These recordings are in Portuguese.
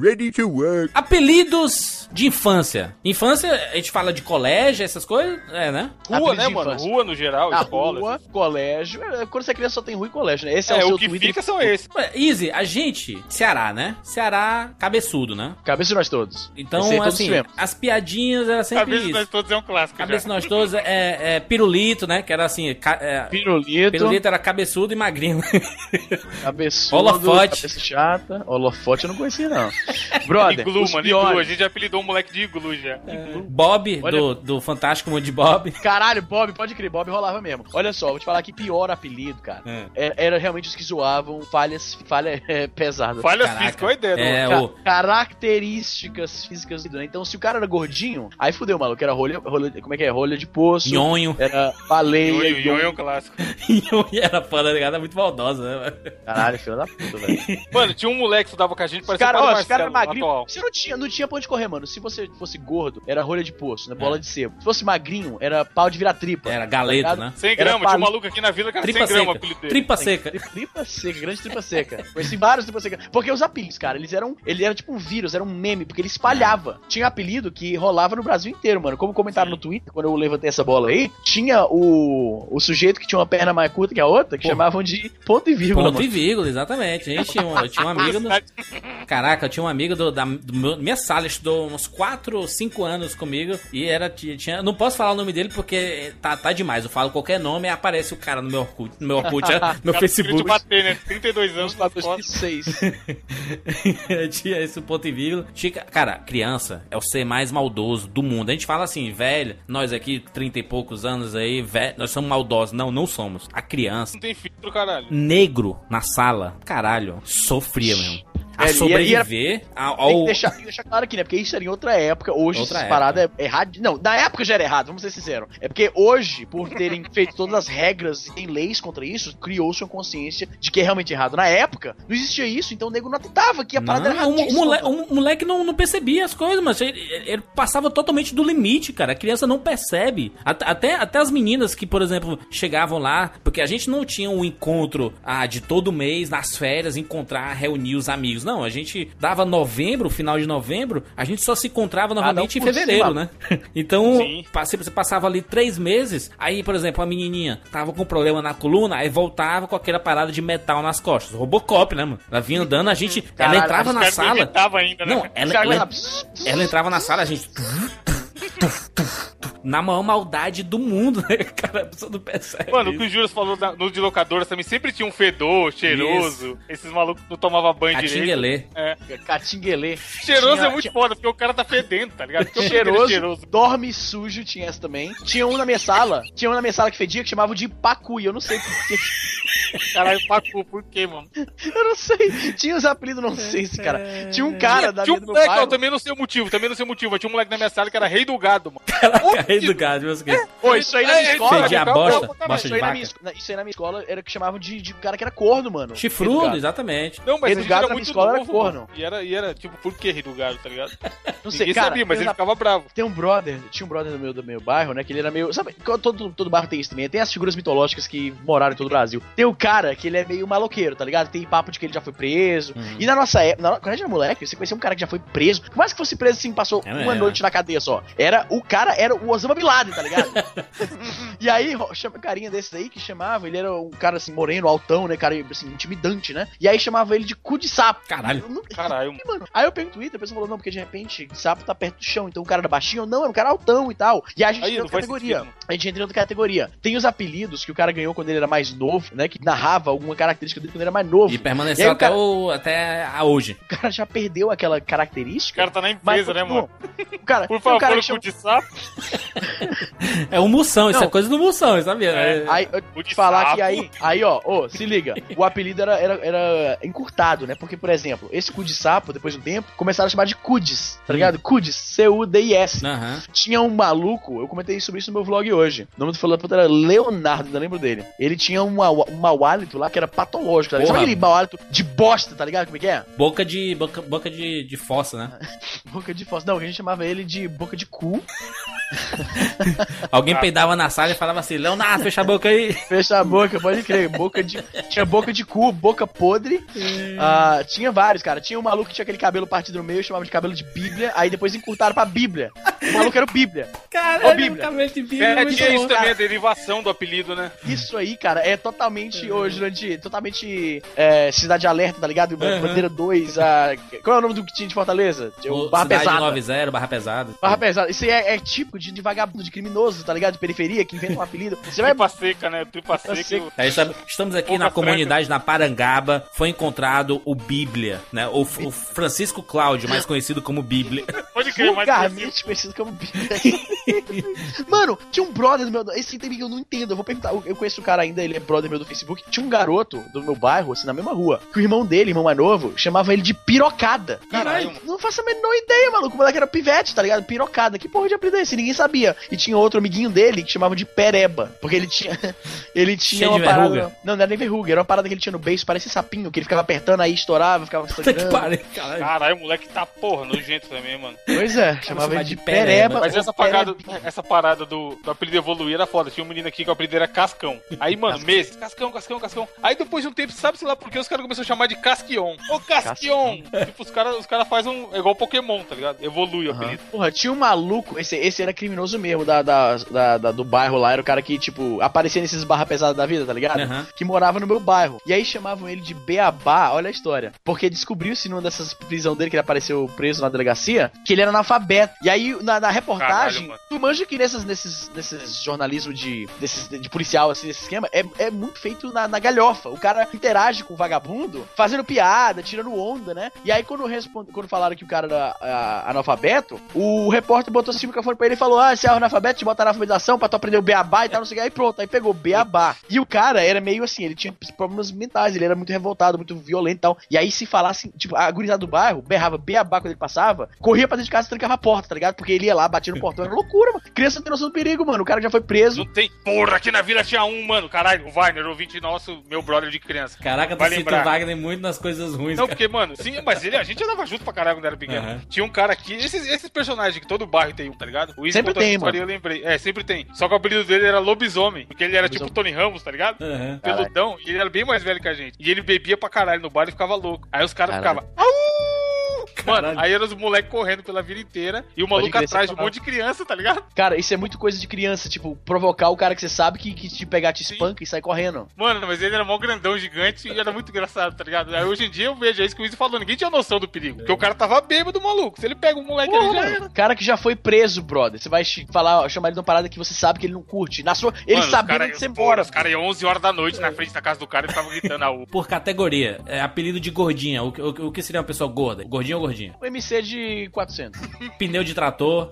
ready to work. Apelidos de infância. Infância, a gente fala de colégio, essas coisas, é, né? Rua, Apelido né, mano? infância. Rua no geral, Na escola. rua, colégio. É, Quando você é criança só tem rua e colégio, né? Esse é, É, o seu o que Twitter. fica são esses. Easy, a gente, Ceará, né? Ceará, cabeçudo, né? Cabeça de nós todos. Então, aí todos assim, tivemos. as piadinhas era sempre Cabeça de isso. nós todos é um clássico. Cabeça de já. nós todos é, é pirulito, né? Que era assim, ca- é, Pirulito, pirulito era cabeçudo e magrinho. cabeçudo, Holofote. cabeça chata. Holofote eu não conhecia, não. Iglu, Brother, os mano, iglu. A gente já apelidou o moleque de iglu já. Bob, Olha- do, do Fantástico Mundo de Bob. Caralho, Bob, pode crer, Bob rolava mesmo. Olha só, vou te falar que pior apelido, cara. É. Era, era realmente os que zoavam falhas, falha é, pesada. Falha Caraca. física, olha a ideia. É, do... Ca- o- Características físicas do né? Então, se o cara era gordinho, aí fudeu, maluco. Era rolha, rolha como é que é? Rolha de poço. Nhonho. Era baleia. Nhonho, Nhonho é um clássico. Nhonho era foda, ligado? Muito maldosa, né? Caralho, filho da puta, velho. Mano, tinha um moleque que estudava com a gente, parecia cara, ó, Marcelo, magrinhos. atual. Você não tinha, não tinha pra onde correr, mano. Se você fosse gordo, era rolha de poço, né? É. Bola de sebo. Se fosse magrinho, era pau de virar tripa. Era galeto, Tá né? 100 Era gramas, tinha um maluco aqui na vila que era Tripa 100 gramas apelido dele. Tripa seca. Tri- Tripa seca, grande tripa seca. Conheci vários tripa seca. Porque os apelidos, cara, eles eram. Ele era tipo um vírus, era um meme, porque ele espalhava. Tinha apelido que rolava no Brasil inteiro, mano. Como comentaram no Twitter, quando eu levantei essa bola aí, tinha o, o sujeito que tinha uma perna mais curta que a outra, que Pô. chamavam de ponto e vírgula. Ponto mano. e vírgula, exatamente. A gente tinha um, eu tinha um amigo. Do, caraca, eu tinha um amigo do, da do meu- minha sala, estudou uns 4 ou 5 anos comigo. E era. Tinha, não posso falar o nome dele porque tá, tá demais. Eu falo qualquer nome e aparece o cara no meu Orkut, no meu, Orkut, no meu Cara, Facebook. bater, né? 32 anos, costas. 406. tinha esse ponto e vírgula. Cara, criança é o ser mais maldoso do mundo. A gente fala assim, velho, nós aqui, 30 e poucos anos aí, velho, nós somos maldosos. Não, não somos. A criança, Não tem filtro, caralho. negro na sala, caralho, sofria mesmo. A É, sobreviver ao. Tem que deixar, tem que deixar claro aqui, né? Porque isso era em outra época. Hoje Outra essa parada é errado. Não, na época já era errado, vamos ser sinceros. É porque hoje, por terem feito todas as regras e tem leis contra isso, criou-se uma consciência de que é realmente errado. Na época, não existia isso, então o nego não atentava que a parada era Não, o, errada. o mole- o moleque não, não percebia as coisas, mas ele, ele passava totalmente do limite, cara. A criança não percebe. At- Até, até as meninas que, por exemplo, chegavam lá, porque a gente não tinha um encontro ah, de todo mês, nas férias, encontrar, reunir os amigos. Não, a gente dava novembro, final de novembro, a gente só se encontrava novamente em por fevereiro, cima. né? Então, Sim. passe- você passava ali três meses, aí, por exemplo, a menininha tava com problema na coluna, aí voltava com aquela parada de metal nas costas. Robocop, né, mano? Ela vinha andando, a gente. Caralho, ela entrava na sala. ainda, né? Não, ela, ela, ela entrava na sala, a gente. Na maior maldade do mundo, né? Cara, a pessoa não percebe. Mano, o que isso. o Júlio falou da- nos de locadoras também sempre tinha um fedor cheiroso. Esses malucos não tomavam banho direito. Catinguelê. É. Catinguelê. Cheiroso Tinha- é muito tinha- foda, porque o cara tá fedendo, tá ligado? Porque o Cheiroso, cheiroso. dorme sujo, tinha essa também. Tinha um na minha sala, tinha um na minha sala que fedia que chamava de pacu, e eu não sei porquê. Caralho, pacu, por quê, mano? Eu não sei. Tinha os apelidos, não sei esse cara. Tinha um cara da tinha minha um moleque, ó, bairro. também não sei o motivo, também não sei o motivo. Tinha um moleque na minha sala que era rei do gado, mano. Caraca, rei do gado, meus queridos. Ô, isso aí na minha É, escola. Fedia a calma, bosta, bosta Isso de aí, na vaca. isso aí na minha escola era que chamavam de, de cara que era corno, mano. Chifrudo, exatamente. Não, mas gado era na minha muito escola era novo, corno. mano. E era, e era, tipo, por que rei do gado, tá ligado? Não sei, Ninguém cara. sabia, mas ele ficava bravo. Tem um brother, tinha um brother do meu, do meu bairro, né? Que ele era meio. Sabe, todo, todo bairro tem isso também. Tem as figuras mitológicas que moraram em todo o Brasil. Tem o cara que ele é meio maloqueiro, tá ligado? Tem papo de que ele já foi preso. Uhum. E na nossa época, na- quando a gente era moleque, você conhecia um cara que já foi preso. Por mais que fosse preso assim, passou É uma mesmo. noite na cadeia só. Era o cara, era o Osama Bin Laden, tá ligado? e aí, chama carinha desses aí que chamava, ele era um cara assim, moreno, altão, né? Cara assim, intimidante, né? E aí chamava ele de cu de sapo. Caralho. Eu não- Caralho, mano. mano. Aí eu pego no Twitter, a pessoa falou, não, porque de repente sapo tá perto do chão, então o cara era baixinho, não, era um cara altão e tal. E aí a gente Aí, entra em não outra categoria. sentido. A gente entra em outra categoria. Tem os apelidos que o cara ganhou quando ele era mais novo, né? Que narrava alguma característica dele quando ele era mais novo. E E permaneceu aí o até, cara- o, até a hoje. O cara já perdeu aquela O característica. cara tá na mas empresa, né, continua. mano? O cara, Por um favor, cara o que cu de sapo. É o Moção, isso é coisa do Moção, sabia? É. É. Aí, eu O te falar sapo. que aí, aí ó, ô, se liga, o apelido era, era, era encurtado, né? Porque, por exemplo, esse cu de sapo, depois de um tempo, começaram a chamar de Cudes, tá ligado? Cudes, C-U-D-I-S. Aham. Tinha um maluco, eu comentei sobre isso no meu vlog hoje. O nome do filho era Leonardo, não lembro dele. Ele tinha um, mau- um hálito lá que era patológico, tá ligado? Porra. Sabe aquele mau hálito de bosta, tá ligado? Como é que é? Boca de. Boca, boca de, de fossa, né? Boca de fossa. Não, que a gente chamava ele de boca de cu. Alguém peidava na sala e falava assim, Leonardo, fecha a boca aí. Fecha a boca, pode crer. Boca de. Tinha boca de cu, boca podre. Ah, tinha vários, cara. Tinha um maluco que tinha aquele cabelo partido no meio, chamava de cabelo de Bíblia. Aí depois encurtaram pra Bíblia. O maluco era o Bíblia. Ô, Caralho, Bíblia. cabelo de Bíblia. É, muito tinha isso também, a derivação do apelido, né? Isso aí, cara, é totalmente, ô, Jurandir, totalmente é, Cidade Alerta, tá ligado? Uhum. Bandeira 2, a... qual é o nome do que tinha de Fortaleza? O O Barra Cidade Pesada. 90, Barra Pesada. Barra Pesada. Isso aí é, é típico de, de vagabundo, de criminoso, tá ligado? De periferia, que inventa um apelido. Você vai... Tripa seca, né? Tripa seca. seca. Aí está- estamos aqui Pouca na comunidade na Parangaba. Foi encontrado o Bíblia, né? O, o Francisco Cláudio, mais conhecido como Bíblia. Pode crer, Vulgarmente conhecido como Bíblia. Mano, tinha um brother do meu. Esse item que eu não entendo. Eu vou perguntar. Eu eu conheço o cara ainda, ele é brother meu do Facebook. Tinha um garoto do meu bairro, assim, na mesma rua. Que o irmão dele, irmão mais novo, chamava ele de pirocada. Caralho. Não faço a menor ideia, maluco. O moleque era pivete, tá ligado? Pirocada. Que porra de apelido é esse? Ninguém sabia. E tinha outro amiguinho dele que chamava de pereba. Porque ele tinha. Ele tinha Cheio uma parada. verruga. Não, não era nem verruga. Era uma parada que ele tinha no beiço, parecia sapinho, que ele ficava apertando aí, estourava, ficava sangrando. caralho. Caralho, o moleque tá porra, nojento também, mano. Pois é, chamava ele de de pereba. pereba. Mas essa parada, essa parada do, do apelido evoluir era foda. Tinha um menino aqui que o apelido era Cascão. Aí, mano, meses, Cascão, Cascão, Cascão. Aí depois de um tempo, sabe sei lá por que os caras começaram a chamar de Casquion. Ô, Casquion! tipo, os caras os cara fazem um. É igual Pokémon, tá ligado? Evolui o Aham. apelido. Porra, tinha um maluco, esse, esse era criminoso mesmo, da, da, da- da- do bairro lá, era o cara que, tipo, aparecia nesses barra pesadas da vida, tá ligado? Aham. Que morava no meu bairro. E aí chamavam ele de Beabá, olha a história. Porque descobriu-se numa dessas prisão dele, que ele apareceu preso na delegacia, que ele era analfabeto. E aí, na, na reportagem, Caralho, tu manja que nessas, nesses, nesses jornalismo de, desses, de policial, assim, nesse esquema, é, é muito feito na, na galhofa. O cara interage com o vagabundo, fazendo piada, tirando onda, né? E aí, quando, responde, quando falaram que o cara era ah, analfabeto, o repórter botou assim o microfone pra ele e falou: Ah, se é analfabeto, te bota na alfabetização pra tu aprender o beabá e tal, não sei o que. Aí pronto, aí pegou beabá. E o cara era meio assim, ele tinha problemas mentais, ele era muito revoltado, muito violento e tal. E aí, se falasse, tipo, a gurizada do bairro berrava beabá quando ele passava, corria pra dentro de casa e trancava a porta, tá ligado? Porque ele ia lá, batia no portão, era loucura, mano. Criança não tem noção do perigo, mano. O cara já foi preso. Não tem. Porra, aqui na vila tinha um, mano. Caralho, o Wagner, ouvinte nosso, meu brother de criança. Caraca, tu Vai cita lembrar. o Wagner muito nas coisas ruins, Não, cara. porque, mano, sim, mas ele, a gente andava junto pra caralho quando era pequeno. Aham. Tinha um cara aqui, esses, esses personagens que todo bairro tem um, tá ligado? O Izzy Sempre tem, história e Eu lembrei. É, sempre tem. Só que o apelido dele era Lobisomem, porque ele era tipo Tony Ramos, tá ligado? Aham. Peludão, e ele era bem mais velho que a gente. E ele bebia pra caralho no bar e ficava louco. Aí os caras ficavam. "Au!" Mano, aí eram os moleques correndo pela vila inteira e o maluco atrás de um monte de criança, tá ligado? Cara, isso é muito coisa de criança, tipo, provocar o cara que você sabe que, que te pegar, te espanca e sai correndo. Mano, mas ele era mó grandão, gigante e era muito engraçado, tá ligado? Aí hoje em dia eu vejo isso que o Izzy falou, ninguém tinha noção do perigo. Porque o cara tava bêbado, maluco. Se ele pega um moleque Porra, ali, já era. Cara que já foi preso, brother. Você vai falar, chamar ele de uma parada que você sabe que ele não curte. Na sua, ele Mano, sabendo cara- que você mora. Os caras iam 11 horas da noite na frente da casa do cara e ficavam gritando a U. Por categoria, é apelido de gordinha. O, que- o, que- o que seria uma pessoa gorda? Gordinha ou gordinha? Um MC de 400. Pneu de trator.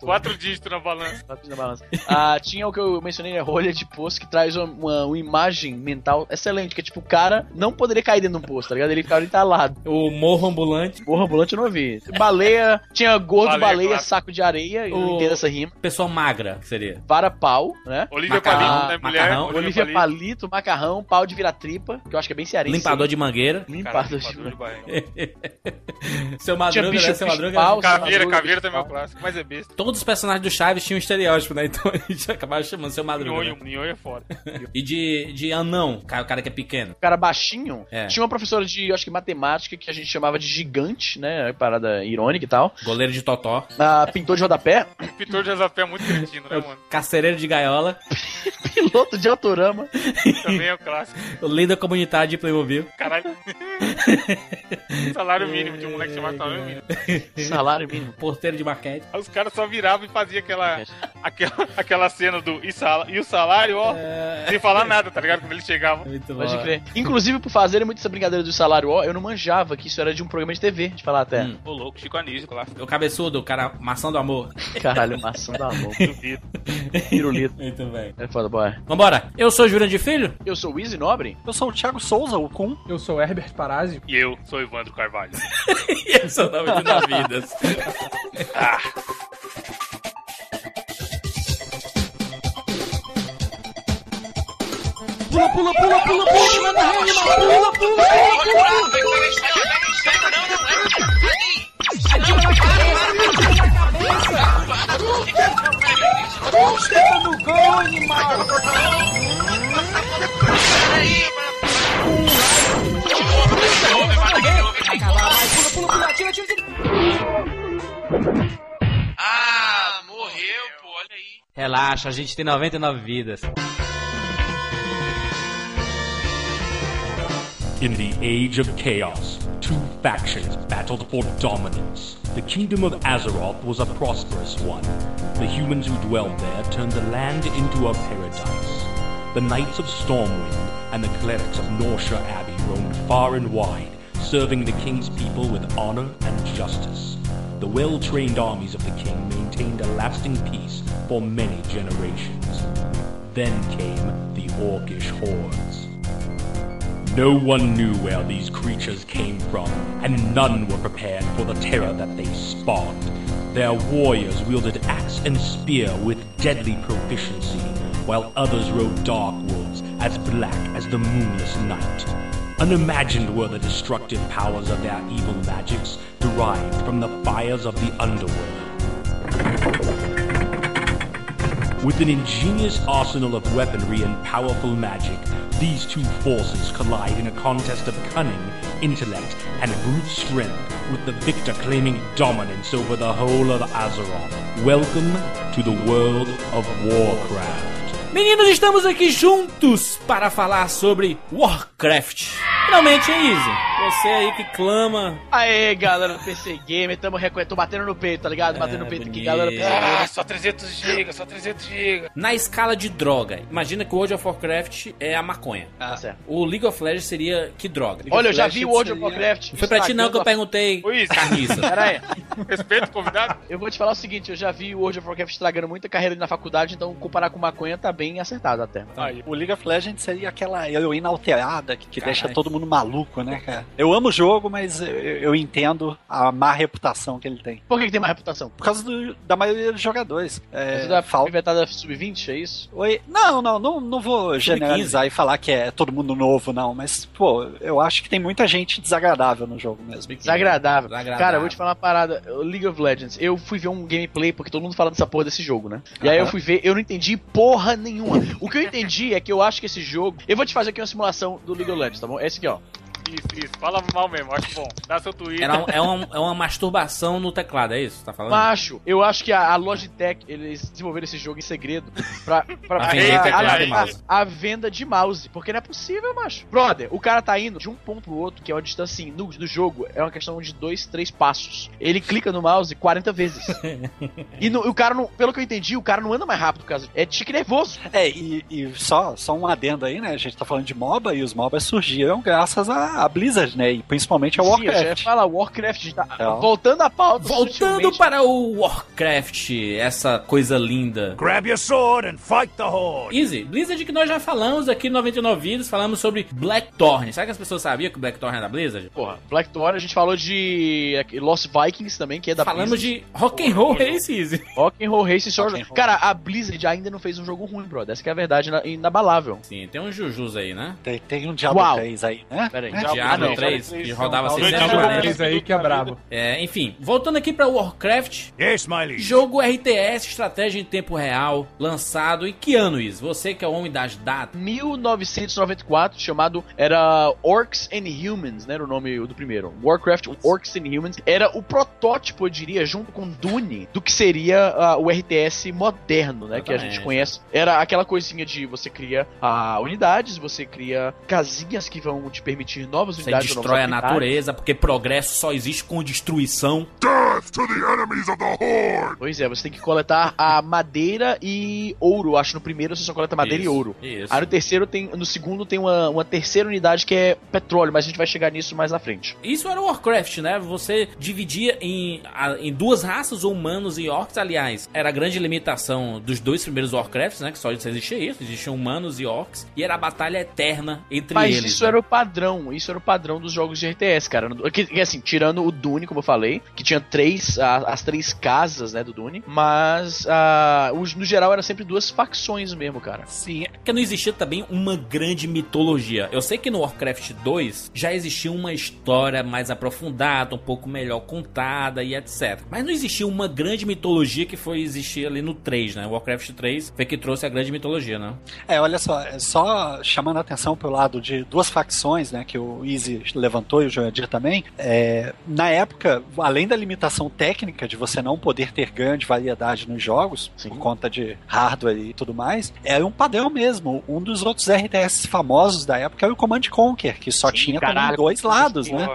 Quatro dígitos na balança. Quatro na balança. Ah, tinha o que eu mencionei, né? Rolha de poço que traz uma, uma, uma imagem mental excelente. Que é tipo, o cara não poderia cair dentro de um poço, tá ligado? Ele ficava entalado. O morro ambulante. Porra, ambulante eu não ouvi. Baleia, tinha gordo, Baleia, baleia, claro. saco de areia. Eu não entendo essa rima. Pessoa magra, que seria. Vara pau, né? Olivia Macarrão, Palito, né, mulher? macarrão. Olivia Palito, macarrão, pau de vira-tripa, que eu acho que é bem cearense. Limpador de mangueira. Limpador de Limpador de barriga. Seu Madruga, bicho, né? Seu Madruga. pau, Caveira, caveira também é o clássico, mas é besta. Todos os personagens do Chaves tinham um estereótipo, né? Então a gente acabava chamando seu Madruga. Nhonho, né? Nhonho é foda. E de, de anão, cara- o cara que é pequeno. O cara baixinho. É. Tinha uma professora de, eu acho que matemática, que a gente chamava de gigante, né? Parada irônica e tal. Goleiro de totó. Ah, pintor de rodapé. Pintor de Azapé é muito cretino, né, mano? Carcereiro de gaiola. Piloto de autorama. Também é o clássico. O líder comunitário de Playmobil. Caralho. salário mínimo, tinha um moleque chamado salário mínimo. Salário mínimo. Porteiro de maquete. Aí os caras só viravam e faziam aquela, aquela, aquela cena do e, sala, e o salário, ó, sem falar nada, tá ligado? Quando eles chegavam. Muito bom. Pode crer. Inclusive, por fazerem muito essa brincadeira do salário ó, eu não manjava que isso era de um programa de TV, de falar até. Hum. Ô, louco, Chico Anísio, clássico. O cabeçudo, o cara maçã do amor. Caralho, maçã mão. Duvido. Pirulito. Muito bem. É foda, boy. Vambora. Eu sou Júlio de Filho. Eu sou o Easy Nobre. Eu sou o Thiago Souza, o Kun. Eu sou Herbert Parazzi. E eu sou Evandro Carvalho. E esse é o nome de Navidas. pula, pula, pula, pula, pula, pula, pula, pula, pula, pula, pula, pula, pula. Chega no gol, animal! Peraí! Pula, pula, pula, atira, atira, atira! Ah, morreu, pô, olha aí. Relaxa, a gente tem 99 vidas. In the age of chaos, two factions battled for dominance. The kingdom of Azeroth was a prosperous one. The humans who dwelled there turned the land into a paradise. The Knights of Stormwind and the clerics of Norsha Abbey roamed far and wide, serving the king's people with honor and justice. The well-trained armies of the king maintained a lasting peace for many generations. Then came the Orcish hordes. No one knew where these creatures came from, and none were prepared for the terror that they spawned. Their warriors wielded axe and spear with deadly proficiency, while others rode dark wolves as black as the moonless night. Unimagined were the destructive powers of their evil magics derived from the fires of the underworld. With an ingenious arsenal of weaponry and powerful magic, these two forces collide in a contest of cunning, intellect, and brute strength, with the victor claiming dominance over the whole of Azeroth. Welcome to the world of Warcraft. Meninos, estamos aqui juntos para falar sobre Warcraft. Finalmente, hein, Easy? Você aí que clama. Aê, galera do PC Gamer, tamo reconhecendo, tô batendo no peito, tá ligado? Batendo no peito aqui, galera do PC Gamer. Ah, só 300 GB, só 300 GB. Na escala de droga, imagina que o World of Warcraft é a maconha. Tá certo. O League of Legends seria que droga? Olha, eu já vi o World of seria- Warcraft. Não foi pra ti não que eu perguntei, Easy. carniça. Pera aí, Respeito o convidado. eu vou te falar o seguinte, eu já vi o World of Warcraft estragando muita carreira na faculdade, então comparar com maconha tá bem acertado até. Aí. O League of Legends seria aquela heroína alterada que, que deixa todo mundo maluco, né, cara? Eu amo o jogo, mas eu, eu entendo a má reputação que ele tem. Por que, que tem uma reputação? Por causa do- da maioria dos jogadores. É, Você da falta. inventada sub-20, é isso? Oi? Não, não, não, não vou generalizar e falar que é todo mundo novo, não. Mas, pô, eu acho que tem muita gente desagradável no jogo mesmo. Desagradável. Desagradável. Cara, eu vou te falar uma parada. League of Legends, eu fui ver um gameplay, porque todo mundo fala dessa porra desse jogo, né? E aí eu fui ver, eu não entendi porra nenhuma. O que eu entendi é que eu acho que esse jogo. Eu vou te fazer aqui uma simulação do League of Legends, tá bom? Esse aqui, ó. Isso, isso. Fala mal mesmo, acho bom. Dá seu Twitter. Era um- é, uma, é uma masturbação no teclado, é isso? que Tá falando? Macho, eu acho que a, a Logitech, eles desenvolveram esse jogo em segredo pra, pra, pra- teclado a- mouse. a, a venda de mouse. Porque não é possível, macho. Brother, o cara tá indo de um ponto pro outro, que é uma distância assim, no, do jogo, é uma questão de dois, três passos. Ele clica no mouse 40 vezes. e no- o cara, não, pelo que eu entendi, o cara não anda mais rápido por causa. É tique nervoso. É, e, e só, só um adendo aí, né? A gente tá falando de MOBA e os MOBas surgiram graças à Blizzard, né? E principalmente Sim, ia Warcraft. falar, Warcraft, a gente tá É. voltando à pauta. Voltando para o Warcraft, essa coisa linda. Grab your sword and fight the horde. Easy, Blizzard que nós já falamos aqui no 99 Vidas, falamos sobre Blackthorn. Será que as pessoas sabiam que Blackthorn é da Blizzard? Porra, Blackthorn, a gente falou de é, Lost Vikings também, que é da falamos Blizzard. de Rock'n'Roll Race, Easy. Rock'n'Roll Racing Sword. Cara, a Blizzard ainda não fez um jogo ruim, brother. Essa que é a verdade ina- inabalável. Sim, tem uns Jujus aí, né? Tem, tem um Diablo Uau. 3 aí, né? Pera aí. É? Diablo Diablo não, 3, Diablo que 3, rodava não. 640. Diablo né? 3 aí que é brabo. É, enfim, voltando aqui para Warcraft, jogo RTS, estratégia em tempo real, lançado em que ano, Is? Você que é o homem das datas. 1994, chamado era Orcs and Humans, né? Era o nome do primeiro. Warcraft Orcs and Humans. Era o protótipo, eu diria, junto com Dune, do que seria ah, o RTS moderno, né? Que a gente conhece. Era aquela coisinha de você cria ah, unidades, você cria casinhas que vão te permitir novas Você unidades. novas destrói a natureza, porque progresso só existe com destruição. Pois é, você tem que coletar a madeira e ouro. Acho que no primeiro você só coleta madeira Isso, e ouro. Isso. Aí no terceiro tem. No segundo tem uma, uma terceira unidade que é petróleo, mas a gente vai chegar nisso mais na frente. Isso era o Warcraft, né? Você dividia em, em duas raças, humanos e orcs. Aliás, era a grande limitação dos dois primeiros Warcrafts, né? Que só existia isso, existiam humanos e orcs. E era a batalha eterna entre Mas eles. isso né? era o padrão, isso era o padrão dos jogos de RTS, cara. Que, que, assim, tirando o Dune, como eu falei, que tinha três, a- as três casas, né, do Dune, mas ah, os- no geral era sempre duas facções mesmo, cara. Sim, Porque não existia também uma grande mitologia. Eu sei que no Warcraft 2 já existia uma história mais aprofundada, um pouco melhor contada e etc. Mas não existia uma grande mitologia que foi existir ali no 3, né? O Warcraft 3 foi que trouxe a grande mitologia, né? É, olha só, é só chamando a atenção pro lado de duas facções, né, que o Easy levantou e o Joadir também, é, na época, além da limitação técnica de você não poder ter grande variedade nos jogos, Sim. por conta de hardware e tudo mais, era um padrão mesmo. Um dos outros RTS famosos da época era o Command Conquer, que só Sim, tinha caralho. dois lados, né?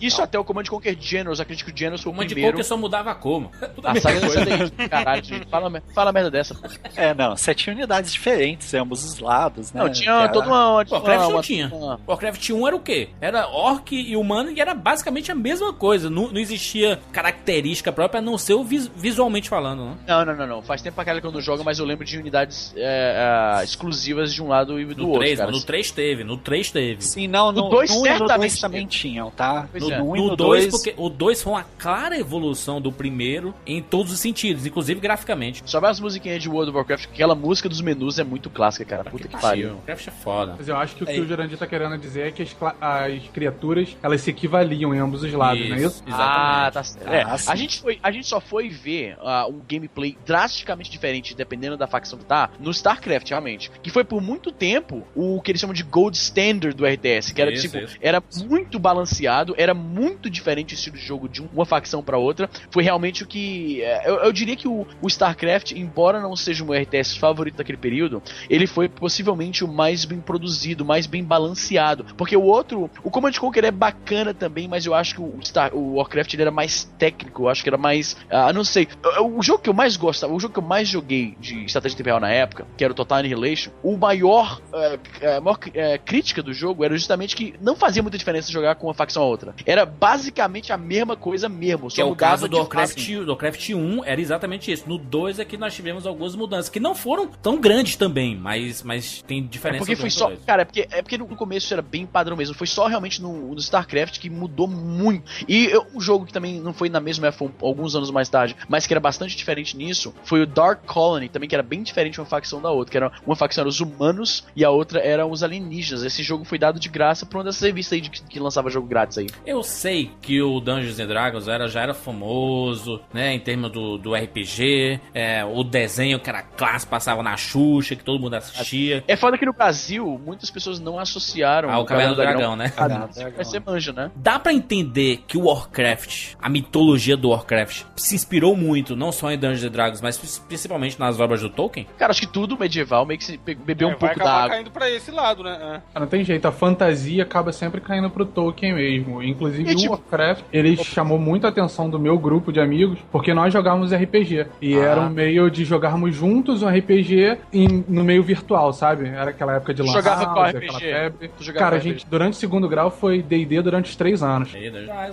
Isso até o Command Conquer Generals, acredito que o Generals foi o de primeiro. Poker só mudava. Tudo a A mesma saga coisa. daí, caralho, gente. Fala, fala merda dessa. pô. É, não, você tinha unidades diferentes em ambos os lados, né? Não, tinha toda uma. Warcraft não tinha. Warcraft 1 era o quê? Era orc e humano e era basicamente a mesma coisa. Não, não existia característica própria a não ser o vis- visualmente falando, né? Não, não, não, não. Faz tempo pra caralho que eu não jogo, mas eu lembro de unidades é, é, exclusivas de um lado e do No outro. 3, cara. no 3 teve, no 3 teve. Sim, não, No no, dois no um e no certamente dois também tinham, tá? Pois no é. No no 2, dois- porque o 2 foi uma clara evolução do primeiro em todos os sentidos, inclusive graficamente. Só vai as musiquinhas de World of Warcraft, aquela música dos menus é muito clássica, cara. Puta que pariu. Warcraft é foda. Mas eu acho que o que Aí. o Jurandir tá querendo dizer é que as, as criaturas, elas se equivaliam em ambos os lados, não é isso? Ah, tá certo. É, Ah, a, gente foi, a gente só foi ver ah, um gameplay drasticamente diferente, dependendo da facção que tá, no StarCraft, realmente. Que foi por muito tempo o que eles chamam de Gold Standard do RTS, que era Isso, tipo, isso. era muito balanceado, era muito diferente o estilo de jogo de uma facção pra outra. Foi realmente o que. é, Eu, eu diria que o, o StarCraft, embora não seja o meu RTS favorito daquele período, ele foi possivelmente o mais bem produzido, mais bem balanceado. Porque o outro, o Command Conquer é bacana também, mas eu acho que o, Star, o Warcraft ele era mais técnico, eu acho que era mais. Ah, não sei. O, jogo que eu mais gostava, o jogo que eu mais joguei de estratégia de real na época, que era o Total Annihilation, o maior, eh, eh, a maior eh, crítica do jogo era justamente que não fazia muita diferença jogar com uma facção a outra. Era basicamente a mesma coisa mesmo. Que Só é o caso do Warcraft, do Warcraft 1, era exatamente isso. No 2 é que nós tivemos algumas mudanças, que não foram tão grandes também, mas, mas tem É diferença. porque foi só. Cara, é porque, é porque no começo era bem padrão mesmo. Foi só realmente no, no StarCraft que mudou muito. E eu- um jogo que também não foi na mesma época, alguns anos mais tarde, mas que era bastante diferente nisso, foi o Dark Colony, também que era bem diferente uma facção da outra. Que era uma facção era os humanos e a outra eram os alienígenas. Esse jogo foi dado de graça pra uma dessas revistas aí de, que, que lançava jogo grátis aí. Eu sei que o Dungeons and Dragons era, já era famoso, né, em termos do, do RPG, é, o desenho que era clássico, passava na Xuxa, que todo mundo assistia. É foda que no Brasil, muitas pessoas não associaram Ah, o Caverna do Dragão, né? Ah, Dragão. Vai ser manja, né? Dá pra entender que o Warcraft, a mitologia do Warcraft, se inspirou muito, não só em Dungeons and Dragons, mas principalmente nas obras do Tolkien? Cara, acho que tudo medieval meio que se be- bebeu É, um pouco da água. caindo pra esse lado, né? É. Não tem jeito, a fantasia acaba sempre caindo pro Tolkien mesmo. Inclusive E, tipo- o Warcraft, ele chamou muito a atenção do meu grupo de amigos, porque nós jogávamos RPG. E Ah. era um meio de jogarmos juntos um RPG em- no meio virtual, sabe? Era aquela época de Tu lan jogava qual RPG? febre. Tu jogava Cara, a gente, durante segundo grau, foi D&D durante os três anos.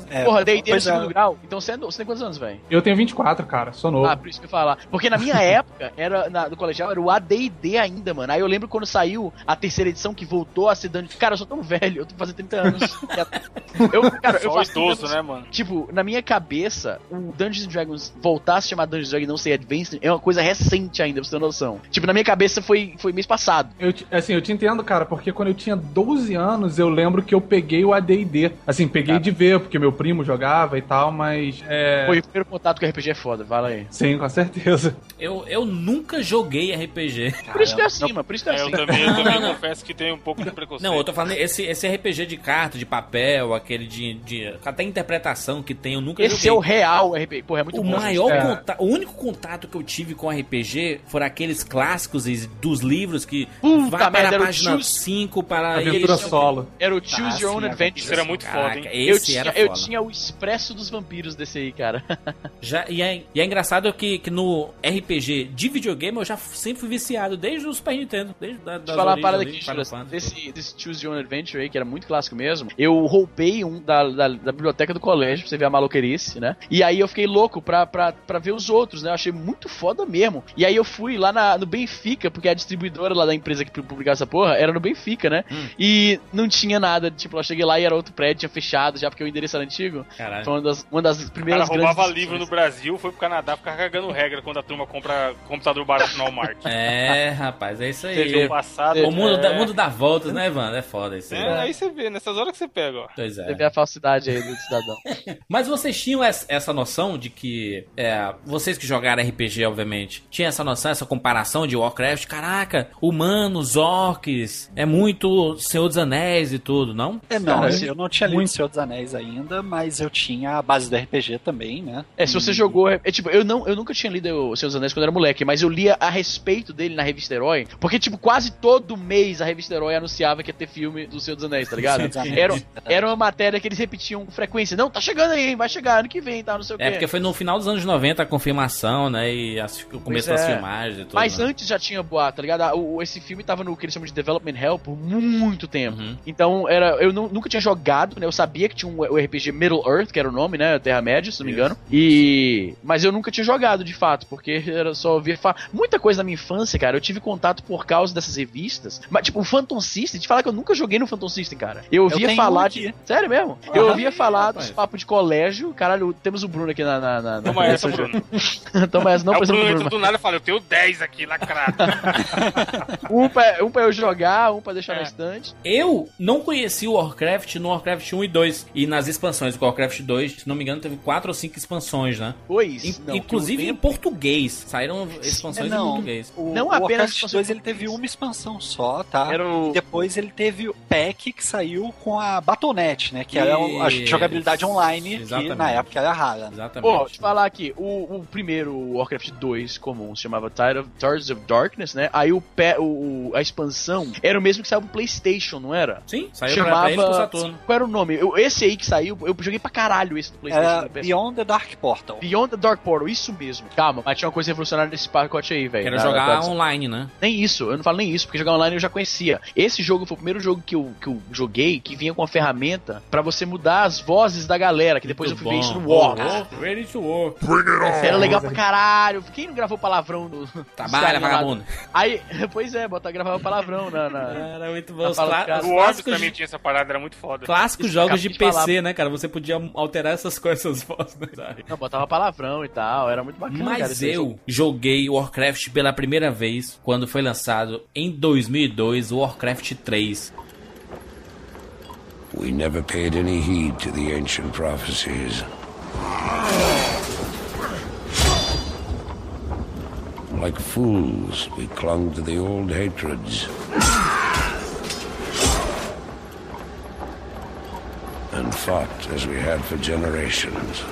É, Porra, D&D no pois é. segundo grau? Então você, é no- você tem quantos anos, velho? Eu tenho 24, cara, sou novo. Ah, por isso que eu ia falar. Porque na minha época, era na, do colegial, era o AD&D ainda, mano. Aí eu lembro quando saiu a terceira edição, que voltou a ser Dungeons... Cara, eu sou tão velho, eu tô fazendo 30 anos. eu, cara, eu faço 30 idoso, anos. né, mano? Tipo, na minha cabeça, o Dungeons and Dragons voltar a se chamar Dungeons and Dragons e não ser Advanced é uma coisa recente ainda, pra você ter noção. Tipo, na minha cabeça foi, foi mês passado. Eu, assim, eu te entendo, cara, porque quando eu tinha 12 anos, eu lembro que eu peguei o AD&D. Assim, peguei de ver, porque meu primo jogava e tal, mas... É... Foi o primeiro contato com RPG é foda, fala aí. Sim, com certeza. Eu, eu nunca joguei RPG. Por isso que é assim, mano, por isso que é É, eu assim. também, eu também Não, não. confesso que tenho um pouco de preconceito. Não, eu tô falando esse, esse RPG de carta, de papel, aquele de, de. Até interpretação que tem, eu nunca Esse joguei. é o real RPG. Porra, é muito O bom. maior É. contato, o único contato que eu tive com RPG foram aqueles clássicos dos livros que Puta vai para a página Choose- 5 para Aventura eles- solo. Era o Choose Ah, Your Own sim, Adventure. Isso era muito foda, Caraca, hein? Eu tinha, era eu foda. tinha o Expresso dos Vampiros desse aí, cara. Já, e, é, e é engraçado que, que no RPG de videogame eu já sempre fui viciado, desde o Super Nintendo. Desde da, Deixa eu falar uma parada aqui. Desse, desse Choose Your Own Adventure aí, que era muito clássico mesmo. Eu roubei um da, da, da biblioteca do colégio, pra você ver a maloquerice, né? E aí eu fiquei louco pra, pra, pra ver os outros, né? Eu achei muito foda mesmo. E aí eu fui lá na, no Benfica, porque a distribuidora lá da empresa que publicava essa porra era no Benfica, né? Hum. E não tinha nada. Tipo, eu cheguei lá e era outro prédio, tinha fechado já, porque o endereço era antigo. Caralho. Foi uma das, uma das O cara primeiras roubava grandes livro no. Brasil, foi pro Canadá ficar cagando regra quando a turma compra computador barato no Walmart. É, rapaz, é isso aí. No passado. O mundo, é... dá, o mundo dá voltas, né, Wanda? É foda isso aí. É, aí você vê, nessas horas que você pega, ó. Pois é. Você vê a falsidade aí do cidadão. Mas vocês tinham es- essa noção de que. é, vocês que jogaram RPG, obviamente, tinham essa noção, essa comparação de Warcraft? Caraca, humanos, orcs, é muito Senhor dos Anéis e tudo, não? É, não, Cara, eu- eu não tinha lido muito- Senhor dos Anéis ainda, mas eu tinha a base do RPG também, né? É, se você jogou. É, é, tipo, eu, não, eu nunca tinha lido O Senhor dos Anéis quando era moleque, mas eu lia a respeito dele na revista Herói. Porque, tipo, quase todo mês a revista Herói anunciava que ia ter filme do Senhor dos Anéis, tá ligado? Era, era uma matéria que eles repetiam com frequência. Não, tá chegando aí, hein, vai chegar ano que vem, tá? Não sei o quê. É, porque foi no final dos anos 90 a confirmação, né? E as- o começo Pois das é. filmagens e tudo. Mas né? antes já tinha boato, tá ligado? Ah, o- esse filme tava no que eles chamam de Development Hell por muito tempo. Uhum. Então, era, eu nu- nunca tinha jogado, né? Eu sabia que tinha um, o RPG Middle Earth, que era o nome, né? Terra-média, se não me engano. E... Mas eu nunca tinha jogado, de fato, porque era só ouvir falar. Muita coisa na minha infância, cara, eu tive contato por causa dessas revistas. Mas, tipo, o Phantom System, te falar que eu nunca joguei no Phantom System, cara. Eu ouvia tenho falar um de... aqui. Sério mesmo? eu Ah, ouvia falar rapaz. dos papos de colégio. Caralho, temos o Bruno aqui na... na, na, na Toma essa, Bruno. Toma essa, não Aí o precisamos Bruno Bruno. do nada e fala, eu tenho 10 aqui, lacrado. Um pra, um pra eu jogar, um pra deixar É. na estante. Eu não conheci o Warcraft no Warcraft 1 e 2. E nas expansões do Warcraft 2, se não me engano, teve 4 ou 5 expansões, né? Pois. In- não, inclusive que em português. Saíram expansões É, não. em português. O, Não o apenas Warcraft expansão 2 ele teve uma expansão só, tá? Era o... Depois ele teve o pack que saiu com a Battle.net, né? Que era o- a jogabilidade online, que Exatamente. na época era rara. Exatamente. Pô, te falar aqui, o, o primeiro Warcraft 2 comum se chamava Tide of, Tires of Darkness, né? Aí o, pé, o, o- a expansão era o mesmo que saiu pro PlayStation, não era? Sim, saiu pra, pra eles pro Saturno. Qual era o nome? Eu- esse aí que saiu, eu joguei pra caralho esse do PlayStation. Né? Beyond the Dark Portal. Beyond the Dark Portal, isso mesmo. Calma, mas tinha uma coisa revolucionária nesse pacote aí, velho. Quero jogar na- online, né? Nem isso, eu não falo nem isso, porque jogar online eu já conhecia. Esse jogo foi o primeiro jogo que eu, que eu joguei que vinha com uma ferramenta pra você mudar as vozes da galera, que depois eu fui ver isso no War. Oh, ready to war. Era legal pra caralho. Quem não gravou palavrão do. Trabalha, vagabundo. Aí, pois é, botar gravava palavrão na. na- Era muito bom. Os, os o Orbis clássicos, também tinha essa parada, era muito foda. clássicos jogos de de PC, falar. né, cara? Você podia alterar essas coisas, essas vozes. Né? Não, botava palavrão e tal, era muito bacana. cara, Mas jogo. eu joguei Warcraft pela primeira vez quando foi lançado em 2002 o Warcraft 3. We never paid any heed to the ancient prophecies. Like fools, we clung to the old hatreds. And fought as we had for generations.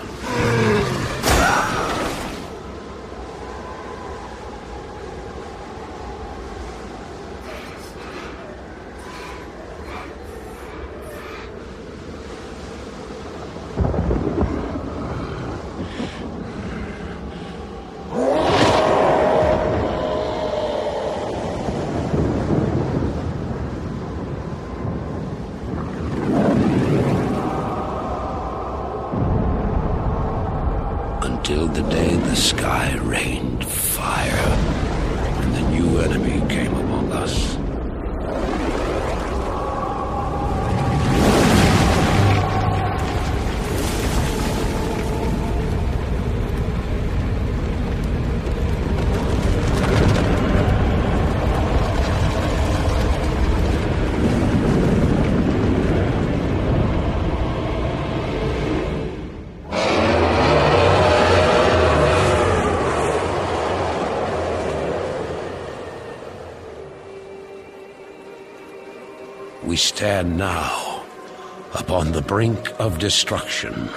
Stand now upon the brink of destruction.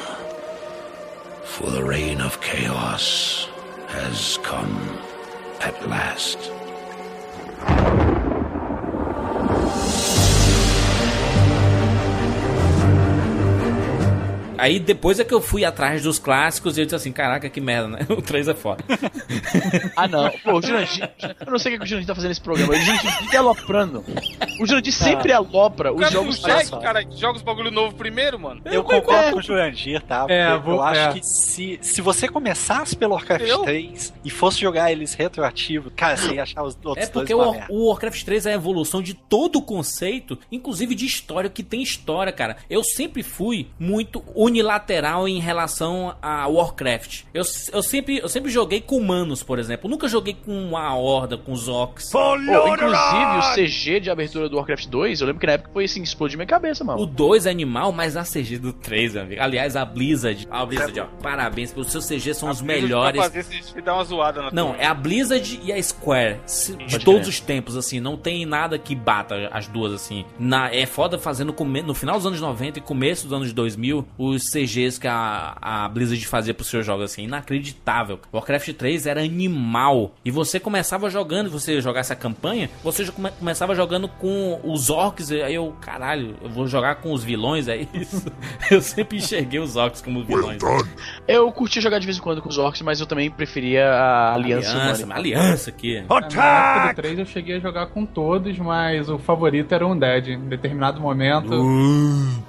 Aí depois é que eu fui atrás dos clássicos e eu disse assim, caraca, que merda, né? O 3 é foda. Ah, não. Pô, o Jurandir. Eu não sei o que o Jurandir tá fazendo nesse programa. O Jurandir fica aloprando. O Jurandir sempre alopra os cara jogos não segue, mais cara, joga os bagulho novo primeiro, mano. Eu concordo com o Jurandir, tá? Porque É, eu vou- acho é. que se, se você começasse pelo Warcraft Eu? 3 e fosse jogar eles retroativo, cara, você ia achar os outros É porque dois o, o Warcraft 3 é a evolução de todo o conceito, inclusive de história, que tem história, cara. Eu sempre fui muito unilateral em relação a Warcraft. Eu, eu, sempre, eu sempre joguei com humanos, por exemplo. Nunca joguei com a Horda, com os Orcs. Pô, inclusive, o CG de abertura do Warcraft 2, eu lembro que na época foi assim, explodiu minha cabeça, mano. O 2 é animal, mas a CG do 3, meu amigo. Aliás, a Blizzard. A Blizzard, ó. Parabéns, os seus CG são os melhores. Pra fazer se dar uma zoada na Não, turma. é a Blizzard e a Square. se- De Pode todos crer. os tempos, assim. Não tem nada que bata as duas, assim. Na, é foda fazendo come- no final dos anos 90 e começo dos anos 2000. Os os CGs que a, a Blizzard fazia pros seus jogos, assim, inacreditável. Warcraft 3 era animal. E você começava jogando, você jogasse a campanha, você já come, começava jogando com os orcs. Aí eu, caralho, eu vou jogar com os vilões, é isso? eu sempre enxerguei os orcs como vilões. Eu curti jogar de vez em quando com os orcs, mas eu também preferia a aliança. Aliança, humana. aliança aqui. Na época do 3 eu cheguei a jogar com todos, mas o favorito era o Undead. Em determinado momento,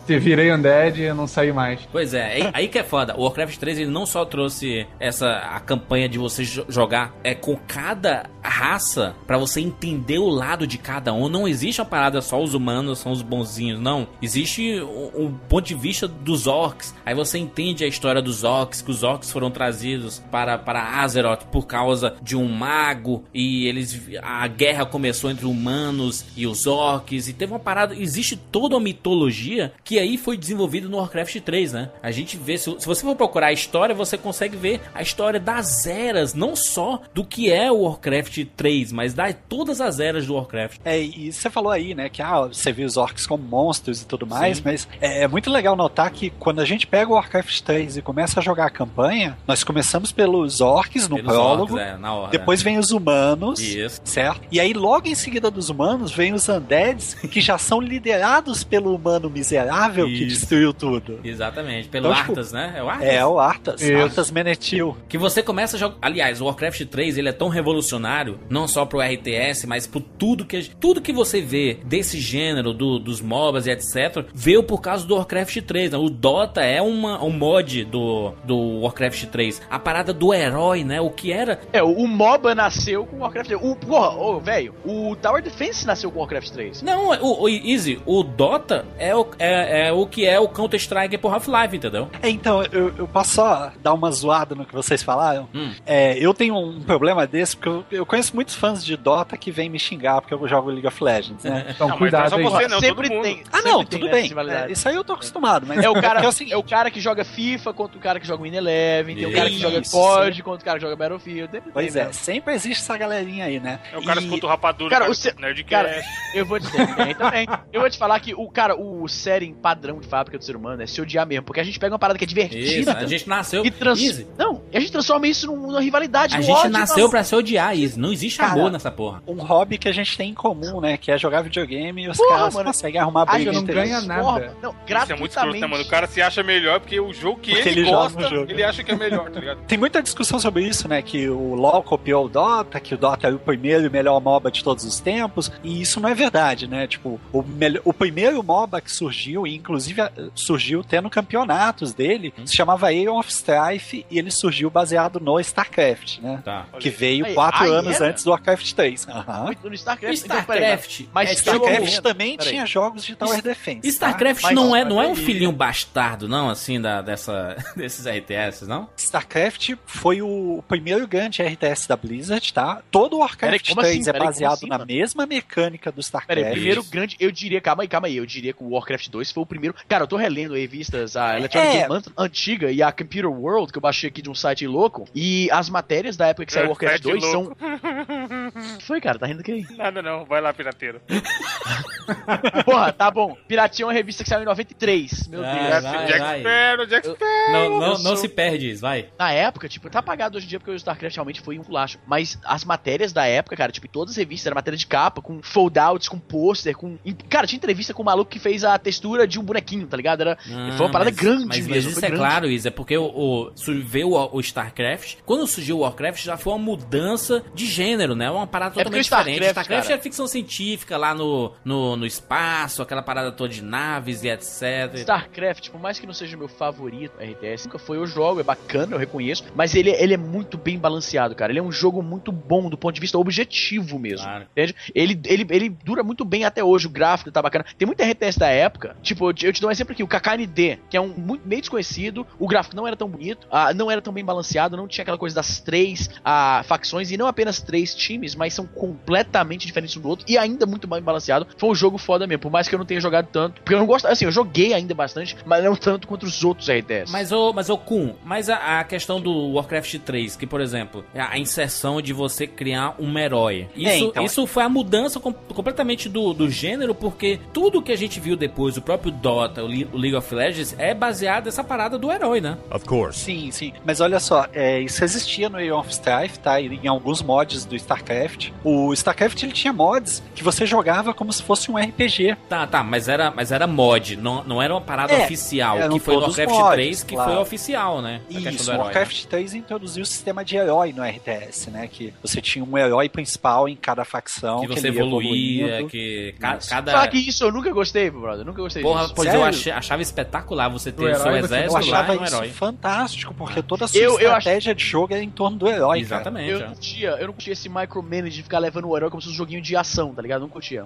se virei Undead e não saí mais. Pois é, aí, que é foda. O Warcraft 3 ele não só trouxe essa a campanha de você jo- jogar é com cada raça pra você entender o lado de cada um. Não existe uma parada só os humanos são os bonzinhos, não. Existe um, um ponto de vista dos orcs. Aí você entende a história dos orcs, que os orcs foram trazidos para para Azeroth por causa de um mago e eles a guerra começou entre humanos e os orcs e teve uma parada, existe toda uma mitologia que aí foi desenvolvida no Warcraft 3, né? A gente vê, se, se você for procurar a história, você consegue ver a história das eras, não só do que é o Warcraft 3, mas da todas as eras do Warcraft. É, e você falou aí, né, que ah, você viu os orcs como monstros e tudo mais, mas é, é muito legal notar que quando a gente pega o Warcraft 3 e começa a jogar a campanha, nós começamos pelos orcs no Pelos prólogo, orcs, é, hora. depois vem os humanos, Isso. certo? E aí logo em seguida dos humanos vem os undeads, que já são liderados pelo humano miserável que Isso. destruiu tudo. Exatamente, pelo Então, tipo, Arthas, né? É o Arthas? É, o Arthas, Isso. Arthas Menetil. Que você começa a jogar. Aliás, o Warcraft 3 ele é tão revolucionário, não só pro RTS, mas por tudo que tudo que você vê desse gênero, do- dos MOBAs e etc., veio por causa do Warcraft 3. né? O Dota é uma, um mod do, do Warcraft 3. A parada do herói, né? O que era. É, o MOBA nasceu com o Warcraft 3. O, porra, ô, velho, o Tower Defense nasceu com o Warcraft 3. Não, o, o Easy, o Dota é o, é, é o que é o Counter-Strike por Half-Life, entendeu? É, então, eu, eu posso só dar uma zoada no que vocês falaram? Hum. É, eu tenho um problema desse, porque eu, eu conheço muitos fãs de Dota que vêm me xingar porque eu jogo League of Legends, né? Então Não, mas não é cuidado só aí. você, não, sempre todo mundo. tem. ah, não, tudo bem. É, isso aí eu tô acostumado, mas É o, cara, porque é, o cara que joga FIFA contra o cara que joga Win Eleven, tem o cara que joga COD contra o cara que joga Battlefield. sempre Pois tem, é, né? sempre existe essa galerinha aí, né? É o cara E- escuta o rapadura, Cara, cara, o o Nerdcast. Cara, eu vou te dizer, tem também. Eu vou te falar que o cara, o setting padrão de fábrica do ser humano é se odiar mesmo, porque a gente pega uma parada que é Isso, divertida a gente nasceu. e trans... Easy. Não, e a gente transforma isso num- numa rivalidade, A gente ódio, nasceu nossa. pra se odiar, Easy. Não existe Cara, amor nessa porra. um hobby que a gente tem em comum, né? Que é jogar videogame e os Porra, caras mano. conseguem arrumar briga não ganha nada. Porra, não, Isso é muito escroto, né, mano? O cara se acha melhor porque o jogo que Porque ele, ele joga gosta, ele acha que é melhor, tá ligado? Tem muita discussão sobre isso, né? Que o LoL copiou o Dota, que o Dota é o primeiro e melhor MOBA de todos os tempos, e isso não é verdade, né? Tipo, o, melhor- o primeiro MOBA que surgiu, e inclusive eh, surgiu tendo campeonatos dele, se chamava Aeon of Strife, e ele surgiu baseado no StarCraft, né? Tá. Que veio Aí- quatro aí anos era? antes do Warcraft 3. Aham. No StarCraft, então, peraí, StarCraft. mas é Star- StarCraft momento, também peraí. tinha jogos de Tower Defense. tá? StarCraft Mas- não, é, não é um filhinho bastardo, não, assim, da, dessa, desses RTS, não? StarCraft foi o primeiro grande RTS da Blizzard, tá? Todo o Warcraft Peraí, como 3 assim? é Peraí, baseado assim, na mano? mesma mecânica do Peraí, StarCraft. primeiro grande, eu diria, calma aí, calma aí, eu diria que o Warcraft 2 foi o primeiro. Cara, eu tô relendo revistas, a Electronic É. Game Monthly antiga e a Computer World, que eu baixei aqui de um site louco, e as matérias da época que saiu o É, Warcraft site 2 são. louco. O que foi, cara? Tá rindo aqui? Nada não, vai lá, pirateiro. Porra, tá bom. Piratinha é uma revista que saiu em 93. Meu Ah, Deus. vai, Jack vai. Sparrow, Jack Sparrow. Não, não, não se perde isso, vai. Na época, tipo, tá apagado hoje em dia porque o StarCraft realmente foi um culacho. Mas as matérias da época, cara, tipo, todas as revistas, era matéria de capa, com foldouts, com pôster, com. Cara, tinha entrevista com um maluco que fez a textura de um bonequinho, tá ligado? Era. Ah, foi uma parada mas- grande mas, mesmo. Mas isso é grande. claro, Isa, é porque o, o, veio o, o StarCraft. Quando surgiu o Warcraft, já foi uma mudança de gênero, né? Uma parada É totalmente o StarCraft, diferente. StarCraft cara- é ficção científica lá no, no, no espaço, aquela parada toda de naves e etc. StarCraft, por mais que não seja o meu favorito RTS, nunca foi o jogo, é bacana, eu reconheço, mas ele, ele é muito bem balanceado, cara. Ele é um jogo muito bom do ponto de vista objetivo mesmo. Claro. Entende? Ele, ele, ele dura muito bem até hoje, o gráfico tá bacana. Tem muita RTS da época, tipo, eu te, eu te dou um exemplo aqui, o KKND, que é um muito, meio desconhecido, o gráfico não era tão bonito, ah, não era tão bem balanceado, não tinha aquela coisa das três ah, facções, e não apenas três times, mas são completamente diferentes um do outro, e ainda muito mais balanceado. Foi um jogo foda mesmo, por mais que eu não tenha jogado tanto, porque eu não gosto, assim, eu joguei ainda bastante, mas não tanto quanto os outros RTS. Mas, ô, mas, ô Kun, mas a, a questão do Warcraft 3, que, por exemplo, é a inserção de você criar um herói. Isso, É, então- isso foi a mudança com- completamente do, do gênero, porque tudo que a gente viu depois, o próprio Dota, o, o League of Legends, é baseado nessa parada do herói, né? Of course. Sim, sim. Mas olha só, é, isso existia no Aeon of Strife, tá? Em alguns mods do StarCraft. O StarCraft ele tinha mods que você jogava como se fosse um RPG. Tá, tá, mas era, mas era mod, não, não era uma parada É, oficial, que foi no Warcraft mods, 3, que claro. foi oficial, né? Isso, o herói, Warcraft 3 introduziu o sistema de herói no RTS, né? Que você tinha um herói principal em cada facção. Que você ele ia evoluía, que ca- Isso. cada. Fala que isso eu nunca gostei, brother. Nunca gostei Porra, disso. pois Sério? eu achei- achava espetacular você ter o seu exército Eu lá achava um isso fantástico, porque toda a sua Eu- eu estratégia de jogo era em torno do herói, cara. Exatamente. Eu é. não curtia, eu não curtia esse micromanage de ficar levando o herói como se fosse um joguinho de ação, tá ligado? Não curtia.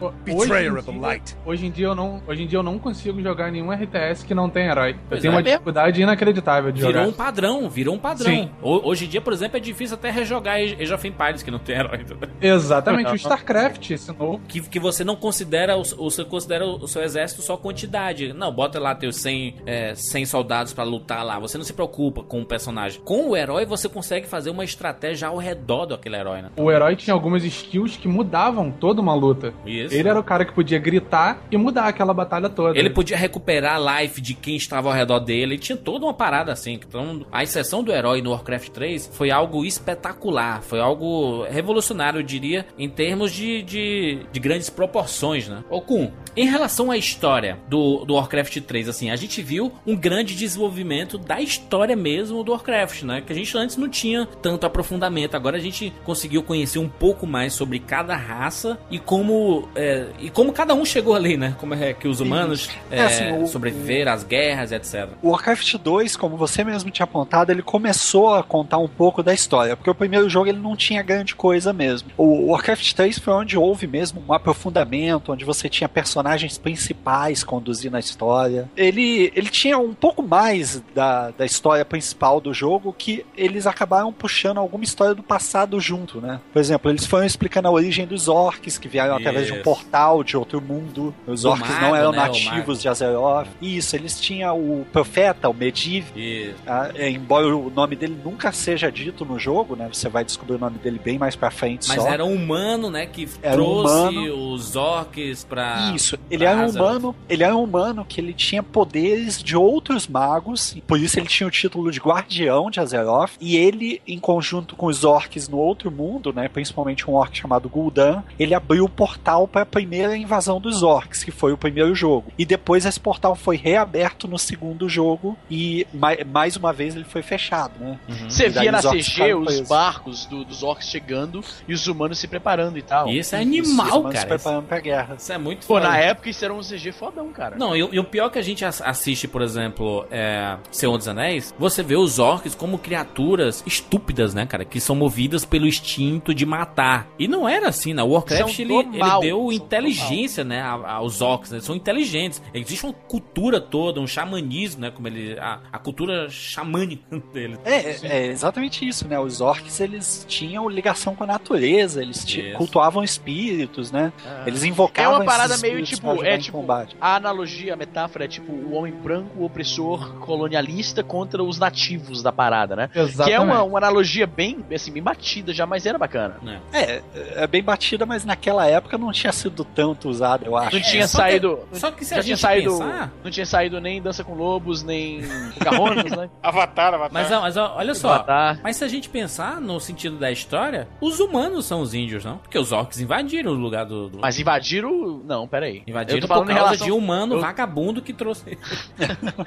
Ho- Betrayer Hoje of the em, dia, light. hoje em dia eu não, hoje em dia eu não consigo jogar nenhum RTS que não tem herói. Pois eu tenho é uma mesmo. dificuldade inacreditável de Virou jogar. um padrão, virou um padrão. Sim. Ho- Hoje em dia, por exemplo, é difícil até rejogar Age of Empires, que não tem herói. Exatamente, o StarCraft ensinou. Que, que você não considera o, o- você considera o seu exército só quantidade. Não, bota lá teus 100, é, 100 soldados pra lutar lá. Você não se preocupa com o personagem. Com o herói, você consegue fazer uma estratégia ao redor daquele herói, né? O herói tinha algumas skills que mudavam toda uma luta. Isso. Ele era o cara que podia gritar e mudar aquela batalha toda. Ele podia recuperar a life de quem estava ao redor dele. Ele tinha toda uma parada assim. Então, a inserção do herói no Warcraft 3 foi algo espetacular. Foi algo revolucionário, eu diria, em termos de, de, de grandes proporções, né? Ô, Kun, em relação à história do, do Warcraft 3, assim, a gente viu um grande desenvolvimento da história mesmo do Warcraft, né? Que a gente antes não tinha tanto aprofundamento. Agora a gente conseguiu conhecer um pouco mais sobre cada raça e como, é, e como cada um chegou ali, né? Como é que os humanos É, é, assim, o- sobreviveram às guerras, etc. O Warcraft 2, como você mesmo tinha apontado, ele começou a contar um pouco da história, porque o primeiro jogo ele não tinha grande coisa mesmo. O Warcraft 3 foi onde houve mesmo um aprofundamento, onde você tinha personagens principais conduzindo a história. Ele, ele tinha um pouco mais da, da história principal do jogo que eles acabaram puxando alguma história do passado junto, né? Por exemplo, eles foram explicando a origem dos orcs, que vieram através de um Isso. portal de outro mundo. Os orcs não mago, eram né? Nativos de Azeroth. Isso, eles tinham o profeta, o Medivh, E ah, é, embora o nome dele nunca seja dito no jogo, né? Você vai descobrir o nome dele bem mais pra frente mas só. era um humano, né, que Era trouxe humano. os orcs pra Isso, ele pra era um humano, ele era um humano que ele tinha poderes de outros magos, e por isso ele tinha o título de guardião de Azeroth, e ele, em conjunto com os orcs no outro mundo, né, principalmente um orc chamado Gul'dan, ele abriu o portal para a primeira invasão dos orcs, que foi o primeiro jogo. E depois esse portal foi reaberto no segundo jogo, e mai- mais uma vez ele foi fechado, né? Uhum. Você via na os CG os presos. barcos do- dos orcs chegando e os humanos se preparando e tal. E Isso é Isso, animal, os humanos se cara. Isso, preparando pra guerra. isso é muito Pô, foda. na época isso era um CG fodão, cara. Não, e, o- pior que a gente assiste, por exemplo, é Senhor dos Anéis, você vê os orcs como criaturas estúpidas, né, cara? Que são movidas pelo instinto de matar. E não era assim, né? O Warcraft, ele, ele deu são inteligência, né, a- aos orcs, né? Eles são inteligentes. Existe uma cultura toda, um xamanismo, né? Como ele... A, a cultura xamânica deles. É, é exatamente isso, né? Os orcs eles tinham ligação com a natureza, eles cultuavam espíritos, né? Ah. Eles É invocavam uma parada meio tipo, é tipo, combate. a analogia, a metáfora é tipo o homem branco, o opressor colonialista contra os nativos da parada, né? Exatamente. Que é uma, uma analogia bem, assim, bem batida já, mas era bacana. Né? É, é bem batida, mas naquela época não tinha sido tanto usado, eu acho. Não tinha só que- saído. só que se já a tinha gente saído, pensar- Não tinha saído nem Dança com Lobos, nem Pocahontas, né? Avatar, Avatar. Mas, mas olha só, Avatar. Mas se a gente pensar no sentido da história, os humanos são os índios, não? Porque os orcs invadiram o lugar do. do- Mas invadiram. Não, peraí. Invadiram eu tô por causa em relação... de um humano eu- vagabundo que trouxe.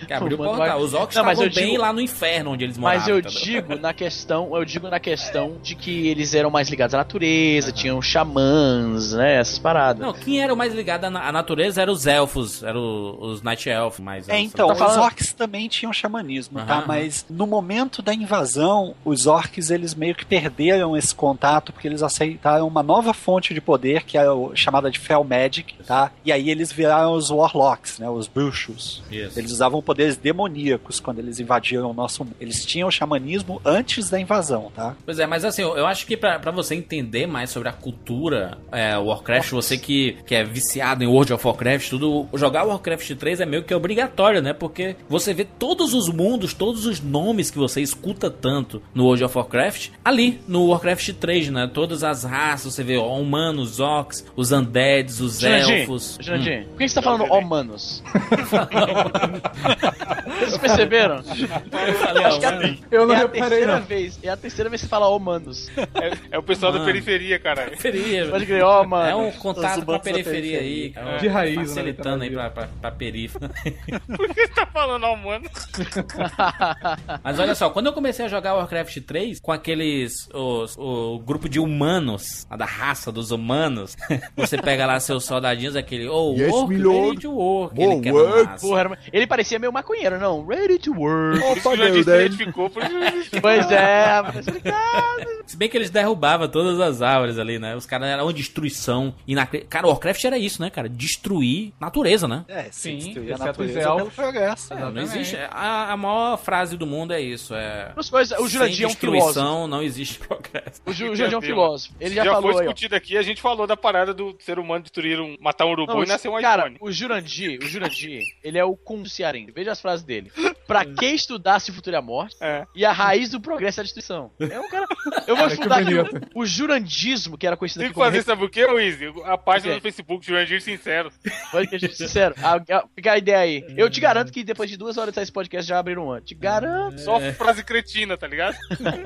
Que abriu o portal. Os orcs Não, mas estavam eu bem digo- lá no inferno onde eles moravam. Mas eu entendeu? digo na questão, eu digo na questão de que eles eram mais ligados à natureza, tinham xamãs, né, essas paradas. Não, quem era o mais ligado à na- à natureza eram os elfos, eram os Night Elf, mas. É, então, Tá os falando- orcs também tinham xamanismo, Aham, tá? Mas no momento da invasão, os orcs eles meio que perderam esse contato porque eles aceitaram uma nova fonte de poder que é chamada de Fel Magic, tá? E aí eles viraram os warlocks, né? Os bruxos. Isso. Eles usavam poderes demoníacos quando eles invadiram o nosso. Eles tinham xamanismo cristianismo antes da invasão, tá? Pois é, mas assim, eu acho que pra, pra você entender mais sobre a cultura é, Warcraft, você que, que é viciado em World of Warcraft, tudo, jogar Warcraft 3 é meio que obrigatório, né? Porque você vê todos os mundos, todos os nomes que você escuta tanto no World of Warcraft, ali no Warcraft 3, né? Todas as raças, você vê ó, humanos, orcs, os undeads, os elfos. Jurandir, por que você tá falando humanos? Vocês perceberam? Acho que é, Eu não é a reparei, terceira não. vez. É a terceira vez que você fala humanos. É, é o pessoal da Mano. periferia, cara. Periferia. Pode crer, ó, mano. É um contato com a da periferia aí. periferia. é De raiz, né, Facilitando aí da pra, pra, pra periferia. Por que você tá falando ao mano? Mas olha só, quando eu comecei a jogar Warcraft 3, com aqueles. Os, o grupo de humanos, a da raça dos humanos, você pega lá seus soldadinhos, aquele. Oh, Yes, work, milord. to work. Ele work. Porra, ele parecia meio maconheiro, não. Ready to work. Opa, Deus, por Pois é. Se bem que eles derrubavam todas as árvores ali, né? Os caras eram uma destruição. Inacre... Cara, Warcraft era isso, né, cara? Destruir natureza, né? É, sim, Sim, destruir a natureza elfos. pelo progresso. É, não existe. A, a maior frase do mundo é isso. É. Duas coisas, o Jurandir é um filósofo. destruição não existe progresso. O Ju- o Jurandir é um filósofo. Ele já, Já falou foi aí, discutido aqui, a gente falou da parada do ser humano destruir um, matar um urubu Não, e nascer um cara, iPhone. o Jurandir, o Jurandir, ele é o Cearense. Veja as frases dele. Pra que estudar se o futuro é a morte? É. E a raiz do progresso é a destruição. É um cara. Eu vou Cara, estudar aqui o, o jurandismo, que era conhecido Tem aqui que como fazer, sabe o que, Wizzy? A página do Facebook, Jurandir Sincero. Que sincero. A, a, fica a ideia aí. Eu te garanto que depois de duas horas de sair esse podcast já abriram um. Te garanto. Só frase cretina, tá ligado?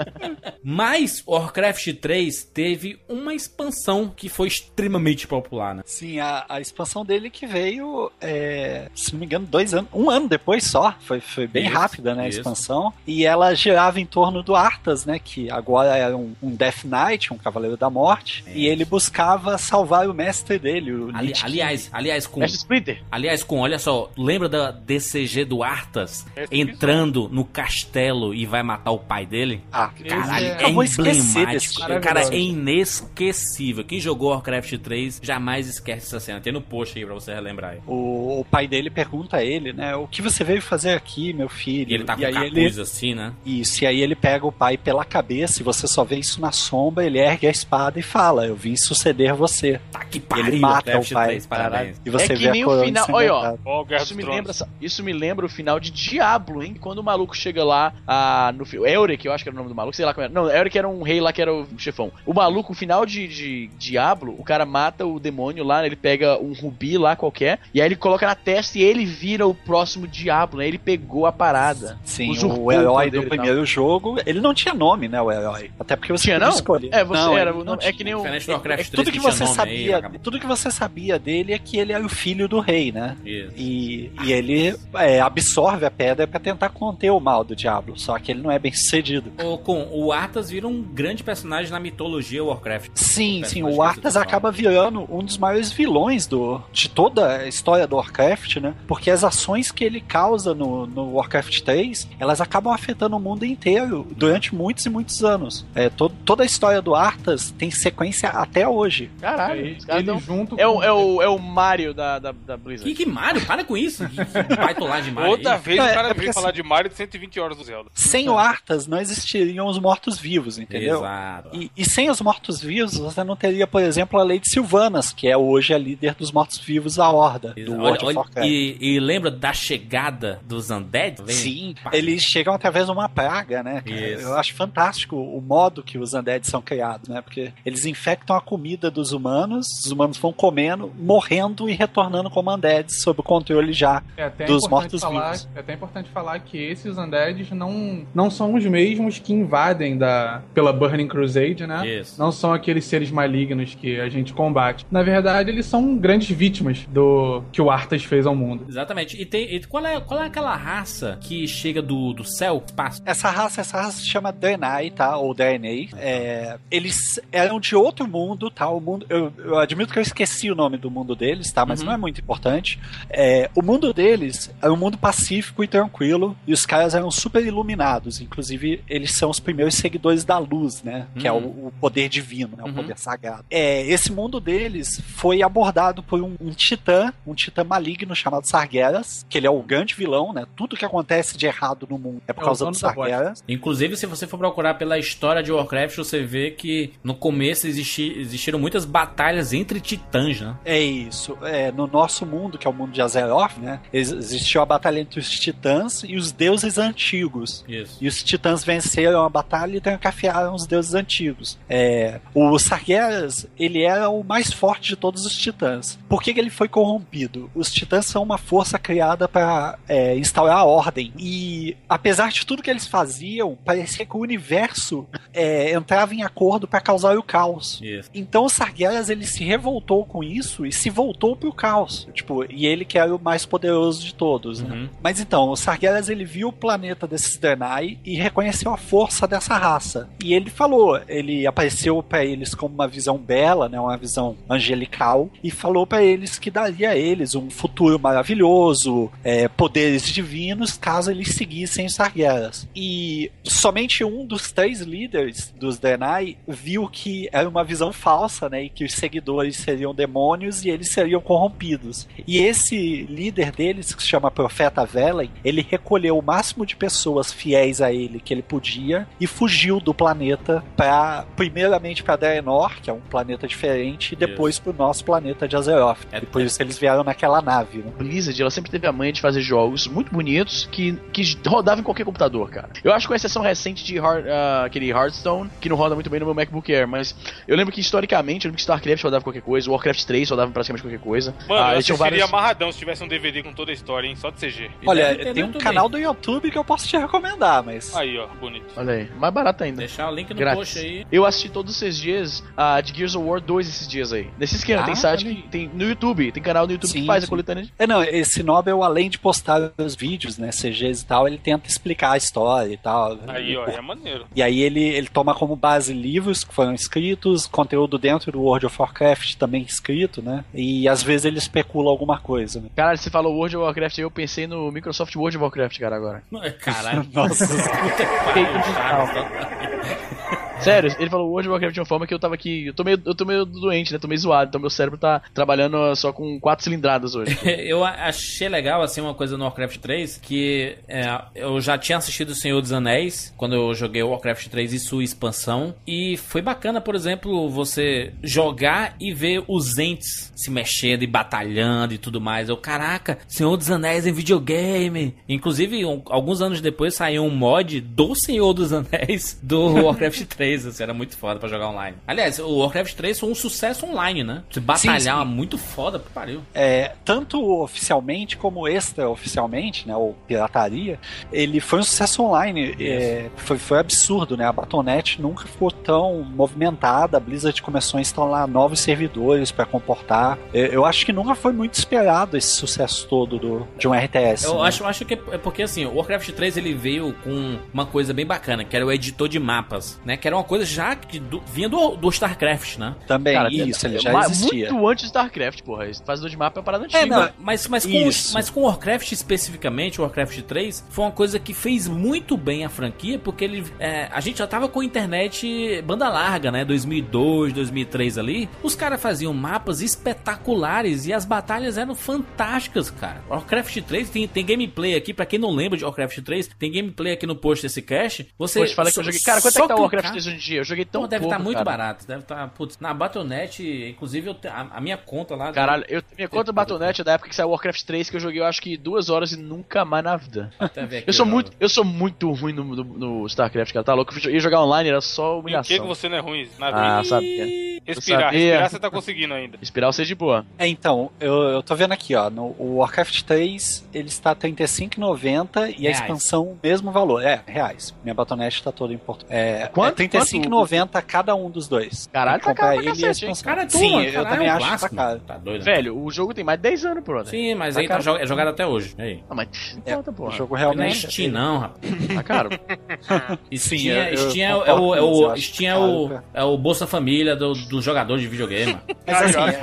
Mas Warcraft 3 teve uma expansão que foi extremamente popular, né? Sim, a, a expansão dele que veio, é, se não me engano, dois anos, um ano depois só. Foi, foi bem Isso, rápida, né, a isso. expansão. E ela girava em torno do Arthas, né, que agora era um, um Death Knight, um Cavaleiro da Morte. E ele buscava salvar o mestre dele, o Ali- aliás, aliás, com, Mestre Splinter. aliás, com, olha só, lembra da DCG do Arthas Esse entrando no castelo e vai matar o pai dele? Ah, Caralho, é- é, Eu vou esquecer emblemático. Cara, maravilhoso. é inesquecível. Quem jogou Warcraft 3 jamais esquece essa cena. Tem no post aí pra você relembrar aí. O, o pai dele pergunta a ele, né, o que você veio fazer aqui, meu filho? E ele tá com e aí capuz ele, assim, né? Isso, e aí ele pega o pai pela cabeça e você só vê isso na sombra, ele ergue a espada e fala, eu vim suceder você. Tá que E pariu, ele mata o pai. 3, parabéns. E você É vê que a nem o coroa final- olha, ó. Isso me, lembra, isso me lembra o final de Diablo, hein? Quando o maluco chega lá ah, no fi- Elric, eu acho que era o nome do maluco, sei lá como era. Não, Elric era um rei lá que era o chefão. O maluco, o final de, de Diablo, o cara mata o demônio lá, né? ele pega um rubi lá qualquer, e aí ele coloca na testa e ele vira o próximo Diablo, né? Ele pegou a parada. Sim, Usurpou o herói do primeiro jogo, ele não tinha nome, né, o herói. Até porque você Tinha, não? escolher. É, você Não, era. não é que nem o. Warcraft 3 Tudo que você aí, sabia, vagabundo. tudo que você sabia dele é que ele era o filho do rei, né? Isso. E, e ele é, absorve a pedra pra tentar conter o mal do diabo. Só que ele não é bem sucedido. O, com, o Arthas vira um grande personagem na mitologia Warcraft. Sim, sim, o Arthas acaba virando um dos maiores vilões do, de toda a história do Warcraft, né? Porque as ações que ele causa no, no Warcraft 3, elas acabam afetando o mundo inteiro durante muitos e muitos anos. É, to, toda a história do Arthas tem sequência até hoje. Caralho, Ele, os caras ele tão- junto É com- o, é, o, é o Mario da, da, da Blizzard. Que, que Mario? Para com isso. Que, que baitolar de Mario. Toda aí. vez É, o cara é vem porque falar assim- de Mario de 120 horas do Zelda. Sem o Arthas não existiriam os mortos-vivos, entendeu? Exato. E, e sem os mortos-vivos, você não teria, por exemplo, a Lady Sylvanas, que é hoje a líder dos mortos-vivos da Horda, do Olha, World of olha, Warcraft. e, e lembra da chegada dos Undead? Vem- Sim, Pá. eles chegam através de uma praga, né? Eu acho fantástico o modo que os undead são criados, né? Porque eles infectam a comida dos humanos, os humanos vão comendo, morrendo e retornando como undeads sob o controle já É até dos mortos-vivos. é até importante falar que esses undeads não, não são os mesmos que invadem da, pela Burning Crusade, né? Isso. Não são aqueles seres malignos que a gente combate. Na verdade, eles são grandes vítimas do que o Arthas fez ao mundo. Exatamente. E, tem, e qual, é, qual é aquela raça que chega do, do céu, espaço? Essa raça, essa raça se chama Draenei, tá? Ou Draenei. É, eles eram de outro mundo, tá? O mundo, eu, eu admito que eu esqueci o nome do mundo deles, tá? Mas Uhum. não é muito importante. É, o mundo deles era um mundo pacífico e tranquilo, e os caras eram super iluminados. Inclusive, eles são os primeiros seguidores da luz, né? Que é o, Uhum. o poder divino, né? O Uhum. poder sagrado. É, esse mundo deles foi abordado por um, um titã, um titã maligno chamado Sargeras, que ele é o grande vilão, né? Tudo que acontece de errado no mundo é por É causa bosta. Sargeras. Inclusive, se você for procurar pela história de Warcraft, você vê que no começo existi- existiram muitas batalhas entre titãs, né? É isso. É, no nosso mundo, que é o mundo de Azeroth, né? ex- Existiu a batalha entre os titãs e os deuses antigos. Isso. E os titãs venceram a batalha e trancafiaram os deuses antigos. É, o Sargeras, ele era o mais forte de todos os titãs. Por que, que ele foi corrompido? Os titãs são uma força criada para instaurar a ordem. E apesar de tudo que eles faziam, parecia que o universo é, entrava em acordo para causar o caos. Isso. Então o Sargeras ele se revoltou com isso e se voltou pro caos. Tipo, e ele que era o mais poderoso de todos, né? Uhum. Mas então, o Sargeras ele viu o planeta desses Draenei e reconheceu a força dessa raça. E ele falou, ele apareceu pra eles como uma visão bela, né, uma visão angelical, e falou pra eles que daria a eles um futuro maravilhoso, é, poderes divinos, caso eles seguissem os Sargeras. E somente um dos três líderes dos Draenei viu que era uma visão falsa, né, e que os seguidores seriam demônios e eles seriam corrompidos. E esse líder deles, que se chama Profeta Velen, ele recolheu o máximo de pessoas fiéis a ele que ele podia e fugiu do planeta para primeiramente para Draenor, que é um planeta diferente, e depois pro nosso planeta de Azeroth. É- e por isso eles vieram naquela nave, né? Blizzard, ela sempre teve a manha de fazer jogos muito bonitos que, que rodavam em qualquer computador, cara. Eu acho que com exceção recente de Heart- ah, aquele Hearthstone, que não roda muito bem no meu MacBook Air, mas eu lembro que historicamente, eu lembro que StarCraft rodava qualquer coisa, Warcraft 3 rodava praticamente qualquer coisa. Mano, Ah, eu vários- amarradão se tivesse um DVD com toda a história, hein? Só de CG. Olha, tem no um YouTube. canal do YouTube que eu posso te recomendar, mas Aí, ó, bonito. Olha aí, mais barato ainda. Deixar o link no Grátis. post aí. Eu assisti todos esses dias ah, de Gears of War 2 esses dias aí. Nesse esquema, Ah, tem site que tem no YouTube, tem canal no YouTube Sim, que faz sim. a coletânea de É, não, esse Nobel, além de postar os vídeos, né, CGs e tal, ele tenta explicar a história e tal. Aí, ó, é maneiro. E aí ele, ele toma como base livros que foram escritos, conteúdo dentro do World of Warcraft também escrito, né? E às vezes ele especula alguma coisa, né? Caralho, você falou World of Warcraft e eu pensei no Microsoft World of Warcraft, cara, agora. Caralho. Nossa, Puta que pariu, cara. Sério, ele falou World of Warcraft de uma forma que eu tava aqui. Eu tô meio, eu tô meio doente, né? Tô meio zoado. Então meu cérebro tá trabalhando só com quatro cilindradas hoje. Eu achei legal, assim, uma coisa no Warcraft 3, que é, eu já tinha assistido O Senhor dos Anéis, quando eu joguei o Warcraft 3 e sua expansão, e foi bacana, por exemplo, você jogar e ver os entes se mexendo e batalhando e tudo mais. Eu, caraca, Senhor dos Anéis em videogame! Inclusive, um- alguns anos depois saiu um mod do Senhor dos Anéis do Warcraft 3, assim, era muito foda pra jogar online. Aliás, o Warcraft 3 foi um sucesso online, né? Você batalhar sim. muito foda, pariu. É, tanto oficialmente como extra-oficialmente, né, ou pirataria, ele foi um sucesso online. É, foi, foi absurdo, né? A Battle.net nunca ficou tão movimentada. A Blizzard começou a instalar novos servidores para comportar. É, eu acho que nunca foi muito esperado esse sucesso todo do, de um RTS. Eu né? acho, acho que é porque assim, o Warcraft 3 ele veio com uma coisa bem bacana, que era o editor de mapas, né? Que era uma coisa já que do- vinha do, do StarCraft, né? Também, Cara, isso, ele é já existia. Muito antes de StarCraft, porra. Esse fazedor de mapa é uma parada antiga. É, não, Mas, mas, com, Isso. mas com o Warcraft especificamente, o Warcraft 3, foi uma coisa que fez muito bem a franquia, porque ele, é, a gente já tava com internet banda larga, né? 2002, 2003 ali. Os caras faziam mapas espetaculares e as batalhas eram fantásticas, cara. Warcraft 3 tem, tem gameplay aqui, pra quem não lembra de Warcraft 3, tem gameplay aqui no post desse cast. Você Poxa, fala que eu joguei. Cara, quanto é que tá o Warcraft clicar- 3 hoje em dia? Eu joguei tão Pô, deve pouco, estar muito cara. barato. Deve estar. putz, na Battle.net, inclusive, eu te- a, a minha conta lá. Caralho, eu, minha conta Battle.net é da época que saiu o Warcraft 3, que eu joguei eu acho que duas horas e nunca mais na vida. Eu sou muito, eu sou muito ruim no, no, no StarCraft, cara. Tá louco? Eu ia jogar online, era só humilhação. que, que você não é ruim? Na Ah, vida. sabe? respirar, sabia. respirar você tá conseguindo ainda. Espiral seja de boa. É, então, eu, eu tô vendo aqui, ó, no o Warcraft 3, ele está R$ 35,90 e a Reais. expansão, mesmo valor. É, reais. Minha Batonete tá toda em português. É, Quanto? é 35,90 cada um dos dois. Caralho, tá caro ele e cacete, expansão. Cara, é Sim, eu também é um acho que tá caro. Tá doido. né? Velho, o jogo tem mais de 10 anos, brother. Sim, mas Tá aí tá caro. jo- é jogado até hoje. Aí. Ah, mas É, importa, o porra. jogo Não é realmente... Steam, não, rapaz. Tá caro. Steam, Sim, é- eu- eu Steam é, é o, é o, acho Steam é o, é o Bolsa Família do- dos jogadores de videogame. Mas assim,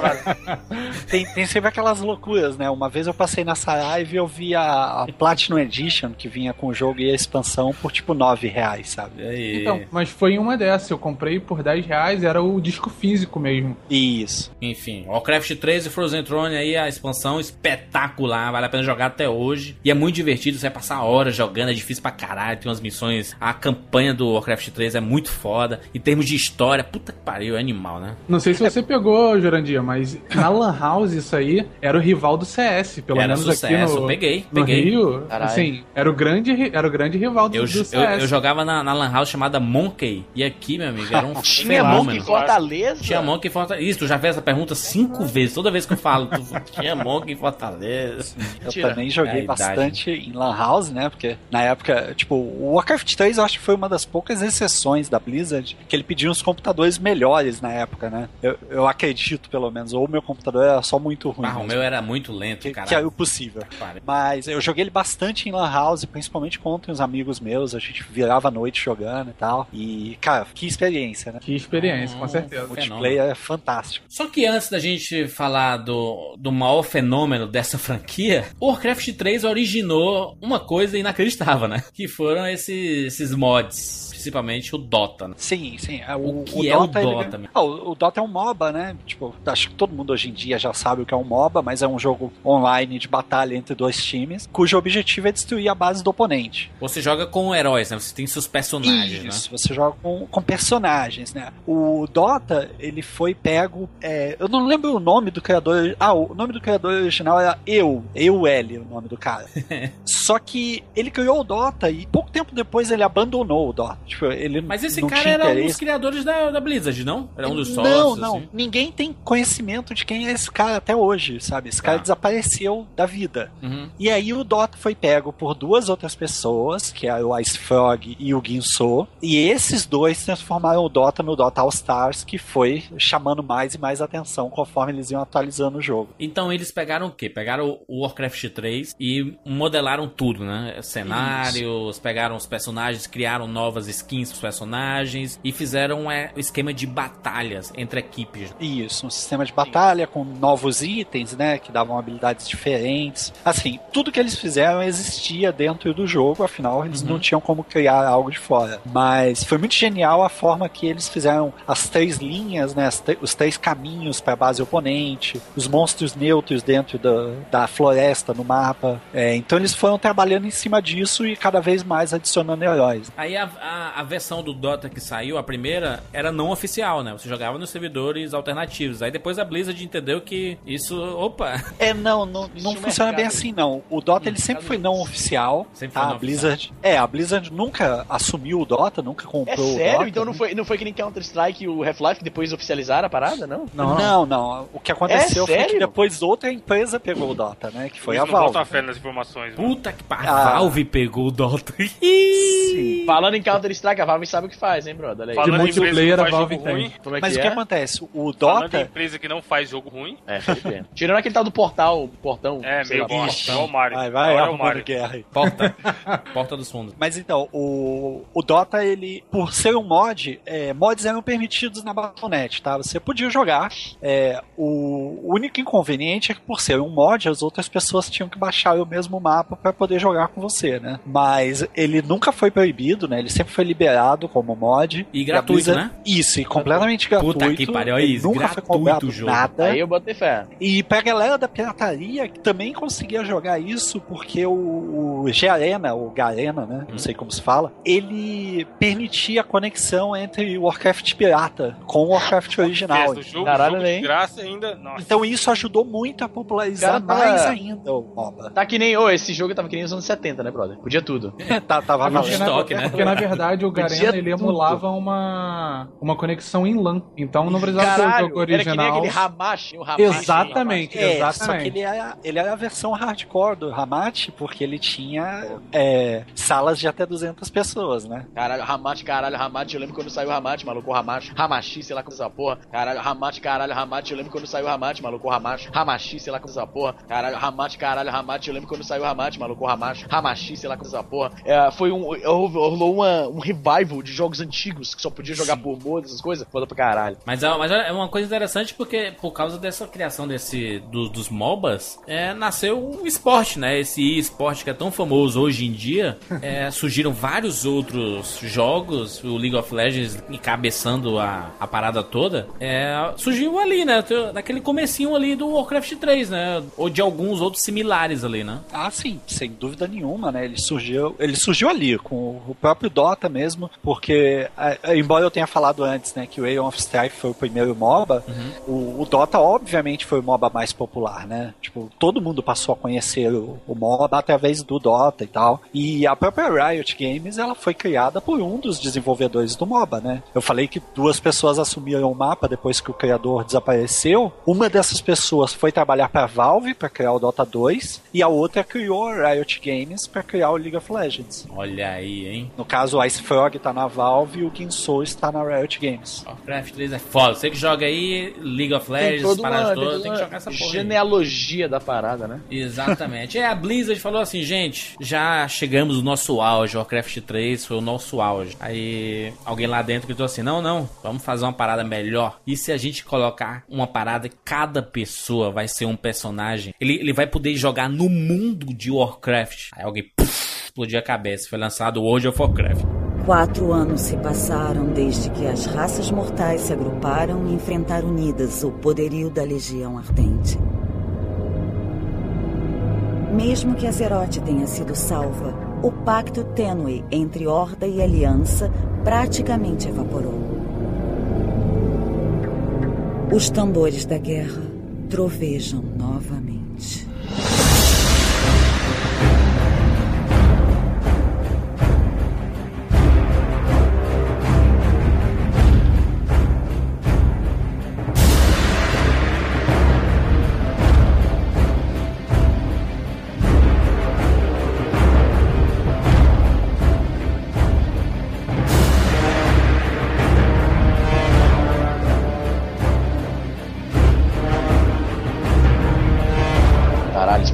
tem, tem sempre aquelas loucuras, né? Uma vez eu passei na Saraiva e eu vi a, a Platinum Edition, que vinha com o jogo e a expansão, por tipo 9 reais, sabe? E? Então, mas foi uma dessas. Eu comprei por 10 reais, era o disco físico mesmo. Isso. Enfim, Warcraft 3 e Frozen Throne aí, a expansão espetacular, vale a pena jogar até hoje. E é muito divertido, você vai passar horas jogando, é difícil pra caralho, tem umas missões. A campanha do Warcraft 3 é muito foda. Em termos de história, puta que pariu, é animal, né? Não sei se você pegou, Jurandir, mas na Lan House isso aí era o rival do CS, pelo Era menos sucesso, aqui no, eu peguei, no peguei. Rio. Caralho. Assim, era o grande, era o grande rival do, Eu, do eu, CS. eu jogava na, na Lan House chamada Monkey. E aqui, meu amigo, era um Tinha fenômeno. Monk em Fortaleza? Tinha Monk em Fortaleza. Isso, tu já fez essa pergunta cinco vezes. Toda vez que eu falo, tu... tinha Monk em Fortaleza. Eu Mentira. também É joguei idade. bastante em Lan House, né? Porque na época, tipo, o Warcraft 3 eu acho que foi uma das poucas exceções da Blizzard que ele pediu uns computadores melhores na época, né? Eu, eu acredito, pelo menos. Ou o meu computador era só muito ruim. Ah, o meu era muito lento, que, cara. que era o possível. Mas eu joguei ele bastante em Lan House, principalmente com uns amigos meus. A gente virava a noite jogando e tal. E, cara, que experiência, né? Que experiência, com certeza. O multiplayer é fantástico. Só que antes da gente falar do, do maior fenômeno dessa franquia, o Warcraft 3 originou uma coisa inacreditável, né? Que foram esses, esses mods, principalmente o Dota. Né? Sim, sim. É, O, O que é o ele- Dota, meu? Ah, o, o Dota é um MOBA, né? Tipo, acho que todo mundo hoje em dia já sabe o que é um MOBA, mas é um jogo online de batalha entre dois times, cujo objetivo é destruir a base do oponente. Você joga com heróis, né? Você tem seus personagens, Isso, né? você joga com, com personagens, né? O Dota, ele foi pego. é, eu não lembro o nome do criador. Ah, o nome do criador original era Eu, Eu L, o nome do cara. Só que ele criou o Dota e pouco tempo depois ele abandonou o Dota. Tipo, ele Mas esse cara era um dos interesse. criadores da, da Blizzard, não? Era um dos sócios, Não, não. assim? Ninguém tem conhecimento de quem é esse cara até hoje, sabe? Esse cara Tá. desapareceu da vida. Uhum. E aí o Dota foi pego por duas outras pessoas, que é o Ice Frog e o Ginso. E esses dois transformaram o Dota no Dota All Stars, que foi chamando mais e mais atenção conforme eles iam atualizando o jogo. Então eles pegaram o quê? Pegaram o Warcraft 3 e modelaram tudo, né? Cenários, pegaram os personagens, criaram novas skins pros personagens e fizeram é, o esquema de batalhas entre equipes. Isso, um sistema de batalha com novos itens, né, que davam habilidades diferentes. Assim, tudo que eles fizeram existia dentro do jogo, afinal eles não tinham como criar algo de fora. Mas foi muito genial a forma que eles fizeram as três linhas, né, os três caminhos para a base oponente, os monstros neutros dentro da, da floresta no mapa. É, então eles foram trabalhando em cima disso e cada vez mais adicionando heróis. Aí a, a, a versão do Dota que saiu, a primeira, era não oficial, né? Você jogava nos servidores alternativos. Aí depois a Blizzard entendeu que isso. Opa! É, não, não, não um funciona bem assim, não. O Dota, ele Hum, sempre foi não oficial. Sempre tá? foi não a Blizzard. É, a Blizzard nunca assumiu o Dota, nunca É comprou o sério? Dota. Então não foi, não foi que nem Counter-Strike e o Half-Life que depois oficializaram a parada, não? Não, Não, não. O que aconteceu É foi que depois outra empresa pegou o Dota, né? Que foi Eles a não Valve. botam fé nas informações. mano. Puta que pariu. Ah. A Valve pegou o Dota. Sim. Falando em Counter-Strike, a Valve sabe o que faz, hein, brother? Falando em multiplayer, a faz Valve jogo tem. é Mas o que é? acontece? O falando em Dota. empresa que não faz jogo ruim, É. Tirando aquele tal do portal, portão. é meio portão. Igual o Mario. Vai, vai, é o Mario. guerra. Porta. Porta dos fundos. Mas então, o, o Dota, ele, por ser um mod, é, mods eram permitidos na Battle.net, tá? Você podia jogar. é, o, único inconveniente é que, por ser um mod, as outras pessoas tinham que baixar o mesmo mapa para poder jogar com você, né? Mas ele nunca foi proibido, né? Ele sempre foi liberado como mod. E a gratuito, Blizzard- né? Isso, e completamente gratuito. Puta que pariu, Ele isso, Nunca foi gratuito cobrado o jogo. nada. Aí eu botei fé. E pra galera da pirataria, que também conseguia jogar isso, porque o, o G-Arena, ou Garena, né? Não sei como se fala, ele permitia a conexão entre o Warcraft pirata com o Warcraft original. Fez jogo, Caralho, jogo graça ainda. Nossa. Então isso ajudou muito a popularizar Cara, tava- mais ainda o MOBA. Tá que nem. Ô, esse jogo tava que nem os anos 70, né, brother? Podia tudo. tá, tava na, estoque, né? porque na verdade o Podia Garena ele tudo. emulava uma, uma conexão em LAN. Então não precisava ter o jogo era que nem original. aquele Hamashi, o Hamashi. Exatamente, É, só exatamente. que ele era, ele era a versão hardcore do Hamat, porque ele tinha é, salas de até 200 pessoas, né? Caralho, Hamachi, caralho, Hamachi. Eu lembro quando saiu o Hamachi, maluco, Hamachi. Hamachi, sei lá como essa porra. Caralho, Hamachi, caralho, Hamachi. Eu lembro quando saiu o Hamachi, maluco, Hamachi. Hamachi, sei lá como essa porra. Caralho, Hamachi, caralho, Hamachi. Eu lembro quando saiu o Hamachi, maluco, Hamachi. Hamachi, sei lá como essa porra. É, foi um. Rolou um revival de jogos antigos que só podia jogar por modo, essas coisas. Foda pra caralho. Mas, é- mas é uma coisa interessante porque por causa dessa criação desse do- dos MOBAs, é, nasceu o esporte, né? Esse esporte que é tão famoso hoje em dia. é, surgiram vários outros jogos, o League of Legends encabeçando a, a parada toda. É, surgiu ali, né? Naquele comecinho ali do Warcraft 3, né? Ou de alguns outros similares ali, né? Ah, sim, sem dúvida nenhuma, né? Ele surgiu, ele surgiu ali com o próprio Dota mesmo, porque é, embora eu tenha falado antes, né, que o Aeon of Strife foi o primeiro MOBA, o, o Dota obviamente foi o MOBA mais popular, né? Tipo, todo mundo passou a conhecer o, o MOBA através do Dota e tal. E a própria Riot Games, ela foi criada por um dos desenvolvedores do MOBA, né? Eu falei que duas pessoas assumiram o mapa depois que o criador desapareceu. Uma dessas pessoas foi trabalhar para Valve para criar o Dota 2 e a outra criou a Riot Games para criar o League of Legends. Olha aí, hein? No caso, o Ice Frog tá na Valve e o Kinsou está na Riot Games. Warcraft 3 é foda. Você que joga aí League of Legends, paradas todas, tem que jogar essa porra. aí. genealogia da parada, né? Exatamente. É, a Blizzard falou assim, gente, já chegamos no nosso auge, Warcraft 3 foi o nosso auge. Aí alguém lá dentro gritou assim, não, não, vamos fazer uma parada melhor. E se a gente colocar uma parada cada pessoa vai ser um personagem, ele, ele vai poder jogar no mundo de Warcraft. Aí alguém puf, explodiu a cabeça, foi lançado World of Warcraft. Quatro anos se passaram desde que as raças mortais se agruparam e enfrentaram unidas o poderio da Legião Ardente. Mesmo que Azeroth tenha sido salva, o pacto tênue entre Horda e Aliança praticamente evaporou. Os tambores da guerra trovejam novamente.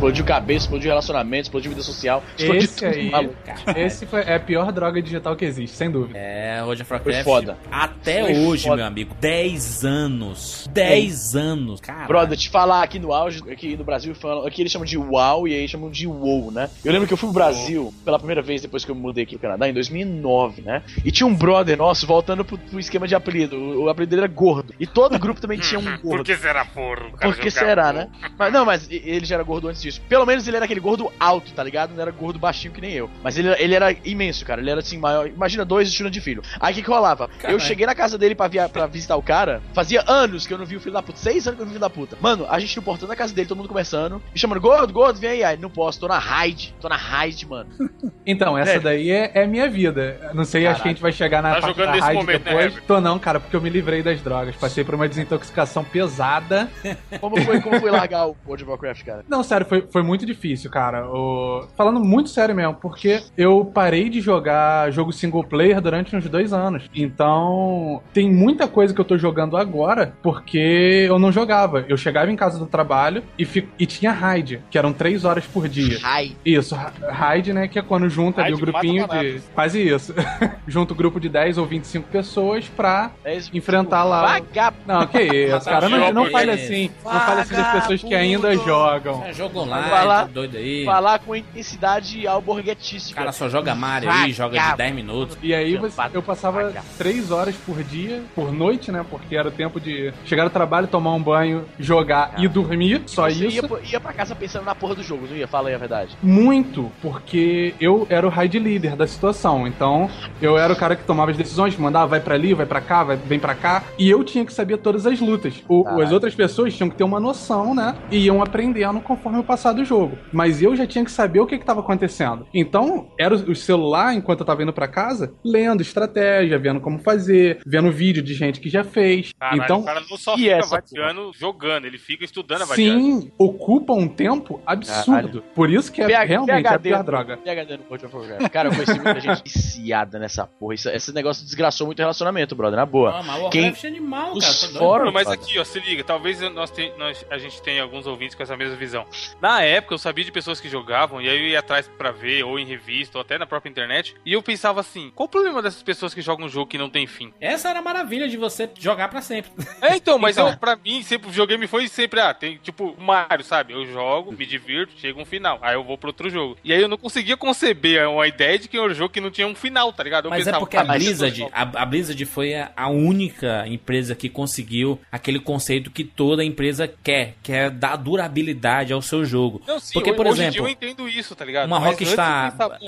Explodiu cabeça, explodiu relacionamento, explodiu vida social, explodiu Esse tudo, aí, maluco. esse foi, é a pior droga digital que existe, sem dúvida. É, World of Warcraft. Foi foda. Até Foi hoje, foda. meu amigo, 10 anos. 10 anos. Cara. Brother, te falar aqui no auge, aqui no Brasil, falam, aqui eles chamam de WoW e aí chamam de WoW, né? Eu lembro que eu fui pro Brasil pela primeira vez depois que eu mudei aqui pro Canadá, em 2009, né? E tinha um brother nosso voltando pro, pro esquema de apelido. O, o apelido dele era gordo. E todo grupo também tinha um gordo. Por que será, porra? O cara Por que será, né? Mas, não, mas ele já era gordo antes disso. Pelo menos ele era aquele gordo alto, tá ligado? Não era gordo baixinho que nem eu. Mas ele, ele era imenso, cara. Ele era assim, maior. Imagina dois estilos de filho. Aí o que, que rolava? Eu cheguei na casa dele pra, via, pra visitar o cara. Fazia anos que eu não vi o filho da puta. Seis anos que eu não vi o filho da puta. Mano, a gente no portão da casa dele, todo mundo conversando. Me chamando, gordo, gordo, vem aí. Aí, não posso, tô na raid. Tô na raid, mano. Então, essa daí é, é minha vida. Não sei, acho que a gente vai chegar na Tá parte jogando da nesse raid momento, né, depois. Herbert? Tô não, cara, porque eu me livrei das drogas. Passei por uma desintoxicação pesada. Como foi, como foi largar o World of Warcraft, cara? Não, sério, foi, foi muito difícil, cara. O- Falando muito sério mesmo, porque eu parei de jogar jogo single player durante uns dois anos. Então, tem muita coisa que eu tô jogando agora porque eu não jogava. Eu chegava em casa do trabalho e, fi- e tinha raid, que eram três horas por dia. Raid. Isso, ra- raid, né? Que é quando junta ali o grupinho de. Quase isso. junta o grupo de 10 ou 25 pessoas pra É isso, enfrentar lá. Vagabundo. Não, que isso, cara. Não, não fale assim. Não fale assim das pessoas que ainda jogam. É jogo online, Vai lá. tá doido aí. Falar com intensidade O alborguetística. cara só joga Mario aí, joga de Vagabundo. 10 minutos. E aí eu passava vaga. três horas por dia, por noite, né? Porque era o tempo de chegar do trabalho, tomar um banho, jogar e dormir. Só Você isso. Ia, ia pra casa pensando na porra do jogo, não ia? Fala aí a verdade. Muito, porque eu era o raid líder da situação. Então, eu era o cara que tomava as decisões, mandava vai pra ali, vai pra cá, vai, vem pra cá. E eu tinha que saber todas as lutas. O- Caralho. as outras pessoas tinham que ter uma noção, né? E iam aprendendo conforme o passar do jogo. Mas eu já tinha que saber o que que tava acontecendo. Então, era o celular, enquanto eu tava indo pra casa, lendo estratégia, vendo como fazer, vendo vídeo de gente que já fez. Caralho, então, o cara não só e fica vadiando jogando, ele fica estudando a sim, ocupa um tempo absurdo. Por isso que é PH realmente a pior droga. PHD no. Cara, eu conheci muita gente viciada nessa porra. Isso- esse negócio desgraçou muito o relacionamento, brother, na boa. Ah, mas o Quem- é animal, Os cara. fóruns- Bruno, mas aqui, ó, se liga, talvez nós, te- nós- a gente tenha alguns ouvintes com essa mesma visão. Na época eu sabia de pessoas que jogavam, e aí eu ia atrás pra ver, ou em revista, ou até na própria internet, e eu pensava assim: qual o problema dessas pessoas que jogam um jogo que não tem fim? Essa era a maravilha de você jogar pra sempre. É, então, mas Então. eu, pra mim, sempre o videogame foi sempre, ah, tem tipo Mario, sabe? Eu jogo, me divirto, chega um final, aí eu vou pro outro jogo. E aí eu não conseguia conceber uma ideia de que era um jogo que não tinha um final, tá ligado? Eu Mas é porque a Blizzard, a, a Blizzard foi a, a única empresa que conseguiu aquele conceito que toda empresa quer, que é dar durabilidade ao seu jogo. Não, sim, porque, por hoje em exemplo, eu entendo isso, tá ligado? uma Mas Rockstar, pensava,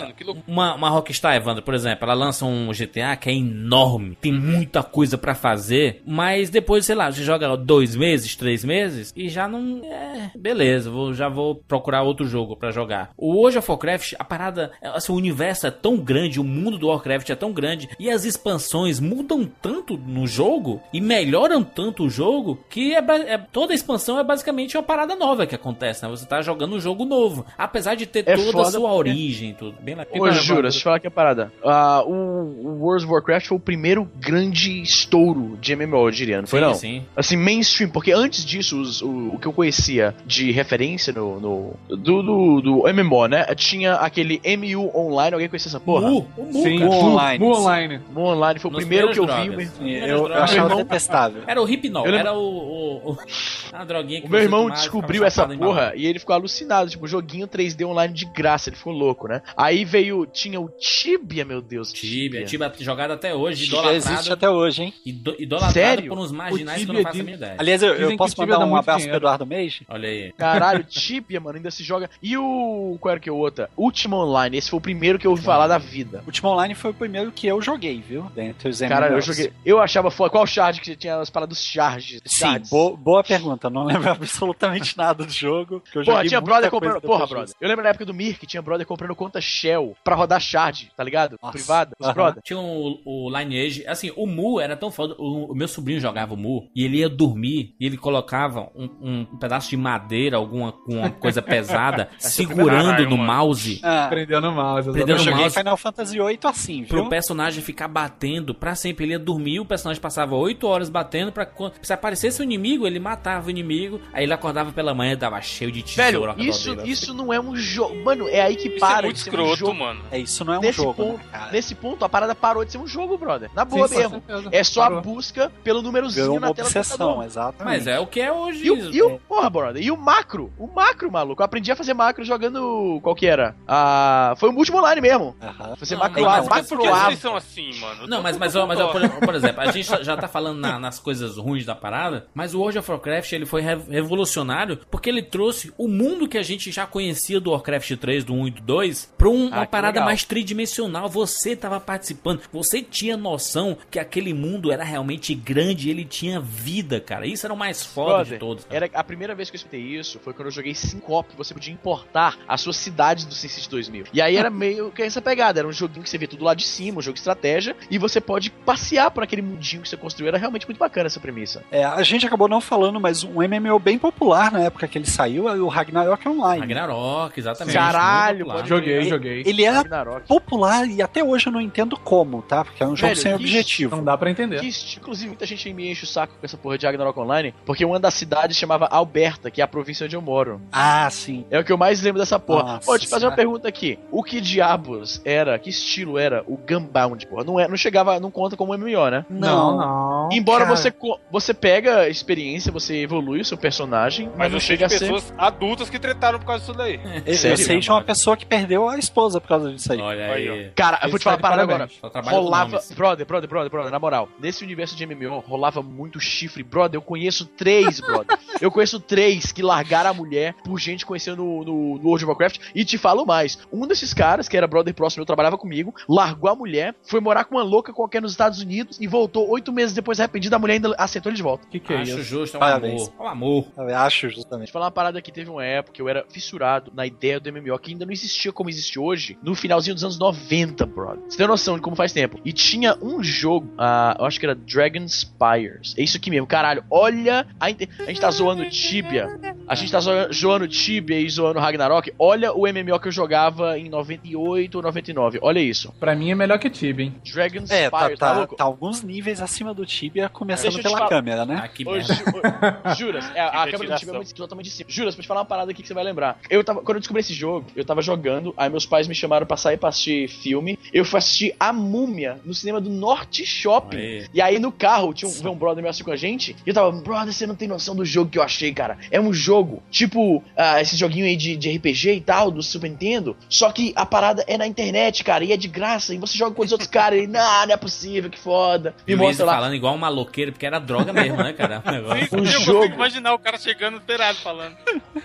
uma, uma Rockstar, Evandro, por exemplo, ela lança um GTA que é enorme, tem muita coisa pra fazer, mas depois, sei lá, você joga dois meses, três meses e já não é, beleza, vou, já vou procurar outro jogo pra jogar. O World of Warcraft, a parada, assim, o universo é tão grande, o mundo do Warcraft é tão grande e as expansões mudam tanto no jogo e melhoram tanto o jogo que é, é- toda a expansão é basicamente uma parada nova que acontece, né? Você tá jogando um jogo novo, apesar de ter É toda a sua origem e tudo. Bem legal. Ô, jura, deixa eu falar aqui a parada. Ah, o, o World of Warcraft foi o primeiro grande estouro de MMO, eu diria, não foi Sim, não? sim. Assim, mainstream, porque antes disso, os- o, o que eu conhecia de referência no, no- do, do, do MMO, né? Tinha aquele MU Online, alguém conhecia essa porra? Mu, o Mu, Sim. Mu Online. Mu Online. Mu Online foi o Nos primeiro que eu vi. drogas. meu- Eu, eu drogas. achava detestável. Era o Hipnol, Eu era o, o, o- a droguinha que O meu irmão descobriu essa porra e ele ficou alucinado, tipo, joguinho 3D online de graça, ele ficou louco, né? Aí veio, tinha o Tibia, meu Deus. Tibia, Tibia jogado até hoje, Já existe até hoje, hein? ido- idolatrado Sério? por uns marginais que eu Tibia não faço a minha ideia. Aliás, eu, eu posso Tibia mandar um abraço pro dinheiro. Eduardo Meiji? Olha aí. Caralho, Tibia, mano, ainda se joga. E o. Qual era que é o outro? Ultima Online, esse foi o primeiro que eu ouvi falar da vida. Ultima Online foi o primeiro que eu joguei, viu? Dentre os Caralho, eu joguei. Eu achava foda. Qual charge que tinha as paradas dos charges? Sim, charges? bo- boa pergunta. Não lembro absolutamente nada do jogo. Que eu Porra, tinha brother comprando. Porra, brother. Eu lembro na época do Mir que tinha brother comprando conta Shell pra rodar shard, tá ligado? Nossa. Privada. Os Aham. brother. Tinha o, o Lineage, assim, o Mu era tão foda, o, o meu sobrinho jogava o Mu, e ele ia dormir, e ele colocava um, um pedaço de madeira, alguma, alguma coisa pesada, segurando Caralho, no mano. mouse, Ah, Prendendo o mouse. Prendendo eu joguei mouse. Final Fantasy VIII assim, pro viu? personagem ficar batendo pra sempre. Ele ia dormir, o personagem passava 8 horas batendo pra quando se aparecesse o inimigo, ele matava o inimigo, aí ele acordava pela manhã e tava cheio de tesouro Velho, isso, isso não é um jogo. Mano, é aí que Isso para. é muito de ser um escroto, jogo. mano. É, isso não é um Nesse jogo, ponto, né, cara? Nesse ponto, a parada parou de ser um jogo, brother. Na boa Sim, mesmo. É só a Parou. busca pelo númerozinho Virou uma na tela do obsessão, computador. exatamente. Mas é o que é hoje. E o, e o, porra, brother, e o macro? O macro, maluco. Eu aprendi a fazer macro jogando. Qual que era? Ah, foi o último online mesmo. Aham. Fazer macro não, A, mas Por que- macroava. vocês são assim, mano? Não, mas, mas, mas por, por exemplo, a gente já tá falando na- nas coisas ruins da parada, mas o World of Warcraft ele foi re- revolucionário porque ele trouxe o mundo que a gente já conhecia do Warcraft 3, do 1 e do 2, pra um- Ah, uma parada legal. mais tridimensional. Você tava participando, você tinha noção que aquele mundo era realmente grande e ele tinha vida, cara. Isso era o mais foda Brother, de todos. cara. Era a primeira vez que eu escutei isso foi quando eu joguei Syncop, que você podia importar as suas cidades do SimCity 2000. E aí era meio que essa pegada, era um joguinho que você vê tudo lá de cima, um jogo de estratégia, e você pode passear por aquele mundinho que você construiu. Era realmente muito bacana essa premissa. É, a gente acabou não falando, mas um MMO bem popular na época que ele saiu é o Ragnarok Online. Ragnarok, exatamente. Caralho, pode Joguei, Ele- joguei. Ele era Ragnarok. popular e até hoje eu não entendo como, tá? Porque é um jogo Velho, sem que objetivo. Não dá pra entender. Que, inclusive, muita gente me enche o saco com essa porra de Ragnarok Online, porque uma das cidades chamava Alberta, que é a província onde eu moro. Ah, sim. É o que eu mais lembro dessa porra. Nossa Pô, te fazer uma pergunta aqui. O que diabos era, que estilo era o Gunbound, porra? Não, é, não chegava, não conta como MMO, né? Não, não. Embora cara. você você pega experiência, você evolui o seu personagem, mas, Mas não chega a ser. pessoas adultas que tretaram por causa disso daí. Eu, eu sei de uma pessoa que perdeu a esposa por causa disso aí. Olha Aí, aí. Cara, eu vou te falar uma agora. Rolava. Brother, brother, brother, brother, na moral. Nesse universo de MMO, rolava muito chifre. Brother, eu conheço três, brother. eu conheço três que largaram a mulher por gente conhecendo no, no, no World of Warcraft. E te falo mais. Um desses caras, que era brother próximo, eu trabalhava comigo, largou a mulher, foi morar com uma louca qualquer nos Estados Unidos e voltou oito meses depois arrependido. A mulher ainda aceitou ele de volta. Que que é Acho isso? justo, é um Parabéns. amor. É um amor. Eu acho, Vou justamente. te falar uma parada que teve uma época eu era fissurado na ideia do MMO, que ainda não existia como existe hoje, no finalzinho dos anos 90, brother. Você tem noção de como faz tempo. E tinha um jogo, ah, eu acho que era Dragon Spires. É isso aqui mesmo, caralho. Olha, a, inte- a gente tá zoando Tibia. A gente tá zo- zoando Tibia e zoando Ragnarok. Olha o MMO que eu jogava em 98 ou 99. Olha isso. Pra mim é melhor que Tibia, hein? Dragon's É, tá, Fire, tá, tá, louco? tá alguns níveis acima do Tibia, começando pela câmera, né? Ah, que Ô, merda. Ju- ô, Juras, é, a câmera do. Tibia é muito totalmente de cima. Juras, pra te falar uma parada aqui que você vai lembrar. Eu tava, quando eu descobri esse jogo, eu tava jogando, aí meus pais me chamaram pra sair pra assistir filme. Eu fui assistir A Múmia no cinema do Norte Shopping. Aê. E aí no carro tinha um, um brother meu assim com a gente. E eu tava, brother, você não tem noção do jogo que eu achei, cara. É um jogo, tipo, ah, esse joguinho aí de, de RPG e tal, do Super Nintendo. Só que a parada é na internet, cara, e é de graça. E você joga com os outros caras. E, não, não é possível, que foda. E Me mostra lá. falando igual um maloqueiro, porque era droga mesmo, né, cara? O negócio. Sim, Um eu jogo. consigo imaginar o cara chegando esperado falando.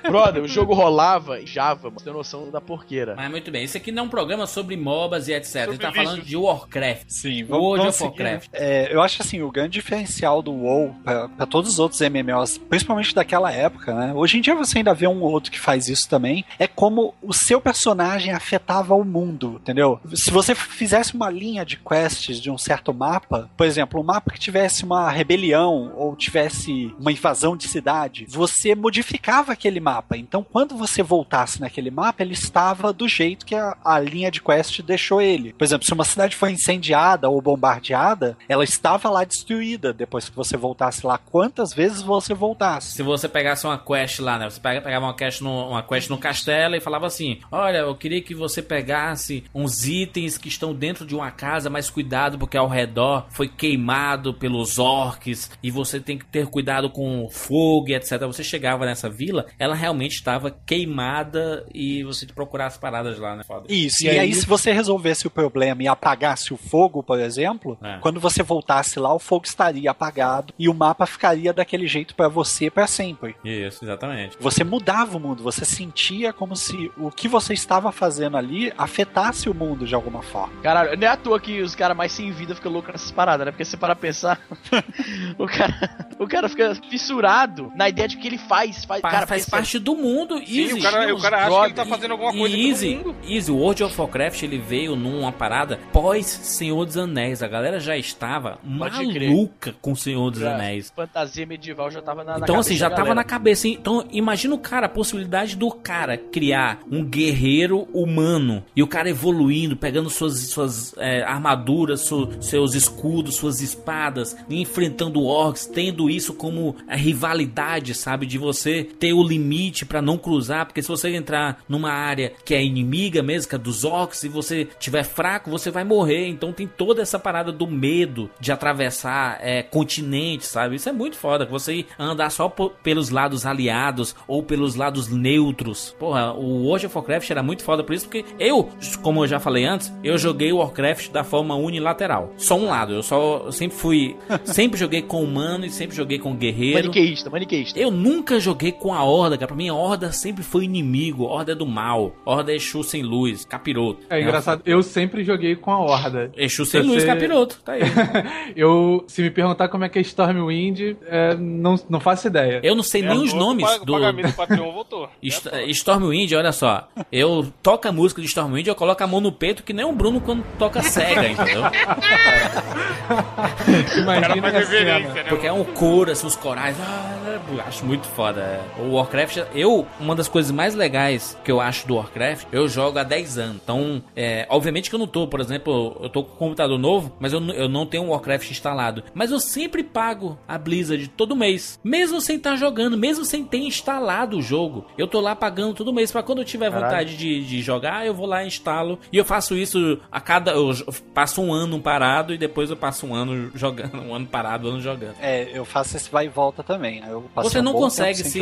Brother, o jogo rolava em Java, mano. Você tem noção da porqueira. Mas muito bem, esse aqui não é um programa sobre MOBAs e etc. A gente tá Sobre falando de Warcraft. Sim, World of. Warcraft. É, eu acho assim, o grande diferencial do WoW pra, pra todos os outros MMOs, principalmente daquela época, né? Hoje em dia você ainda vê um ou outro que faz isso também, é como o seu personagem afetava o mundo, entendeu? Se você fizesse uma linha de quests de um certo mapa, por exemplo, um mapa que tivesse uma rebelião ou tivesse uma invasão de cidade, você modificava aquele mapa. Então, quando você voltasse naquele mapa, ele estava do jeito que a, a linha de quest deixou ele. Por exemplo, se uma cidade foi incendiada ou bombardeada, ela estava lá destruída depois que você voltasse lá. Quantas vezes você voltasse? Se você pegasse uma quest lá, né? Você pega- pegava uma quest, no, uma quest no castelo e falava assim: Olha, eu queria que você pegasse uns itens que estão dentro de uma casa, mas cuidado, porque ao redor foi queimado pelos orcs e você tem que ter cuidado com fogo e etc. Você chegava nessa vila, ela realmente estava queimada e você procurar as paradas lá, né? Foda. Isso, E e, aí, aí- se você resolvesse o problema e apagasse o fogo, por exemplo, É. quando você voltasse lá, o fogo estaria apagado e o mapa ficaria daquele jeito pra você pra sempre. Isso, exatamente. Você mudava o mundo, você sentia como se o que você estava fazendo ali afetasse o mundo de alguma forma. Caralho, não é à toa que os caras mais sem vida ficam loucos nessas paradas, né? Porque se você parar pra pensar, o, cara, o cara fica fissurado na ideia de que ele faz. faz Fa- cara, faz parte do mundo, Sim, Easy. o cara, o cara acha que ele tá E- fazendo alguma coisa Easy, mundo. Easy, o World of Warcraft ele veio numa parada pós Senhor dos Anéis. A galera já estava Pode crer. maluca com Senhor dos Já, Anéis. Fantasia medieval já tava na, na Então, cabeça assim, já tava galera. na cabeça. Então, imagina o cara, a possibilidade do cara criar um guerreiro humano e o cara evoluindo, pegando suas, suas é, armaduras, su- seus escudos, suas espadas, enfrentando orcs, tendo isso como a rivalidade, sabe? De você ter o limite pra não cruzar, porque se você entrar numa área que é inimiga mesmo, que é dos orcs, e você tiver fraco, você vai morrer. Então tem toda essa parada do medo de atravessar é, continentes, sabe? Isso é muito foda. que Você andar só pelos lados aliados ou pelos lados neutros. Porra, o World of Warcraft era muito foda por isso, porque eu, como eu já falei antes, eu joguei o Warcraft da forma unilateral. Só um lado. Eu só eu sempre fui. sempre joguei com humano e sempre joguei com guerreiro. Maniqueísta, maniqueísta. Eu nunca joguei com a Horda, cara. Mim, a Horda sempre foi inimigo. Horda é do mal. Horda é Exu sem luz, capiroto. É engraçado, eu sempre joguei com a Horda. Exu sem Se luz, você- capiroto. Tá aí. eu, se me perguntar como é que é Stormwind, é, não, não faço ideia. Eu não sei nem É, os o nomes do. Pagamento do Patreon voltou. Est- Stormwind, olha só. Eu toco a música de Stormwind, eu coloco a mão no peito que nem o Bruno quando toca cega, entendeu? Imagina a cena. né? Porque é um coro, assim, os corais. Ah, eu acho muito foda. O Warcraft, eu, uma das coisas mais legais que eu acho do Warcraft, eu jogo há 10 anos. Então, é, obviamente que eu não tô, por exemplo, eu tô com um computador novo, mas eu, eu não tenho o Warcraft instalado. Mas eu sempre pago a Blizzard todo mês. Mesmo sem estar jogando, mesmo sem ter instalado o jogo. Eu tô lá pagando todo mês pra quando eu tiver Caralho. vontade de, de jogar, eu vou lá e instalo. E eu faço isso a cada. Eu passo um ano parado e depois eu passo um ano jogando. Um ano parado, um ano jogando. É, eu faço esse vai e volta também. né? Você não consegue se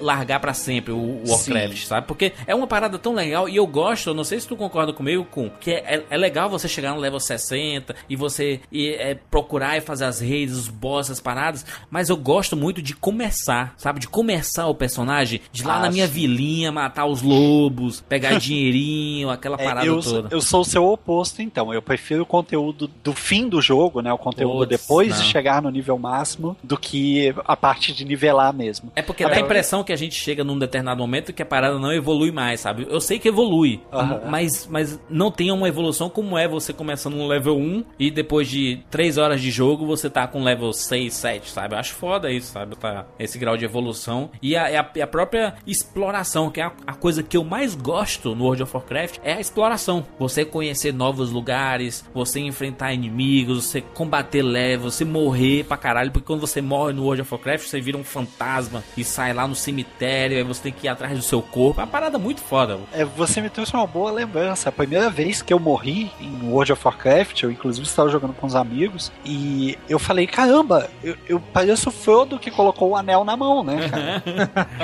largar pra sempre o Warcraft, Sim. sabe? Porque é uma parada tão legal e eu gosto, eu não sei se tu concorda comigo, com que é, é- é legal você chegar no level 60 e você e, é, procurar e fazer as raids, os boss, as paradas, mas eu gosto muito de começar, sabe? De começar o personagem, de lá Ah, na minha sim. vilinha, matar os lobos, pegar dinheirinho, aquela É, parada eu, toda. eu sou o seu oposto, então. Eu prefiro o conteúdo do fim do jogo, né? O conteúdo Putz, depois não. de chegar no nível máximo, do que a parte de nivelar mesmo. É porque dá a impressão que a gente chega num determinado momento que a parada não evolui mais, sabe? Eu sei que evolui, Aham. mas, mas não tem uma evolução como é você começando no level 1 e depois de 3 horas de jogo você tá com level 6, 7, sabe? Eu acho foda isso, sabe? Tá, esse grau de evolução. E a, a, a própria exploração, que é a, a coisa que eu mais gosto no World of Warcraft, é a exploração. Você conhecer novos lugares, você enfrentar inimigos, você combater levels, você morrer pra caralho, porque quando você morre no World of Warcraft, você vira um fantasma e sai lá no cemitério, aí você tem que ir atrás do seu corpo. É uma parada muito foda. É, você me trouxe uma boa lembrança. A primeira vez que eu morri em World of Warcraft, eu inclusive estava jogando com os amigos, e eu falei, caramba, eu, eu pareço o Frodo que colocou o anel na mão, né, cara?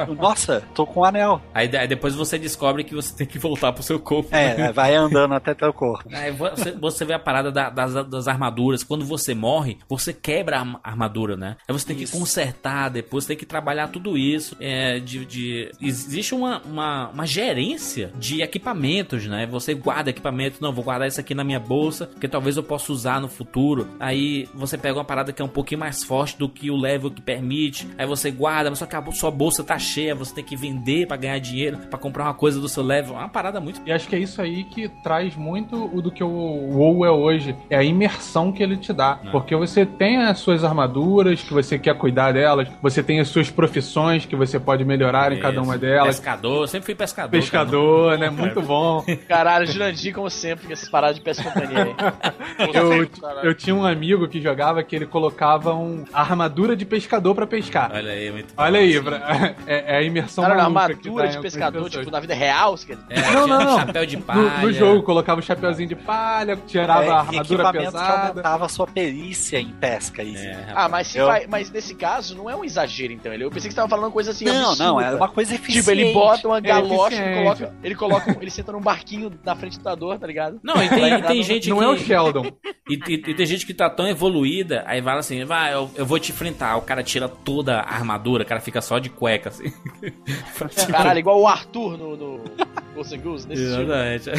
Nossa, tô com o anel. Aí, aí depois você descobre que você tem que voltar pro seu corpo. É, vai andando até teu corpo. Aí você, você vê a parada da- das, das armaduras. Quando você morre, você quebra a arma- armadura, né? Aí você tem que consertar depois, tem que trabalhar tudo isso. É, de, de- existe uma, uma, uma gerência de equipamentos, né? Você guarda equipamento, não, vou guardar isso aqui na minha bolsa, porque talvez eu possa usar no futuro. Aí você pega uma parada que é um pouquinho mais forte do que o level que permite. Aí você guarda, mas só que a sua bolsa tá cheia, você tem que vender pra ganhar dinheiro, pra comprar uma coisa do seu level. É uma parada muito E acho que é isso aí que traz muito o do que o WoW é hoje. É a imersão que ele te dá. É. Porque você tem as suas armaduras, que você quer cuidar delas. Você tem as suas profissões, que você pode melhorar em cada uma delas. Pescador, sempre fui pescador. Pescador, né? Muito bom. Caralho, Jurandir, como sempre, com essas paradas de pesca companhia aí. Eu, eu tinha um amigo que jogava que ele colocava um a armadura de pescador pra pescar. Olha aí, muito Olha aí, pra- é, é a imersão Cara, armadura tá de pescador, pessoas. tipo, na vida real, você quer dizer? É, Não, não, não. chapéu de No, palha. no jogo, colocava o chapeuzinho de palha, tirava É, a armadura equipamentos que pesada. aumentava a sua perícia em pesca. Isso. É, rapaz. Ah, mas, se Eu- vai- mas nesse caso não é um exagero, então. Eu pensei que você tava falando coisa assim. Não, absurda. não, é uma coisa eficiente. Tipo, ele bota uma galocha, eficiente. ele coloca, ele coloca, um- ele senta num barquinho na frente do computador, tá ligado? Não, e tem, e tem gente Não que... é o Sheldon. E, e- e tem gente que tá tão evoluída, aí fala assim, vai, eu, eu vou te enfrentar. O cara tira toda a armadura, o cara fica só de cueca, assim. Caralho, igual o Arthur no, no Goose, nesse. Exatamente.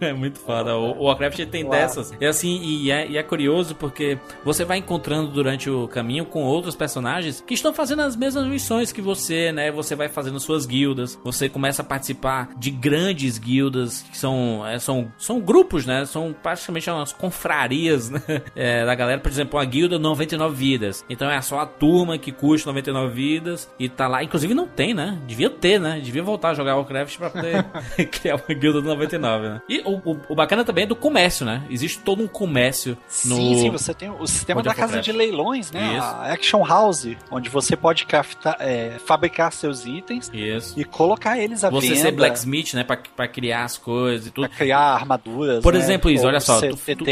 é muito foda. O, o Warcraft tem Uau. dessas. E assim, e é, e é curioso porque você vai encontrando durante o caminho com outros personagens que estão fazendo as mesmas missões que você, né? Você vai fazendo suas guildas, você começa a participar de grandes guildas que são, é, são, são grupos, né? São praticamente umas confrarias né? É, da galera. Por exemplo, a guilda 99 vidas. Então é só a turma que curte 99 vidas e tá lá. Inclusive não tem, né? Devia ter, né? Devia voltar a jogar Warcraft pra poder criar uma guilda do 99, né? E o, o, o bacana também é do comércio, né? Existe todo um comércio no. Sim, sim, você tem o sistema da casa de leilões, né? Isso. A Action House, onde você pode craftar, é, fabricar seus itens Isso. e colocar eles à Você venda. ser blacksmith, né? Pra, pra criar as coisas e tudo. Pra criar armaduras. Por né? exemplo, Ou olha só, tu- tu-.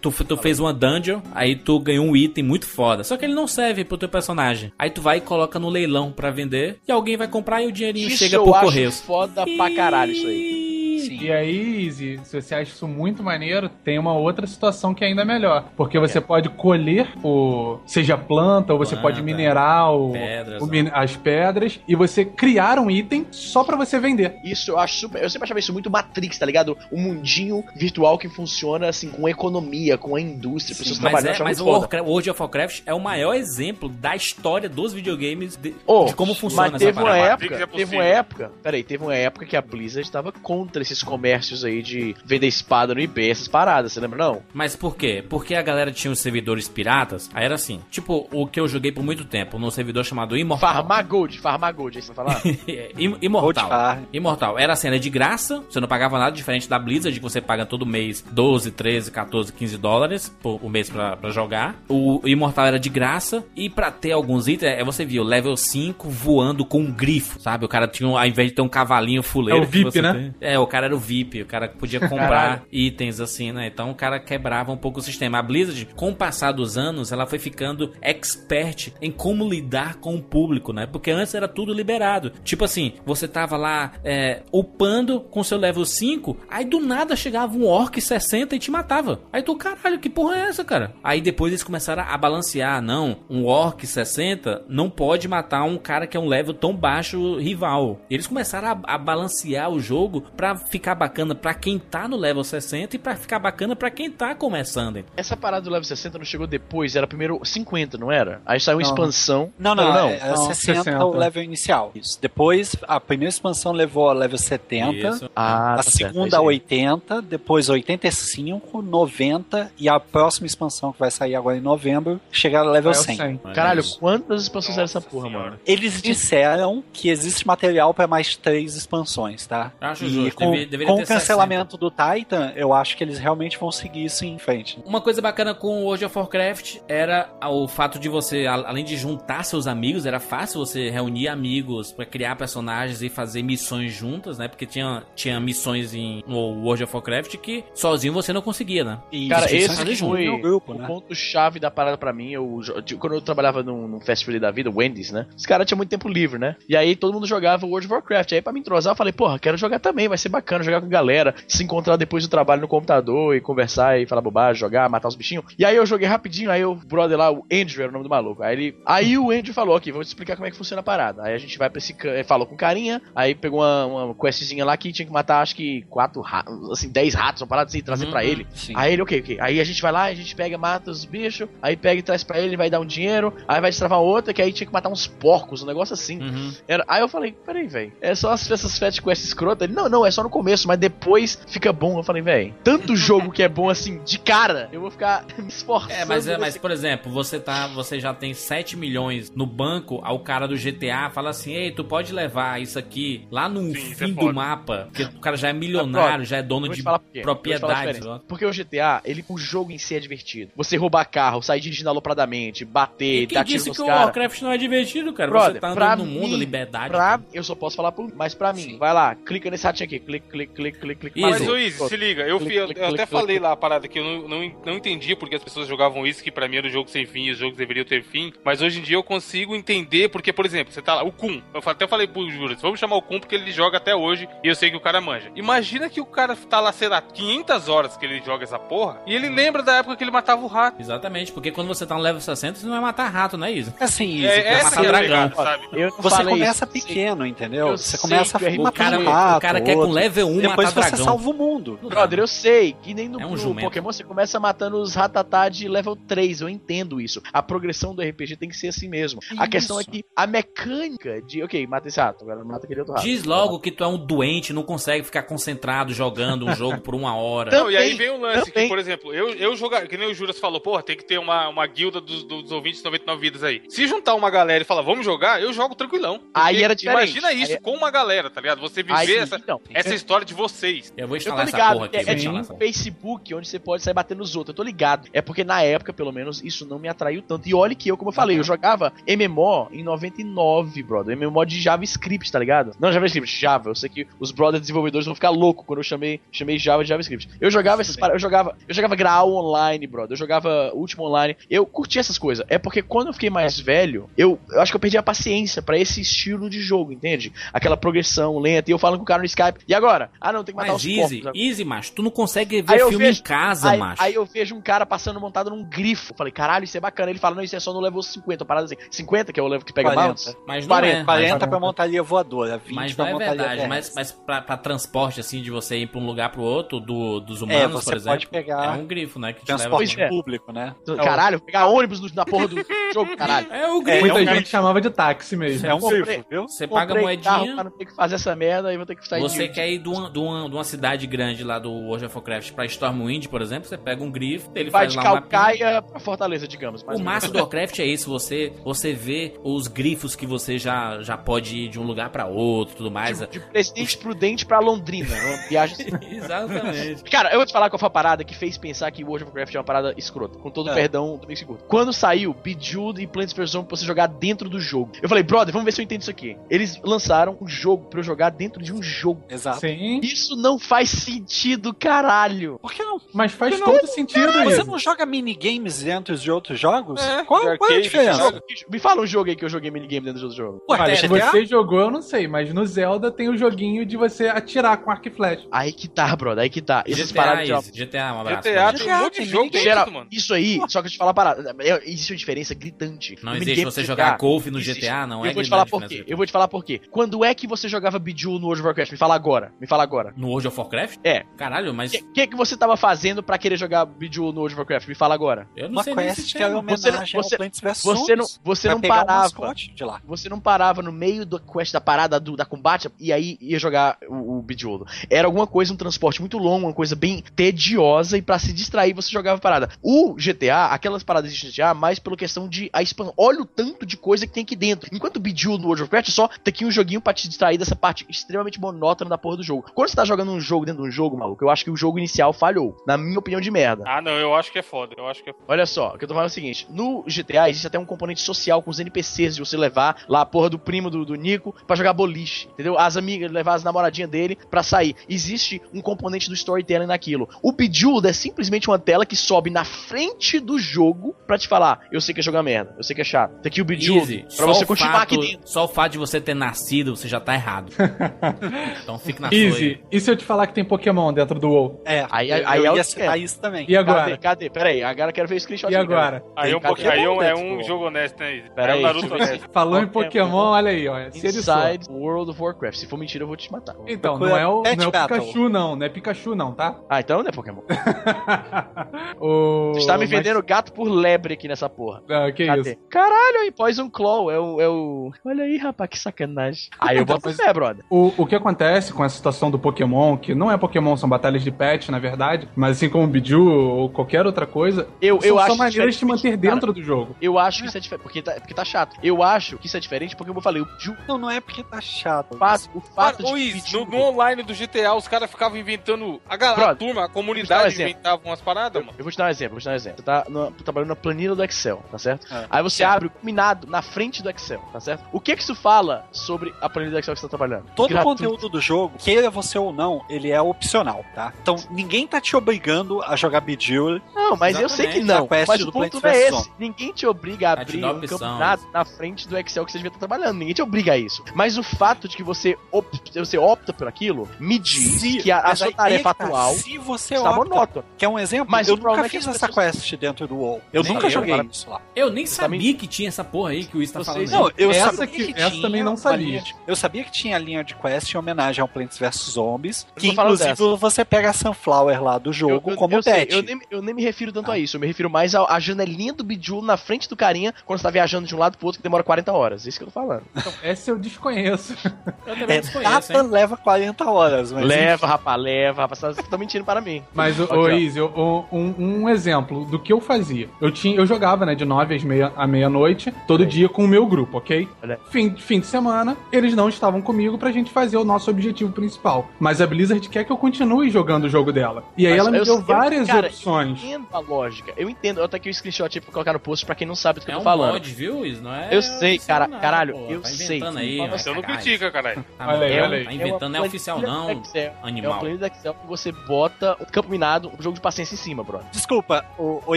Tu, tu fez uma dungeon, aí tu ganhou um item muito foda. Só que ele não serve pro teu personagem. Aí tu vai e coloca no leilão pra vender. E alguém vai comprar e o dinheirinho Isso chega eu por acho correios. foda pra caralho isso aí. Sim. E aí, Easy, se você acha isso muito maneiro, tem uma outra situação que é ainda melhor. Porque você pode colher o. seja planta, ou você Planta, pode minerar o, pedras, o min- as pedras, e você criar um item só pra você vender. Isso eu acho super. Eu sempre achava isso muito Matrix, tá ligado? Um mundinho virtual que funciona assim, com economia, com a indústria, pessoas Mas, trabalhando. é, mas o World of Warcraft é o maior exemplo da história dos videogames de, Ô, de como funciona mas essa teve uma parada. Matrix época, é teve uma época, peraí, teve uma época que a Blizzard tava contra esses comércios aí de vender espada no eBay, essas paradas, você lembra não? Mas por quê? Porque a galera tinha os servidores piratas. Aí era assim, tipo o que eu joguei por muito tempo num servidor chamado Immortal. Farmagold, Farmagold, aí você vai falar? Imortal. Imortal. Era assim, era de graça, você não pagava nada diferente da Blizzard, que você paga todo mês 12, 13, 14, 15 dólares por, por mês pra, pra jogar. O Imortal era de graça, e pra ter alguns itens, é, você viu, level 5 voando com um grifo, sabe? O cara tinha, um- ao invés de ter um cavalinho fuleiro... É o VIP, né? tem- É, o cara era o VIP, o cara podia comprar Caralho. itens assim, né? Então o cara quebrava um pouco o sistema. A Blizzard, com o passar dos anos, ela foi ficando expert em como lidar com o público, né? Porque antes era tudo liberado. Tipo assim, você tava lá é, upando com seu level 5, aí do nada chegava um orc 60 e te matava. Aí tu, caralho, que porra é essa, cara? Aí depois eles começaram a balancear. Não, um orc 60 não pode matar um cara que é um level tão baixo rival. Eles começaram a, a balancear o jogo pra ficar bacana pra quem tá no level 60 e pra ficar bacana pra quem tá começando. Essa parada do level 60 não chegou depois, era primeiro 50, não era? Aí saiu uma Não. expansão. Não, não, não. é, é não, 60, 60. o level inicial. Isso. Depois, a primeira expansão levou a level 70. Isso. Ah, A tá é segunda a aí. 80, depois 85, 90 e a próxima expansão que vai sair agora em novembro chegar ao level É o 100. 100. Caralho, quantas expansões era essa Nossa porra, senhora. mano? Eles disseram que existe material para mais três expansões, tá? Acho e justo, com, deve- com ter o cancelamento do Titan, eu acho que eles realmente vão seguir isso em frente. Uma coisa bacana com o World of Warcraft era o fato de você, além de juntar seus amigos, era fácil você reunir amigos pra criar personagens e fazer missões juntas, né? Porque tinha, tinha missões em, no World of Warcraft que sozinho você não conseguia, né? E Cara, esse junto foi no grupo, o né? ponto-chave da parada pra mim. Eu, quando eu trabalhava num, num fast food da vida, Wendy's, né? Os caras tinham muito tempo livre, né? E aí todo mundo jogava World of Warcraft. Aí pra me entrosar, eu falei, porra, quero jogar também, vai ser bacana jogar com a galera, se encontrar depois do trabalho no computador e conversar e falar bobagem, jogar, matar os bichinhos. E aí eu joguei rapidinho, aí o brother lá, o Andrew era o nome do maluco. Aí ele. Aí o Andrew falou, ok, vou te explicar como é que funciona a parada. Aí a gente vai pra esse. Falou com carinha, aí pegou uma, uma questzinha lá que tinha que matar, acho que quatro ratos, assim, dez ratos, uma parada assim, trazer Uhum, pra ele. Sim. Aí ele, ok, ok. Aí a gente vai lá, a gente pega, mata os bichos, aí pega e traz pra ele, vai dar um dinheiro, aí vai destravar outra, que aí tinha que matar uns porcos, um negócio assim. Uhum. Era, aí eu falei, peraí, velho, é só as, essas fat quest escrota? Ele, não, não, é só no começo, mas depois fica bom. Eu falei, velho, tanto jogo que é bom assim, de cara, eu vou ficar me esforçando. É, mas, é, mas por exemplo, você tá, você já tem 7 milhões no banco, aí o cara do GTA fala assim: "Ei, tu pode levar isso aqui lá no Sim, é fim do mapa, porque o cara já é milionário, já é dono de propriedades". Porque o GTA, ele, o jogo em si é divertido. Você roubar carro, sair dirigindo alopradamente, bater, E quem dar tiro disse nos que o caras. Warcraft não é divertido, cara? Brother, você tá pra andando no mundo, mim, liberdade. Pra, eu só posso falar por mas pra mim, vai lá, clica nesse ratinho aqui, clica, clica, clica, clica. Easy. Mas, Izzy, se liga, eu, fui- eu- eu até falei lá a parada que eu não, não, não entendi porque as pessoas jogavam isso, que pra mim era um jogo sem fim e os jogos deveriam ter fim. Mas hoje em dia eu consigo entender, porque, por exemplo, você tá lá, o Kun. Eu até falei pro Juras, vamos chamar o Kun porque ele joga até hoje e eu sei que o cara manja. Imagina que o cara tá lá, sei lá, 500 horas que ele joga essa porra e ele lembra da época que ele matava o rato. Exatamente, porque quando você tá no level 60, você não vai matar rato, não é isso? Assim, É, Izzy, essa matar é a dragão. pegada, sabe? Eu você começa isso, pequeno, entendeu? Eu Você sei começa o a O matar cara, um rato, o cara quer com outro. Level 1 Depois matar você dragão. salva o mundo. Brother, eu sei que nem no, É um. Pokémon você começa matando os ratatá de level 3, eu entendo isso. A progressão do RPG tem que ser assim mesmo. A Isso. questão é que a mecânica de, ok, mata esse rato, agora mata aquele outro rato. Diz logo que tu é um doente, não consegue ficar concentrado jogando um jogo por uma hora. Então- Não, e aí vem o lance, que, também. por exemplo, eu, eu jogar, que nem o Juras falou, porra, tem que ter uma, uma guilda dos, dos ouvintes de 99 vidas aí. Se juntar uma galera e falar, vamos jogar, eu jogo tranquilão. Aí era diferente. Imagina isso Aí- com uma galera, tá ligado? Você viver Aí, essa, então, essa história de vocês. Eu vou Eu tô instalar essa ligado, porra aqui. é, é instalar tipo um Facebook onde você pode sair batendo nos outros. Eu tô ligado. É porque na época, pelo menos, isso não me atraiu tanto. E olha que eu, como eu falei, eu jogava MMO em 99, brother. MMO de JavaScript, tá ligado? Não JavaScript, Java. Eu sei que os brothers desenvolvedores vão ficar loucos quando eu chamei, chamei Java de JavaScript. Eu jogava esses par- eu jogava, eu jogava Graal online, brother. Eu jogava Último online. Eu curti essas coisas. É porque quando eu fiquei mais velho, eu, eu acho que eu perdi a paciência pra esse estilo de jogo, entende? Aquela progressão lenta. E eu falando com o cara no Skype. E agora? Ah, não, tem que matar Mas os easy, porcos. easy, macho. Tu não consegue ver filme vejo- em casa, aí, macho. aí eu vejo um cara passando montado num grifo. Falei, caralho, isso é bacana. Ele fala, não, isso é só no level 50. Parada assim. 50, que é o level que pega 40. mounts. Mas não 40, é. 40 pra montaria voadora, 20 Mas pra não é montaria verdade, mas, mas pra, pra transporte, assim, de você ir pra um lugar pro outro, do, dos É, humanos, você por exemplo, pode pegar é um grifo, né? Que te transporte leva... é. público, né? Caralho, pegar ônibus na porra do jogo, caralho. É o É, grifo. Muita é um gente chamava de táxi mesmo. É um grifo, viu? Você paga carro moedinha... pra não ter que fazer essa merda, aí vou ter que sair Você quer ir de uma, de, uma, de uma cidade grande lá do World of Warcraft pra Stormwind, por exemplo, você pega um grifo, ele Vai faz de lá um. Calcaia pra Fortaleza, digamos. mais O massa do Warcraft é isso, você, você vê os grifos que você já, já pode ir de um lugar pra outro e tudo mais. De, de Presidente Prudente pra Londrina. Uma viagem assim. Exatamente. Cara, eu vou te falar qual foi a parada que fez pensar que World of Warcraft é uma parada escrota. Com todo o É. perdão do Mixicurto. Quando saiu Bejeweled e Plants vs Zombies pra você jogar dentro do jogo. Eu falei, brother, vamos ver se eu entendo isso aqui. Eles lançaram um jogo pra eu jogar dentro de um jogo. Exato. Sim, Isso não faz sentido, caralho. Por que não? mas faz todo sentido Você isso. não joga minigames dentro de outros jogos? É, qual, de qual é a arcade, diferença? Me fala um jogo aí que eu joguei minigame dentro do jogo. Ué, Olha, se GTA? você jogou, eu não sei, mas no Zelda tem o joguinho de você atirar com arco e flecha. Aí que tá, brother, aí que tá. Essas GTA, de Easy, GTA, um abraço. GTA tem um monte de jogo ninguém. dentro, Geral, mano. isso aí, só que eu te falar parada. é, Existe uma diferença gritante. Não No existe você jogar GTA, golfe no existe. GTA, não é Eu vou te falar por quê. Eu vou te falar por quê. Quando é que você jogava Bejeweled no World of Warcraft? Me fala agora. Me fala agora. No World of Warcraft? É. Caralho, mas. O que, que, você tava fazendo pra querer jogar Bejeweled no World of Warcraft? Me fala agora. Eu não Uma sei nem quest se que homenagem Você- ao você- Você não, você não parava. lá. Você não parava no meio da quest da parada do, da combate e aí ia jogar o, o Bejeweled. Era alguma coisa, um transporte muito longo, uma coisa bem tediosa e pra se distrair você jogava parada. O GTA, aquelas paradas de GTA, mais pela questão de a expansão. Olha o tanto de coisa que tem aqui dentro. Enquanto o Bejeweled no World of Warcraft só tem aqui um joguinho pra te distrair dessa parte extremamente monótona da porra do jogo. Quando você tá jogando um jogo dentro de um jogo, maluco, eu acho que o jogo inicial falhou. Na minha opinião de merda. Ah, não, eu acho que é foda. Eu acho que é foda. Olha só, o que eu tô falando é o seguinte: no GTA existe até um componente social com os NPCs de você levar lá a porra do primo do, do Nico pra jogar boliche, entendeu? As amigas, levar as namoradinhas dele pra sair. Existe um componente do storytelling naquilo. O Bejeweled é simplesmente uma tela que sobe na frente do jogo pra te falar: eu sei que é jogar merda, eu sei que é chato. Tem aqui o Bejeweled Easy. pra Só você continuar fato, aqui dentro. Só o fato de você ter nascido, você já tá errado. então fica na Easy. aí. E se eu te falar que tem Pokémon dentro do WoW? É, Aí- eu, aí eu é o ia que citar é. isso também. E agora? Cadê? Cadê? Pera aí, agora eu quero ver o screenshot. E agora? Aí, é um, pouquinho- aí é um, um Pokémon jogo honesto, né? Izzy? Pera é aí, o Naruto honesto. Falou em Pokémon. Pokémon, olha aí, ó. Inside World of Warcraft. Se for mentira, eu vou te matar. Então, não é o, não é o. Pikachu, não. Não é Pikachu, não, tá? Ah, então não é Pokémon. o... Você está me mas- vendendo gato por lebre aqui nessa porra. Ah, que Cadê? isso? Caralho, aí, Poison Claw é o, é o. Olha aí, rapaz, que sacanagem. Aí eu boto Mas- fé, brother. O, o que acontece com essa situação do Pokémon, que não é Pokémon, são batalhas de pet, na verdade, mas assim como o Biju ou qualquer outra coisa, Eu, são eu acho maneiras de te manter cara. dentro do jogo. Eu acho que isso é diferente, porque tá, porque tá chato. Eu acho que isso é diferente porque, como eu falei, o, Ju- Não, não é porque tá chato. o fato, o fato Cara, de pedir- no, no online do GTA, os caras ficavam inventando. A, galera, a turma, a um comunidade exemplo. inventava umas paradas, Eu, mano. eu vou te dar um exemplo, vou te dar um exemplo. Você tá no- trabalhando na planilha do Excel, tá certo? É. Aí você abre o combinado na frente do Excel, tá certo? O que que isso fala sobre a planilha do Excel que você tá trabalhando? Todo o Gratuito. conteúdo do jogo, queira você ou não, ele é opcional, tá? Então, ninguém tá te obrigando a jogar Bejeweled. Não, mas eu sei que não. A quest Mas do o ponto não é esse. Ninguém te obriga a Tá abrir um opção. campeonato na frente do Excel que você devia estar trabalhando. Ninguém te obriga a isso. Mas o fato de que você, op- você opta por aquilo me diz Se- que a, a sua tarefa é que tá. atual Se você está opta, monótona. quer um exemplo? Mas eu nunca é que fiz essa pessoas- quest dentro do WoW. Eu Nem nunca eu, joguei cara. isso lá. Eu nem sabia que tinha essa porra aí que o Wiz tá falando. Não, eu Essa sabia que- que essa tinha também não sabia. eu sabia que tinha a linha de quest em homenagem ao Plants vs Zombies, que inclusive dessa. você pega a Sunflower lá do jogo eu, eu, como eu sei, pet. eu, nem, eu nem me refiro tanto a isso. Eu me refiro mais à, à janelinha do Bejeweled na frente do carinha quando você tá viajando de um lado pro outro que demora 40 horas. Isso que eu tô falando. Então, essa eu desconheço. Eu também É, desconheço, hein? leva 40 horas, mas leva, rapaz, leva, rapaz. Vocês estão mentindo para mim. Mas, ô, ó. Izzy, o- um, um exemplo do que eu fazia. Eu, tinha, eu jogava, né, de 9 às meia, à meia-noite, todo aí. dia com o meu grupo, ok? Fim, fim de semana, eles não estavam comigo pra gente fazer o nosso objetivo principal. Mas a Blizzard quer que eu continue jogando o jogo dela. E aí Mas ela me eu- deu eu- várias cara, opções. Eu entendo a lógica. Eu entendo. Eu tô aqui o screenshot aí pra colocar no post pra quem não sabe do que É eu um tô falando. mod, viu, Wiz? Não é Eu sei, oficial cara- não, caralho, pô. eu tá sei. aí, Mas Você não critica, caralho. Tá, Olha aí, é, olha aí. Tá inventando, não é oficial planilha não, Excel. É uma animal. planilha do Excel que você bota um campo minado, um jogo de paciência em cima, brother. Desculpa, o, o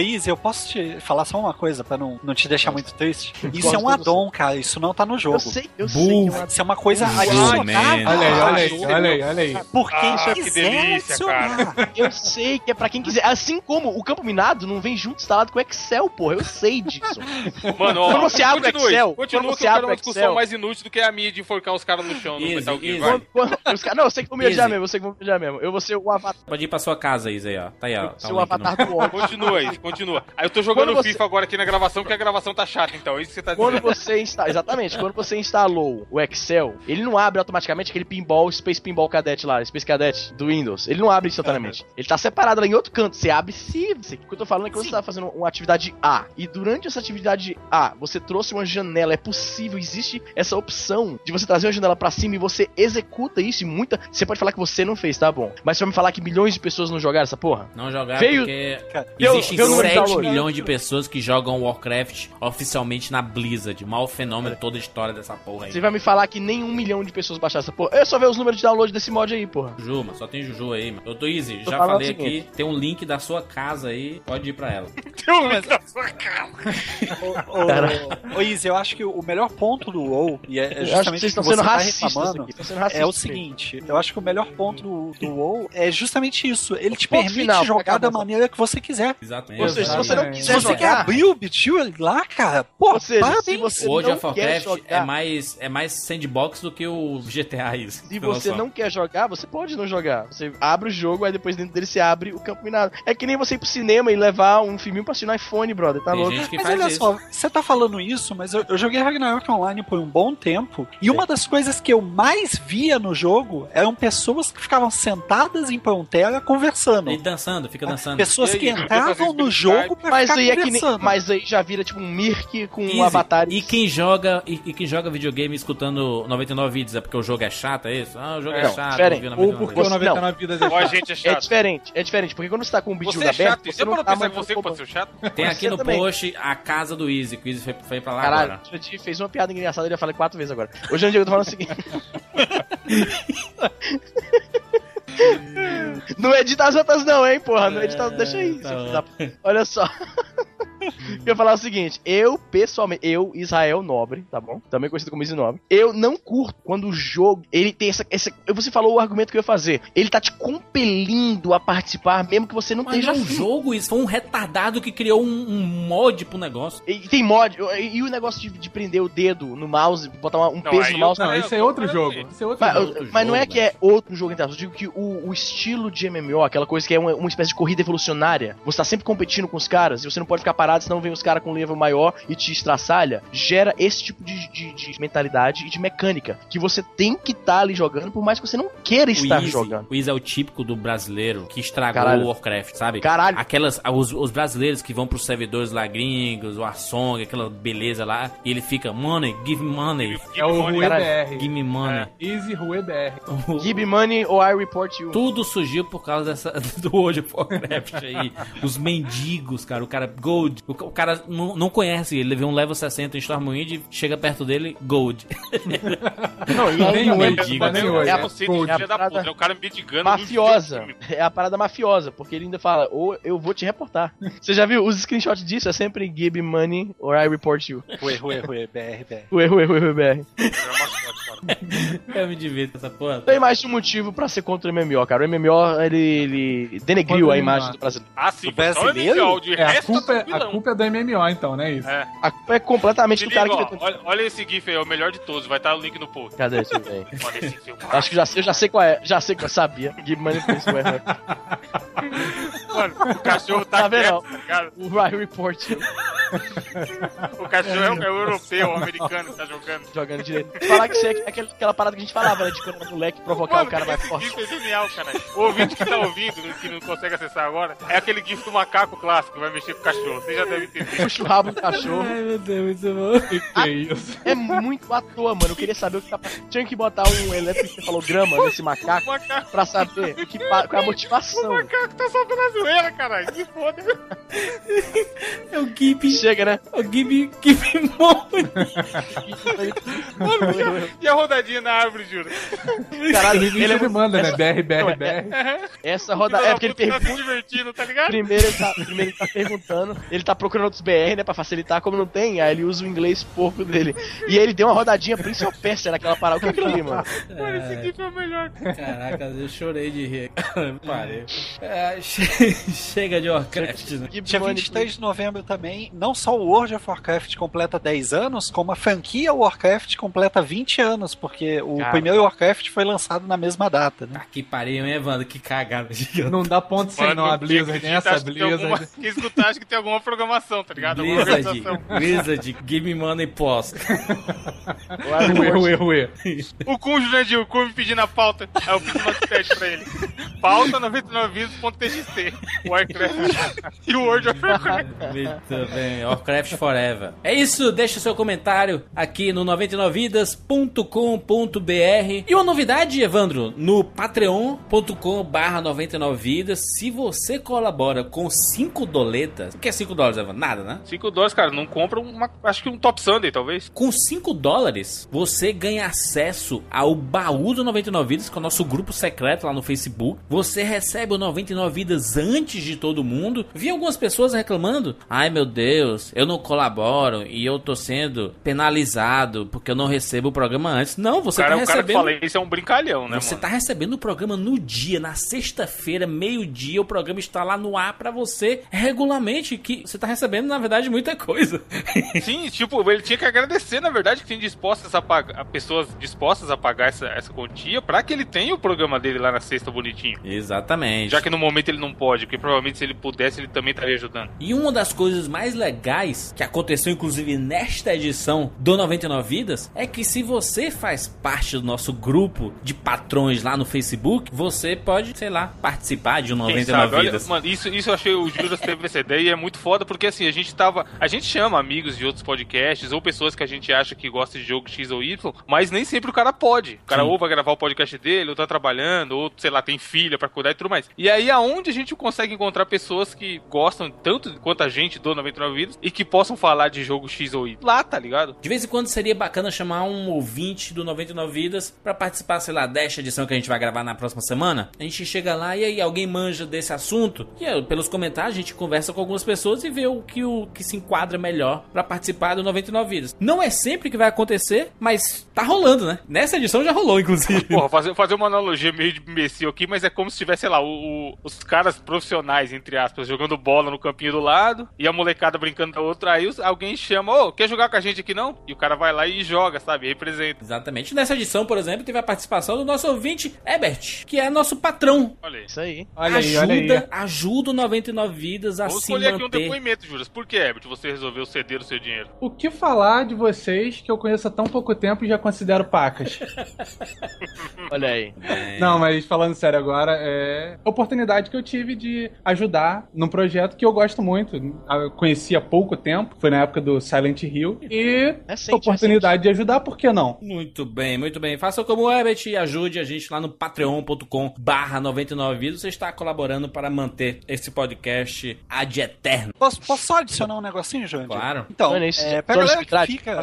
Izzy, eu posso te falar só uma coisa pra não, não te deixar muito triste? Isso é um addon, cara, isso não tá no jogo. Eu sei, eu sei. que é uma- Isso é uma coisa man. Olha aí, olha aí, olha aí, olha aí. Porque Ah, que delícia, adicionar. Eu sei que é pra quem quiser. Assim como o campo minado não vem junto instalado com o Excel, porra. Eu sei disso. Mano, ó, Quando você abre o continue, Excel, continua quando que você eu quero abre o uma discussão Excel- mais inútil do que a minha de enforcar os caras no chão no Easy, Metal Gear. Quando- quando- não, eu sei que vou me odiar Easy. mesmo, eu sei que vou me odiar mesmo. Eu vou ser o avatar, Pode ir pra sua casa, Isa aí, ó. Tá aí, ó. Tá o o link no- avatar do ódio. Continua aí, continua. Aí eu tô jogando Quando você- FIFA agora aqui na gravação, porque a gravação tá chata, então. É isso que você tá Quando dizendo. você instala, exatamente, quando você instalou o Excel, ele não abre automaticamente aquele pinball, Space Pinball Cadet lá, Space Cadet do Windows. Ele não abre instantaneamente. Ele tá separado lá em outro canto. Você abre se. O que eu tô falando é que quando você tá fazendo uma atividade A e durante essa atividade A, você trouxe uma janela, é possível, existe essa opção de você trazer uma janela pra cima e você executa isso e muita. Você pode falar que você não fez, tá bom. Mas você vai me falar que milhões de pessoas não jogaram essa porra? Não jogar Veio- porque Cara, eu- existem eu não 7 download. milhões de pessoas que jogam Warcraft oficialmente na Blizzard. Maior fenômeno de toda a história dessa porra aí. Você vai me falar que nem um milhão de pessoas baixaram essa porra? Eu só ver os números de download desse mod aí, porra. Juju, mas só tem Juju aí, mano. Eu tô easy, Tô já falei aqui, tem um link da sua casa aí, pode ir pra ela. Tem um link na sua cara. Ô, ô, Izzy, eu acho que o melhor ponto do WoW, e é Eu acho que justamente vocês estão você sendo tá racistas aqui. Estão sendo racistas é o seguinte, eu acho que o melhor ponto do, do WoW é justamente isso. Ele te permite final, jogar da maneira que você quiser. Exatamente. Ou seja, se você não Exatamente. Se quiser você quer abrir o Bitil lá, cara, pô, ou seja, se parabéns. você World não of quer Warcraft jogar, é mais, é mais sandbox do que o GTA isso. Se você não quer jogar, você pode não jogar. Você abre o jogo, aí depois dentro dele você abre o campo minado. É que nem você ir pro cinema e levar um filminho pra assistir no iPhone, brother. Tá Tem louco? gente que Mas faz olha isso. só, você tá falando isso, mas eu, eu joguei Ragnarok Online por um bom tempo, e uma das coisas que eu mais via no jogo eram pessoas que ficavam sentadas em Pantera conversando. E dançando, fica dançando. Pessoas que entravam no jogo pra Mas ficar aí, é que nem, mas aí já vira tipo um Mirk com Easy. um avatar. E quem joga e, e quem joga videogame escutando 99 vídeos é porque o jogo é chato, é isso? Ah, o jogo é, Não, chato. diferente. Ou 99 porque o vídeos. 99 vidas é Ou a chato. gente é É chato. diferente, é diferente, porque quando você tá com o bicho Você é aberto, chato. você Você não tá mais que você pode ser chato? Tem aqui no também. post a casa do Easy, que o Easy foi, foi pra lá Caralho, agora. gente fez uma piada engraçada, eu já falei quatro vezes agora. Hoje eu tô falando o seguinte. Não edita as outras não, hein, porra. Não edita, deixa aí. tá Olha só. Eu ia falar o seguinte, eu, pessoalmente, eu, Israel Nobre, tá bom? Também conhecido como Israel Nobre, eu não curto quando o jogo, ele tem essa, essa... Você falou o argumento que eu ia fazer. Ele tá te compelindo a participar, mesmo que você não Mas não esteja é um jogo, isso foi um retardado que criou um, um mod pro negócio. E tem mod, e, e o negócio de, de prender o dedo no mouse, botar uma- um Não, peso no eu- mouse. Não, isso é outro jogo. Isso é outro Mas, jogo. mas não é que é outro jogo, aspas. Eu digo que o, o estilo de MMO, aquela coisa que é uma, uma espécie de corrida evolucionária, você tá sempre competindo com os caras e você não pode ficar parado, senão vem os caras com um level maior e te estraçalha, gera esse tipo de, de- de mentalidade e de mecânica. Que você tem que estar ali jogando, por mais que você não queira estar o Easy, jogando. o Easy é o típico do brasileiro que estragou Caralho. o Warcraft, sabe? Caralho. Aquelas, os, os brasileiros que vão pros servidores lá gringos, o Arsong, aquela beleza lá, e ele fica, money, give me money, É o Caralho. BR. give me money. Easy Rue BR. Give me money or I report you. Tudo surgiu por causa dessa, do World of Warcraft aí. Os mendigos, cara. O cara, Gold. O, ca- o cara não, não conhece ele. Ele vê um level 60 em Stormwind, chega perto dele, Gold. Não, e nem é- hoje, mendigo, né? É É a a- conceito Gold. de filho da parada puta. É o cara mafiosa. É a parada mafiosa, porque ele ainda fala, ou eu vou te reportar. Você já viu? Os screenshots disso é sempre give money or I report you. Rue, rue, rue, BR, BR. Ue, ue, ue, BR. Eu me divirto essa porra. Tem mais de um motivo pra ser contra o MMO, cara. O MMO, ele, ele denegriu a imagem do brasileiro. Ah, sim. O brasileiro? MMO, de É, a resto, culpa, é- a. culpa é do MMO, então, não é isso? É. A culpa é completamente Se do cara liga, que... ó, olha, olha esse GIF aí, é o melhor de todos. Vai estar o link no post. Cadê esse velho? Olha esse filme. Acho que já, eu já sei qual é. Já sei qual eu sabia. For isso, ué. Mano, o cachorro tá, Tá vendo? tá? O I report you. O cachorro é o, é o europeu, o americano que tá jogando. Jogando direito. Falar que isso é aquela, aquela parada que a gente falava, né? De quando era moleque provocar Mano, o cara mais forte. GIF é genial, cara. O ouvinte que tá ouvindo, que não consegue acessar agora, é aquele GIF do macaco clássico que vai mexer com o cachorro. Você já deve entender. Puxa o rabo do cachorro. Ai, meu Deus, muito bom. Que que é isso? É muito à toa, mano. Eu queria saber o que tá passando. Tinha que botar um eletrocefalograma nesse macaco O macaco, pra saber o que, pa- qual é a o motivação. macaco tá só pela zoeira, caralho. Que foda. É o Gibi. Chega, né? É o Gibi, Gibi Money. E a rodadinha na árvore, juro. Caralho, Ele, ele é manda, né? BR, BR, é- BR. Essa roda. É porque ele puta tá se pergunta. divertindo, tá ligado? Primeiro ele, tá, primeiro ele tá perguntando, ele tá procurando outros BR, né, pra facilitar, como não tem, aí ele usa o inglês porco dele. E aí ele deu uma rodadinha Prince of Persia naquela parada. O que é aquilo ali, mano? Mano, esse GIF é o melhor. Caraca, eu chorei de rir. Parei. É, che- chega de Warcraft, né? Dia money, 23 de novembro também, não só o World of Warcraft completa 10 anos, como a franquia Warcraft completa 20 anos, porque o Cara. primeiro Warcraft foi lançado na mesma data, né? Ah, que pariu, hein, Evandro? Que cagada gigante. Não dá ponto sem nó, a Blizzard. Tem essa acho que tem alguma- Blizzard. Quem escutar, acho que tem alguma programação, tá ligado? Blizzard. Blizzard, give me money post. Ué, ué, ué. O Kun, Jurandir, o Kun me pedindo a pauta. Aí eu fiz um notepad pra ele. Pauta 99vidas.txt. Warcraft e o World of Warcraft. Muito bem, Warcraft Forever. É isso, deixa o seu seu comentário aqui no 99vidas.com.br. E uma novidade, Evandro, no patreon.com/barra 99vidas, se você colabora com 5 doletas, o que é 5 dólares, Evandro? Nada, né? 5 dólares, cara, não compra uma. Acho que um Top Sunday, talvez. Com 5 dólares, você ganha acesso ao baú do 99 Vidas, que é o nosso grupo secreto lá no Facebook. Você recebe o 99 Vidas antes de todo mundo. Vi algumas pessoas reclamando: ai meu Deus, eu não colaboro e eu tô sendo penalizado porque eu não recebo o programa antes. Não, você o cara, tá o cara que recebendo. fala isso é um brincalhão, né, Você mano? tá recebendo o programa no dia, na sexta-feira, meio-dia, o programa está lá no ar pra você regularmente, que você tá recebendo, na verdade, muita coisa. Sim, tipo, ele tinha que agradecer, na verdade, que tem dispostas a pagar, pessoas dispostas a pagar essa, essa quantia pra que ele tenha o programa dele lá na sexta bonitinho. Exatamente. Já que no momento ele não pode, porque provavelmente se ele pudesse, ele também estaria ajudando. E uma das coisas mais legais que aconteceu, inclusive, nesta edição do 99 Vidas, é que se você faz parte do nosso grupo de patrões lá no Facebook, você pode, sei lá, participar de um Quem 99 sabe? Olha, Vidas. mano, isso, isso eu achei o Juras teve essa ideia e é muito foda, porque assim, a gente tava. A gente chama amigos de outros podcasts ou pessoas que a gente acha que gosta de jogo X ou Y, mas nem sempre o cara pode. O cara Sim. ou vai gravar o podcast dele, ou tá trabalhando, ou sei lá, tem filha pra cuidar e tudo mais. E aí, aonde a gente consegue encontrar pessoas que gostam tanto quanto a gente do 99 Vidas e que possam falar de jogo X ou Y? Lá, tá ligado? De vez em quando seria bacana chamar um ouvinte do 99 Vidas pra participar, sei lá, desta edição que a gente vai gravar na próxima semana. A gente chega lá e aí alguém manja desse assunto. E aí, pelos comentários a gente conversa com algumas pessoas e vê o que, o que se enquadra melhor pra participar do 99 Vidas. Não é sempre que vai acontecer, mas tá rolando, né? Nessa edição já rolou, inclusive. Porra, fazer, fazer uma analogia meio de imbecil aqui, mas é como se tivesse, sei lá, o- o- os caras profissionais, entre aspas, jogando bola no campinho do lado e a molecada brincando da outra. Aí os- alguém chama, ô, quer jogar com a gente aqui não? E o cara vai lá e joga, sabe? Representa. Exatamente. Nessa edição, por exemplo, teve a participação do nosso ouvinte Ebert, que é nosso patrão. Olha aí. Isso aí. Olha aí, ajuda, olha aí. ajuda o 99 Vidas a Vamos se escolher aqui um manter. depoimento, Juras. Por que, Herbert, você resolveu ceder o seu dinheiro? O que falar de vocês que eu conheço há tão pouco tempo e já considero pacas? Olha aí. Não, mas falando sério agora, é a oportunidade que eu tive de ajudar num projeto que eu gosto muito. Eu conheci há pouco tempo, foi na época do Silent Hill. E Recente, oportunidade de ajudar, por que não? Muito bem, muito bem. Faça como o Herbert e ajude a gente lá no patreon.com barra 99 vidas. Você está colaborando para manter esse podcast ad eterno. Posso, posso só adicionar um negocinho, Jandir? Claro. Então, Olha isso. é, pra Só galera que fica...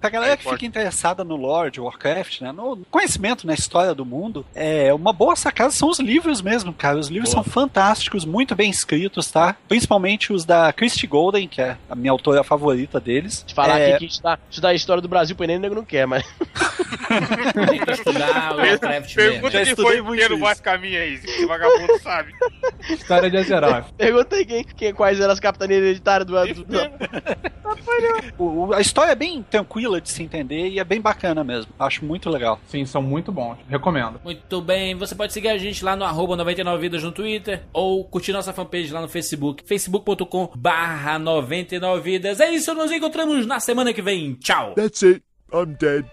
Pra galera que fica interessada no lore de Warcraft, né, no conhecimento na história do mundo, é uma boa sacada são os livros mesmo, cara. Os livros Boa. são fantásticos, muito bem escritos, tá? Principalmente os da Christie Golden, que é a minha autora favorita deles. De falar é, aqui que estudar, estudar a história do Brasil, o Enem, o nego não quer, mas. Tenta estudar mesmo. Pergunta quem foi primeiro mais caminho aí, esse vagabundo sabe. História de Azeroth. Pergunta aí quem, quem, quais eram as capitanias hereditárias do. do, do... o- o- a história é bem tranquila de se entender e é bem bacana mesmo. Acho muito legal. Sim, são muito bons. Recomendo. Muito bem, você pode seguir a gente lá no arroba 99vidas no Twitter ou curtir nossa fanpage lá no Facebook, facebook.com barra 99vidas. É isso, nos encontramos na semana que vem. Tchau! That's it. I'm dead.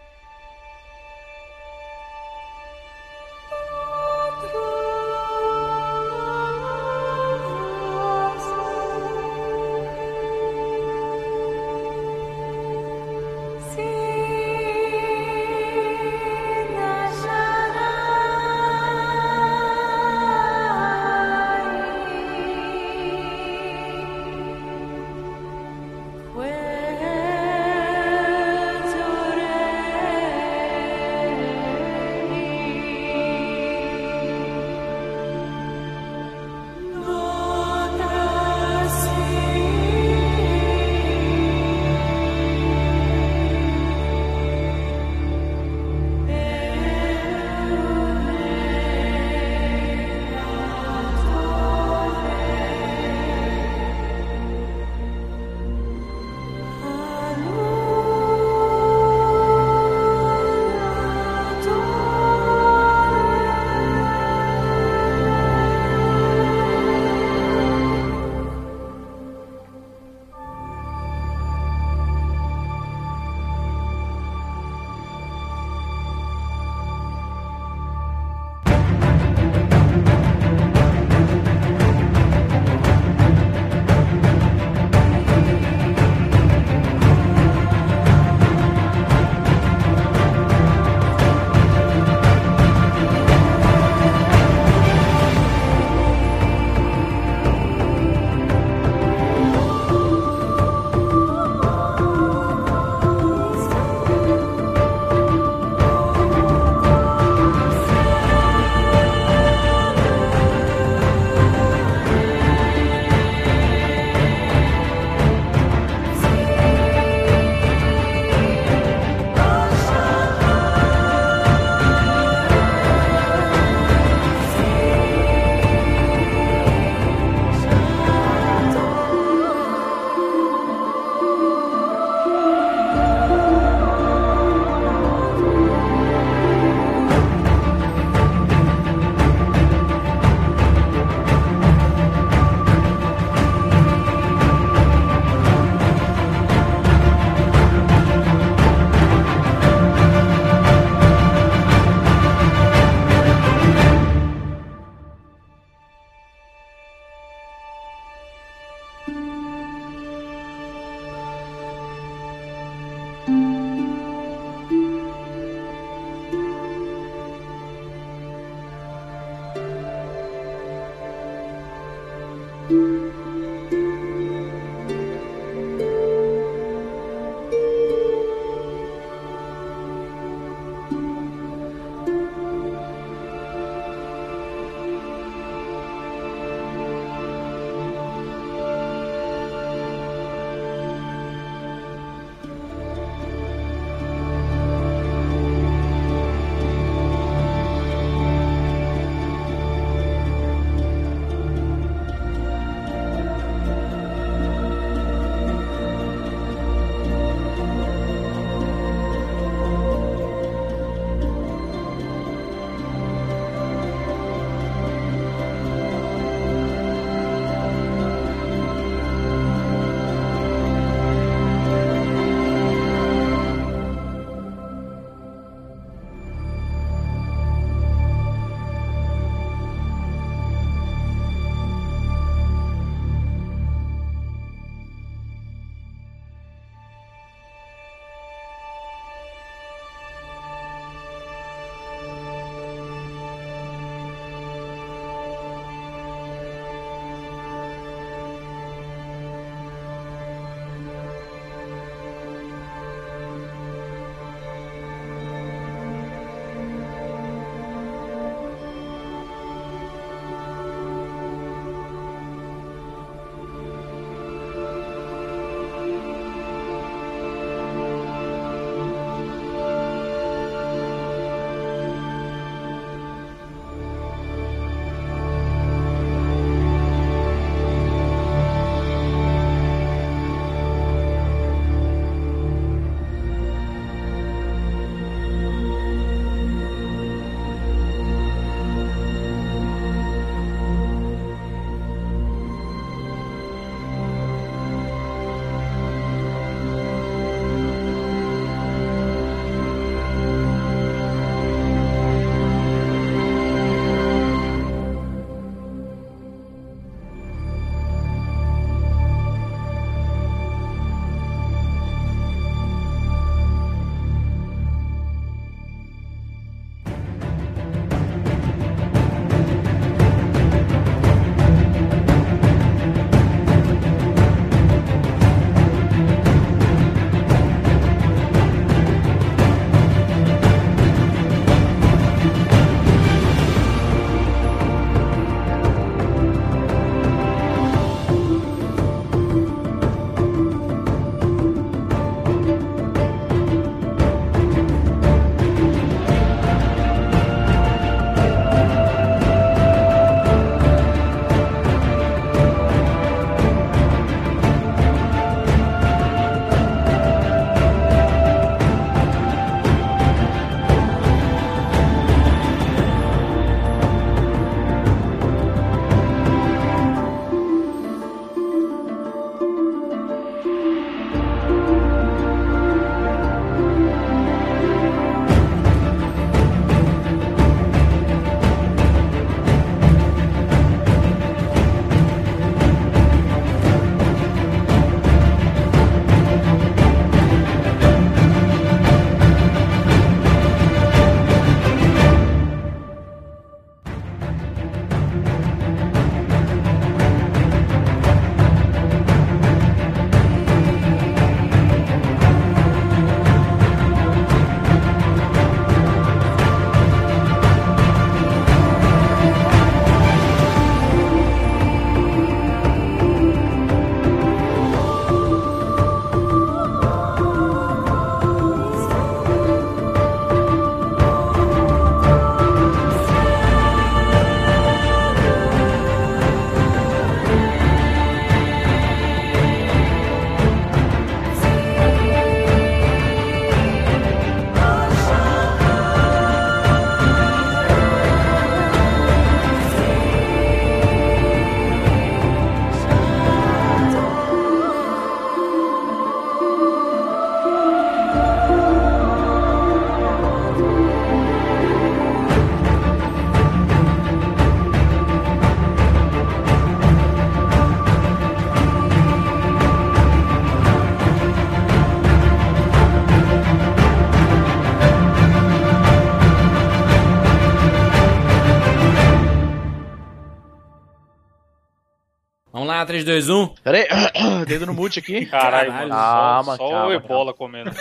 3, 2, 1. Pera aí, dedo no mute aqui. Caralho, Caralho. mano. Calma, só só calma, o Ebola comendo.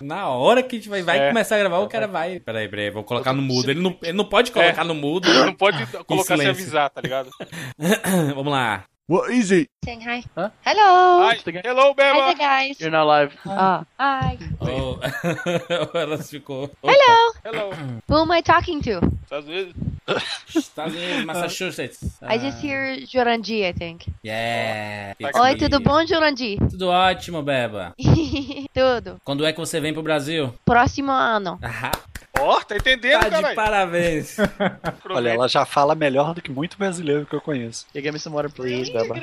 Na hora que a gente vai, vai É. começar a gravar, o cara vai. Peraí, peraí, vou colocar no mudo. Ele não, ele não pode colocar no mudo. Não pode colocar sem avisar, tá ligado? Vamos lá. What is it? Saying hi. Huh? Hello. Hi, hello, Hi Beba! there, guys. You're not live. Oh, hi. Oh. Ela ficou. Opa. Hello. Hello. Who am I talking to? Estados Unidos. Estados Unidos, Massachusetts. I just hear Joranji, I think. Yeah. it's Oi, tudo bom, Joranji? Tudo ótimo, Beba. tudo. Quando é que você vem pro Brasil? Próximo ano. Ah, Ó, tá entendendo, tá de parabéns. Olha, ela já fala melhor do que muito brasileiro que eu conheço. You get me some water, please, Baba?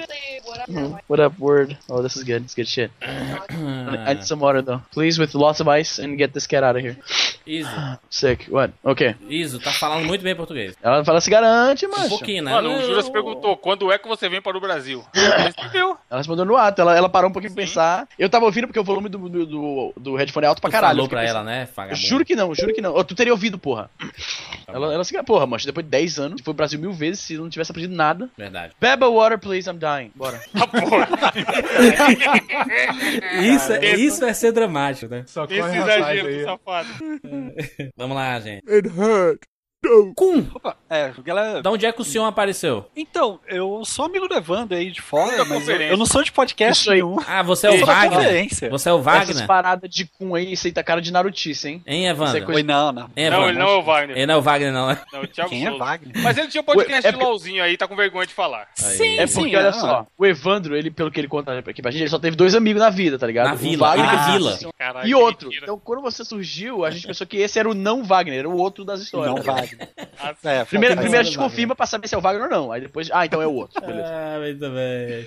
Mhm. What up, word? Oh, this is good. It's good shit. I need some water, though. Please, with lots of ice, and get this cat out of here. Iso, Sick. What? Okay. Iso, tá falando muito bem português. Ela fala se garante, Um mancha. pouquinho, né? Mano, o Eu- Juras perguntou quando é que você vem para o Brasil. Ela respondeu no ato, ela, ela parou um pouquinho pra pensar. Eu tava ouvindo porque o volume do, do, do, do headphone é alto pra Tu caralho. falou Eu pra ela, pensando. né, Eu vagabundo? juro que não, juro que não. Ô, Tu teria ouvido, porra. Tá ela, ela se porra, mancha, depois de 10 anos, foi pro Brasil mil vezes, se não tivesse aprendido nada. Verdade. Beba water, please, I'm dying. Bora. Ah, porra. Isso, é- isso é ser dramático, né? Só Esse exagero safado. Vamos lá, gente. It hurt. Cum, Opa, é, galera. da onde é que o senhor apareceu? Então, eu sou amigo do Evandro aí de fora, mas eu, conferência. eu não sou de podcast Isso aí. nenhum. Ah, você é o Wagner? Você é o Essas Wagner? paradas de cum aí, isso aí tá cara de Narutice, hein? Hein, Isso é Evandro? coisa- Oi, não, não. Hein, Não, Evandro? ele não é o Wagner. Ele não é o Wagner, não, né? Não, o Thiago Quem é Souza. Wagner? Mas ele tinha um podcast Ué, é de porque- LOLzinho aí, tá com vergonha de falar. Sim, É sim, porque, olha é, só, o Evandro, ele, pelo que ele conta aqui pra gente, ele só teve dois amigos na vida, tá ligado? Na O vila, Wagner e o vila. Caralho, E outro. Então, quando você surgiu, a gente pensou que esse era o não Wagner, era o outro das histórias. Não Wagner. É, Primeiro, primeiro a gente confirma pra saber se é o Wagner ou não. Aí depois, ah, então é o outro. Beleza. Ah, muito bem.